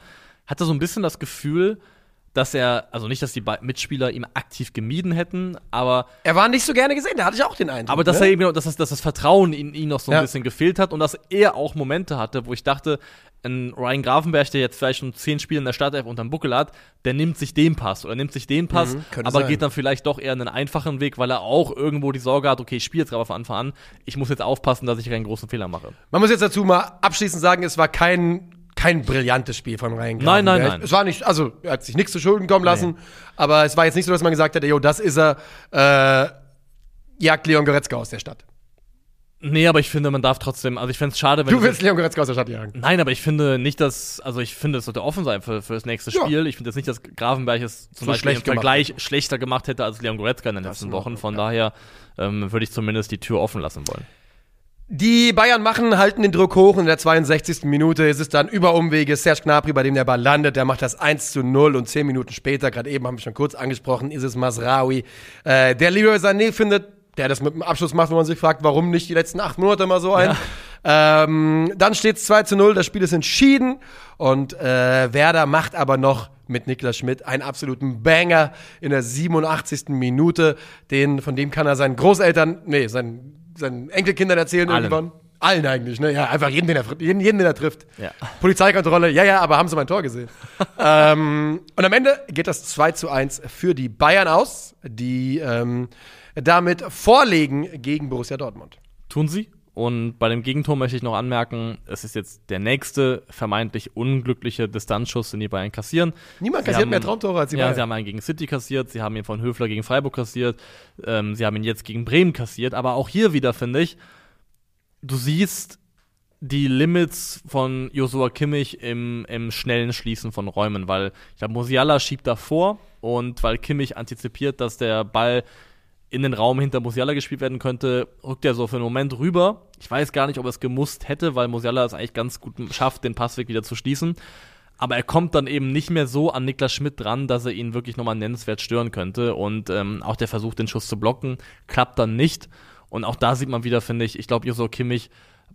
hatte so ein bisschen das Gefühl, dass er, also nicht, dass die Mitspieler ihm aktiv gemieden hätten, aber, Er war nicht so gerne gesehen, da hatte ich auch den Eindruck. aber dass ne? er eben, dass das, dass das Vertrauen in ihn noch so ein Ja. bisschen gefehlt hat und dass er auch Momente hatte, wo ich dachte, ein Ryan Gravenberg, der jetzt vielleicht schon zehn Spiele in der Startelf unterm Buckel hat, der nimmt sich den Pass oder nimmt sich den Pass, Mhm, aber sein. geht dann vielleicht doch eher einen einfachen Weg, weil er auch irgendwo die Sorge hat, okay, ich spiele jetzt gerade von Anfang an, ich muss jetzt aufpassen, dass ich keinen großen Fehler mache. Man muss jetzt dazu mal abschließend sagen, es war kein, kein brillantes Spiel von Ryan Nein, nein, Gravenberg. nein. Es war nicht, also er hat sich nichts zu Schulden kommen lassen, aber es war jetzt nicht so, dass man gesagt hätte, jo, das ist er, äh, jagt Leon Goretzka aus der Stadt. Nee, aber ich finde, man darf trotzdem, also ich fände es schade, wenn Du willst Leon Goretzka aus der Stadt jagen. Nein, aber ich finde nicht, dass, also ich finde, es sollte offen sein für, für das nächste Ja. Spiel. Ich finde jetzt nicht, dass Gravenberg es zum So Beispiel im gemacht Vergleich schlechter gemacht hätte als Leon Goretzka in den letzten in Wochen. Von ja. daher ähm, würde ich zumindest die Tür offen lassen wollen. Die Bayern machen, halten den Druck hoch. In der 62. Minute ist es dann über Umwege Serge Gnabry, bei dem der Ball landet. Der macht das 1 zu 0 und 10 Minuten später, gerade eben haben wir schon kurz angesprochen, ist es Masraoui. Äh, der Leroy Sané findet, der das mit dem Abschluss macht, wo man sich fragt, warum nicht die letzten acht Monate mal so ein. Ähm, dann steht es 2 zu 0, das Spiel ist entschieden und äh, Werder macht aber noch mit Niklas Schmidt einen absoluten Banger in der 87. Minute. Den, von dem kann er seinen Großeltern, nee, seinen, seinen Enkelkindern erzählen Allen. irgendwann. Allen eigentlich, ne? Ja, einfach jeden, den er, jeden, jeden, den er trifft. Ja. Polizeikontrolle, ja, ja, aber haben sie mein Tor gesehen. ähm, und am Ende geht das 2 zu 1 für die Bayern aus, die ähm, damit vorlegen gegen Borussia Dortmund. Tun sie. Und bei dem Gegentor möchte ich noch anmerken, es ist jetzt der nächste vermeintlich unglückliche Distanzschuss, den die Bayern kassieren. Niemand Sie kassiert haben- mehr Traumtore als die Ja, Bayern. sie haben einen gegen City kassiert, sie haben ihn von Höfler gegen Freiburg kassiert, ähm, sie haben ihn jetzt gegen Bremen kassiert, aber auch hier wieder finde ich, du siehst die Limits von Josua Kimmich im, im schnellen Schließen von Räumen, weil ich glaube, Musiala schiebt davor und weil Kimmich antizipiert, dass der Ball in den Raum hinter Musiala gespielt werden könnte, rückt er so für einen Moment rüber. Ich weiß gar nicht, ob er es gemusst hätte, weil Musiala es eigentlich ganz gut schafft, den Passweg wieder zu schließen. Aber er kommt dann eben nicht mehr so an Niklas Schmidt dran, dass er ihn wirklich nochmal nennenswert stören könnte. Und ähm, auch der Versuch, den Schuss zu blocken, klappt dann nicht. Und auch da sieht man wieder, finde ich, ich glaube, Josua Kimmich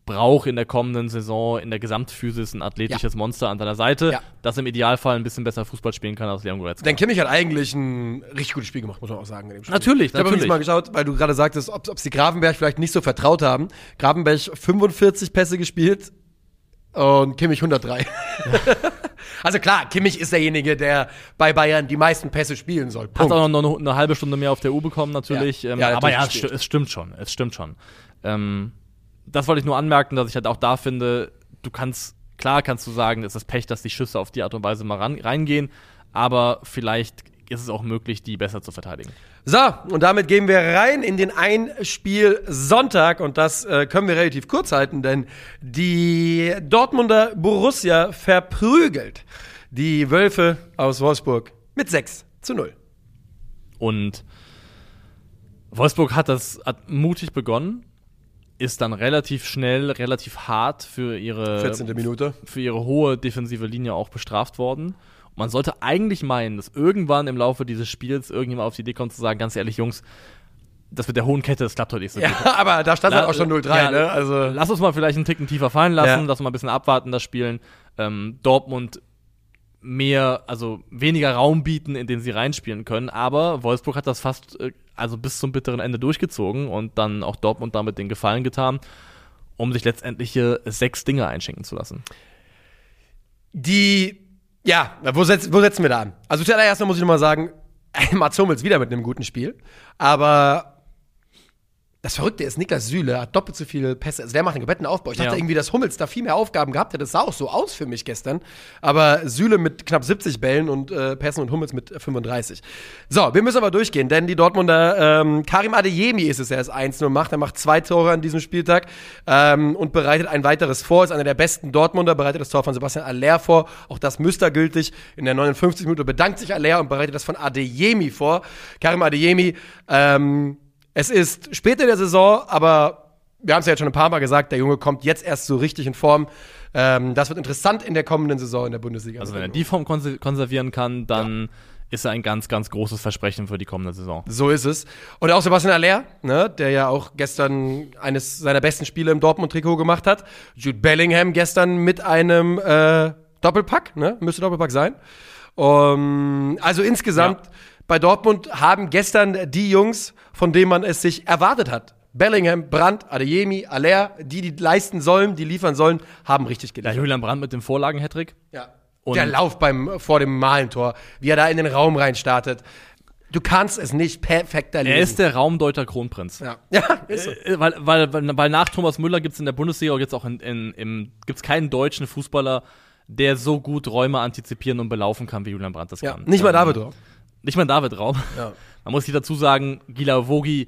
braucht in der kommenden Saison in der Gesamtphysis ein athletisches Monster an seiner Seite, Ja. das im Idealfall ein bisschen besser Fußball spielen kann als Leon Goretzka. Denn Kimmich hat eigentlich ein richtig gutes Spiel gemacht, muss man auch sagen. In dem Spiel. Natürlich, Ich habe natürlich. mal geschaut, weil du gerade sagtest, ob, ob sie Gravenberg vielleicht nicht so vertraut haben. Gravenberg 45 Pässe gespielt und Kimmich 103. also klar, Kimmich ist derjenige, der bei Bayern die meisten Pässe spielen soll. Hat Punkt. auch noch eine, eine halbe Stunde mehr auf der Uhr bekommen, natürlich. Ja. Ähm, Ja, aber natürlich, ja, es, stimmt. sti- es stimmt schon. Es stimmt schon. Ähm, das wollte ich nur anmerken, dass ich halt auch da finde, du kannst, klar kannst du sagen, es ist Pech, dass die Schüsse auf die Art und Weise mal ran, reingehen, aber vielleicht ist es auch möglich, die besser zu verteidigen. So, und damit gehen wir rein in den Einspiel Sonntag und das äh, können wir relativ kurz halten, denn die Dortmunder Borussia verprügelt die Wölfe aus Wolfsburg mit 6 zu 0. Und Wolfsburg hat das hat mutig begonnen, ist dann relativ schnell, relativ hart für ihre 14. Minute. für ihre hohe defensive Linie auch bestraft worden. Und man sollte eigentlich meinen, dass irgendwann im Laufe dieses Spiels irgendjemand auf die Idee kommt zu sagen, ganz ehrlich, Jungs, das mit der hohen Kette, das klappt heute nicht so gut. Ja, aber da stand halt auch schon 0-3, Ja, ne? Also, Lass uns mal vielleicht einen Ticken tiefer fallen lassen, Ja. lass uns mal ein bisschen abwarten, das Spielen. Ähm, Dortmund mehr, also weniger Raum bieten, in den sie reinspielen können. Aber Wolfsburg hat das fast, äh, also bis zum bitteren Ende durchgezogen und dann auch Dortmund damit den Gefallen getan, um sich letztendlich hier sechs Dinge einschenken zu lassen. die, ja, wo, setz, wo setzen wir da an? Also zuallererst muss ich nochmal sagen, Mats Hummels wieder mit einem guten Spiel, aber das Verrückte ist, Niklas Süle hat doppelt so viele Pässe. Also der macht einen kompletten Aufbau. Ich dachte Ja. irgendwie, dass Hummels da viel mehr Aufgaben gehabt hätte. Das sah auch so aus für mich gestern. Aber Süle mit knapp 70 Bällen und äh, Pässen und Hummels mit 35. So, wir müssen aber durchgehen, denn die Dortmunder, ähm, Karim Adeyemi ist es, der es 1-0 macht. Er macht zwei Tore an diesem Spieltag ähm, und bereitet ein weiteres vor. Ist einer der besten Dortmunder, bereitet das Tor von Sebastian Aller vor. Auch das müstergültig. In der 59 Minute bedankt sich Aller und bereitet das von Adeyemi vor. Karim Adeyemi, ähm, es ist spät in der Saison, aber wir haben es ja jetzt schon ein paar Mal gesagt, der Junge kommt jetzt erst so richtig in Form. Ähm, das wird interessant in der kommenden Saison in der Bundesliga. Also wenn er die Form konser- konservieren kann, dann ist er ein ganz, ganz großes Versprechen für die kommende Saison. So ist es. Und auch Sebastian Aller, ne, der ja auch gestern eines seiner besten Spiele im Dortmund-Trikot gemacht hat. Jude Bellingham gestern mit einem äh, Doppelpack, ne? Müsste Doppelpack sein. Um, also insgesamt Ja. Bei Dortmund haben gestern die Jungs, von denen man es sich erwartet hat. Bellingham, Brandt, Adeyemi, Aller, die, die leisten sollen, die liefern sollen, haben richtig Ja, geliefert. Julian Brandt mit dem Vorlagen-Hattrick. Ja. Und- der Lauf beim, vor dem Malentor, wie er da in den Raum reinstartet. Du kannst es nicht perfekt erleben. Er ist der Raumdeuter Kronprinz. ja. ja, ist so. Äh, Weil, weil, weil, nach Thomas Müller gibt es in der Bundesliga und jetzt auch in, in, im, gibt's keinen deutschen Fußballer, der so gut Räume antizipieren und belaufen kann, wie Julian Brandt das Ja, kann. nicht mal Ähm, David Raum. Nicht mal David Raum. Ja. Man muss sich dazu sagen, Gila Vogi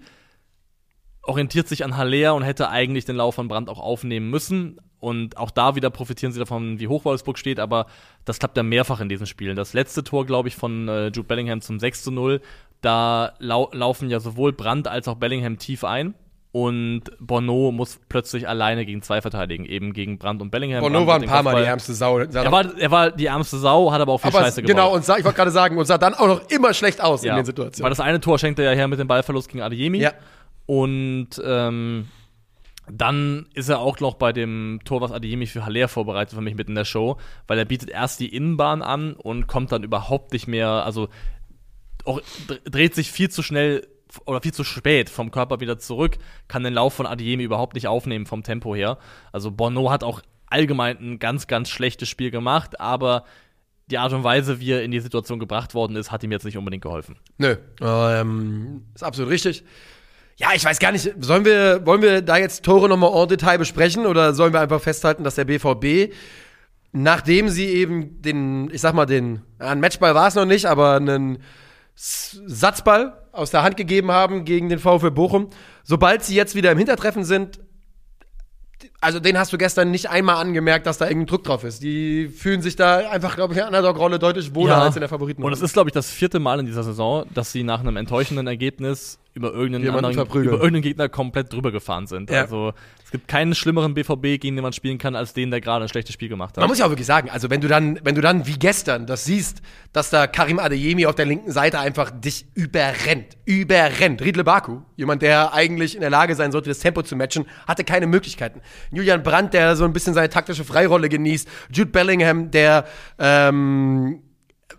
orientiert sich an Haller und hätte eigentlich den Lauf von Brandt auch aufnehmen müssen. Und auch da wieder profitieren sie davon, wie hoch Wolfsburg steht, aber das klappt ja mehrfach in diesen Spielen. Das letzte Tor, glaube ich, von äh, Jude Bellingham zum 6 zu 0, da lau laufen ja sowohl Brandt als auch Bellingham tief ein. Und Bono muss plötzlich alleine gegen zwei verteidigen, eben gegen Brandt und Bellingham. Bono Brandt war ein paar Mal die ärmste Sau. Er war, er war die ärmste Sau, hat aber auch viel aber Scheiße genau, gebaut. und sah, ich wollte gerade sagen, und sah dann auch noch immer schlecht aus in Ja, den Weil Situationen. das eine Tor schenkt er ja her mit dem Ballverlust gegen Adeyemi. Ja. Und ähm, dann ist er auch noch bei dem Tor, was Adeyemi für Haller vorbereitet, für mich mit in der Show, weil er bietet erst die Innenbahn an und kommt dann überhaupt nicht mehr, also auch, dr- dreht sich viel zu schnell oder viel zu spät vom Körper wieder zurück, kann den Lauf von Adeyemi überhaupt nicht aufnehmen vom Tempo her. Also Bono hat auch allgemein ein ganz, ganz schlechtes Spiel gemacht, aber die Art und Weise, wie er in die Situation gebracht worden ist, hat ihm jetzt nicht unbedingt geholfen. Nö, ähm, ist absolut richtig. Ja, ich weiß gar nicht, sollen wir, wollen wir da jetzt Tore nochmal en Detail besprechen oder sollen wir einfach festhalten, dass der BVB, nachdem sie eben den, ich sag mal, den, ein Matchball war es noch nicht, aber einen Satzball aus der Hand gegeben haben gegen den VfL Bochum, sobald sie jetzt wieder im Hintertreffen sind, also den hast du gestern nicht einmal angemerkt, dass da irgendein Druck drauf ist. Die fühlen sich da einfach, glaube ich, in der Underdog-Rolle deutlich wohler als in der Favoriten. Und es ist, glaube ich, das vierte Mal in dieser Saison, dass sie nach einem enttäuschenden Ergebnis über irgendeinen Jemanden anderen, verprügeln. über irgendeinen Gegner komplett drüber gefahren sind. Ja. Also es gibt keinen schlimmeren BVB, gegen den man spielen kann, als den, der gerade ein schlechtes Spiel gemacht hat. Man muss ja auch wirklich sagen, also wenn du dann, wenn du dann wie gestern das siehst, dass da Karim Adeyemi auf der linken Seite einfach dich überrennt, überrennt. Riedle Baku, jemand, der eigentlich in der Lage sein sollte, das Tempo zu matchen, hatte keine Möglichkeiten. Julian Brandt, der so ein bisschen seine taktische Freirolle genießt. Jude Bellingham, der ähm,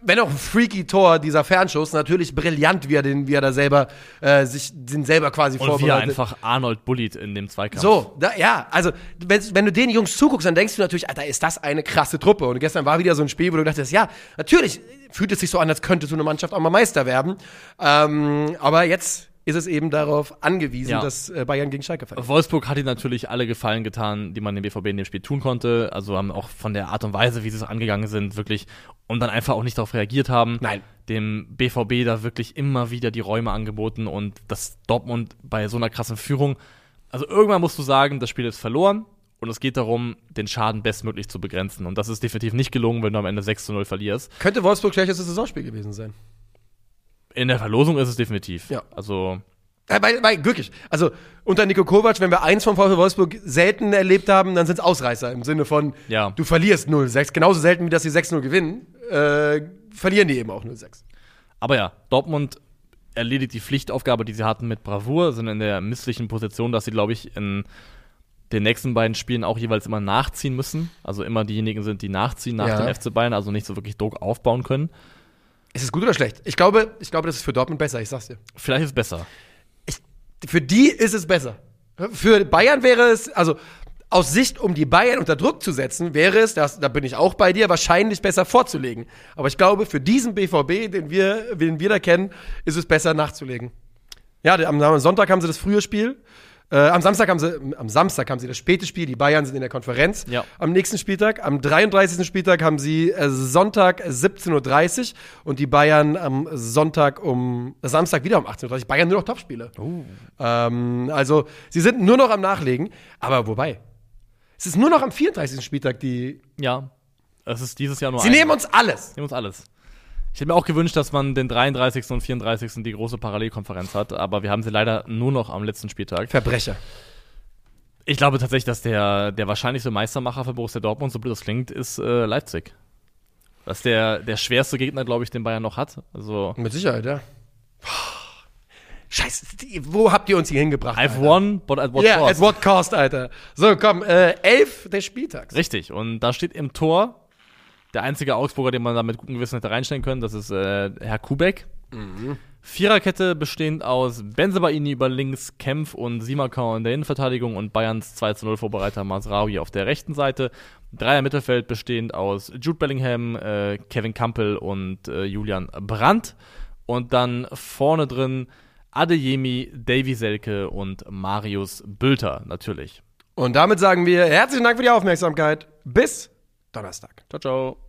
wenn auch ein freaky Tor, dieser Fernschuss, natürlich brillant, wie er den, wie er da selber äh, sich den selber quasi und wie er vorbereitet. einfach Arnold bullied in dem Zweikampf. So, da, ja, also wenn, wenn du den Jungs zuguckst, dann denkst du natürlich, Alter, ist das eine krasse Truppe. Und gestern war wieder so ein Spiel, wo du dachtest, ja, natürlich fühlt es sich so an, als könnte so eine Mannschaft auch mal Meister werden. Ähm, aber jetzt ist es eben darauf angewiesen, Ja. dass äh, Bayern gegen Schalke verliert. Wolfsburg hat ihnen natürlich alle Gefallen getan, die man dem BVB in dem Spiel tun konnte. Also haben auch von der Art und Weise, wie sie es angegangen sind, wirklich und dann einfach auch nicht darauf reagiert haben. Nein. Dem BVB da wirklich immer wieder die Räume angeboten und das Dortmund bei so einer krassen Führung. Also irgendwann musst du sagen, das Spiel ist verloren und es geht darum, den Schaden bestmöglich zu begrenzen. Und das ist definitiv nicht gelungen, wenn du am Ende 6 zu 0 verlierst. Könnte Wolfsburg schlechtestes Saisonspiel gewesen sein. In der Verlosung ist es definitiv. Ja. Also Äh, Weil, weil, wirklich, also unter Nico Kovac, wenn wir eins vom VfL Wolfsburg selten erlebt haben, dann sind es Ausreißer im Sinne von, Ja. du verlierst 0-6. Genauso selten, wie dass sie 6-0 gewinnen, äh, verlieren die eben auch 0-6. Aber ja, Dortmund erledigt die Pflichtaufgabe, die sie hatten mit Bravour, sind in der misslichen Position, dass sie, glaube ich, in den nächsten beiden Spielen auch jeweils immer nachziehen müssen. Also immer diejenigen sind, die nachziehen nach Ja. dem FC Bayern, also nicht so wirklich Druck aufbauen können. Ist es gut oder schlecht? Ich glaube, ich glaube, das ist für Dortmund besser, ich sag's dir. Vielleicht ist es besser. Ich, für die ist es besser. Für Bayern wäre es, also aus Sicht, um die Bayern unter Druck zu setzen, wäre es, das, da bin ich auch bei dir, wahrscheinlich besser vorzulegen. Aber ich glaube, für diesen BVB, den wir, den wir da kennen, ist es besser nachzulegen. Ja, am, am Sonntag haben sie das frühe Spiel. Äh, am Samstag haben sie, am Samstag haben sie das späte Spiel. Die Bayern sind in der Konferenz. Ja. Am nächsten Spieltag, am 33. Spieltag haben sie äh, Sonntag 17.30 Uhr und die Bayern am Sonntag um, äh, Samstag wieder um 18.30 Uhr. Bayern nur noch Topspiele. Ähm, also, sie sind nur noch am Nachlegen. Aber wobei, es ist nur noch am 34. Spieltag, die. Ja, es ist dieses Jahr nur Sie nehmen uns alles. nehmen uns alles. Ich hätte mir auch gewünscht, dass man den 33. und 34. die große Parallelkonferenz hat, aber wir haben sie leider nur noch am letzten Spieltag. Verbrecher. Ich glaube tatsächlich, dass der, der wahrscheinlichste Meistermacher für Borussia Dortmund, so blöd das klingt, ist äh, Leipzig. Das ist der, der schwerste Gegner, glaube ich, den Bayern noch hat. Also, Mit Sicherheit, ja. Scheiße, die- wo habt ihr uns hier hingebracht? I've Alter? won, but at what Ja, cost? at what cost, Alter. So, komm, äh, elf des Spieltags. Richtig. Und da steht im Tor der einzige Augsburger, den man da mit gutem Gewissen hätte reinstellen können. Das ist äh, Herr Kubek. Viererkette bestehend aus Benzebaini über links, Kempf und Simakau in der Innenverteidigung und Bayerns 2 zu 0 Vorbereiter Masraoui auf der rechten Seite. Dreier Mittelfeld bestehend aus Jude Bellingham, äh, Kevin Campbell und äh, Julian Brandt. Und dann vorne drin Adeyemi, Davy Selke und Marius Bülter natürlich. Und damit sagen wir herzlichen Dank für die Aufmerksamkeit. Bis Donnerstag. Ciao, ciao.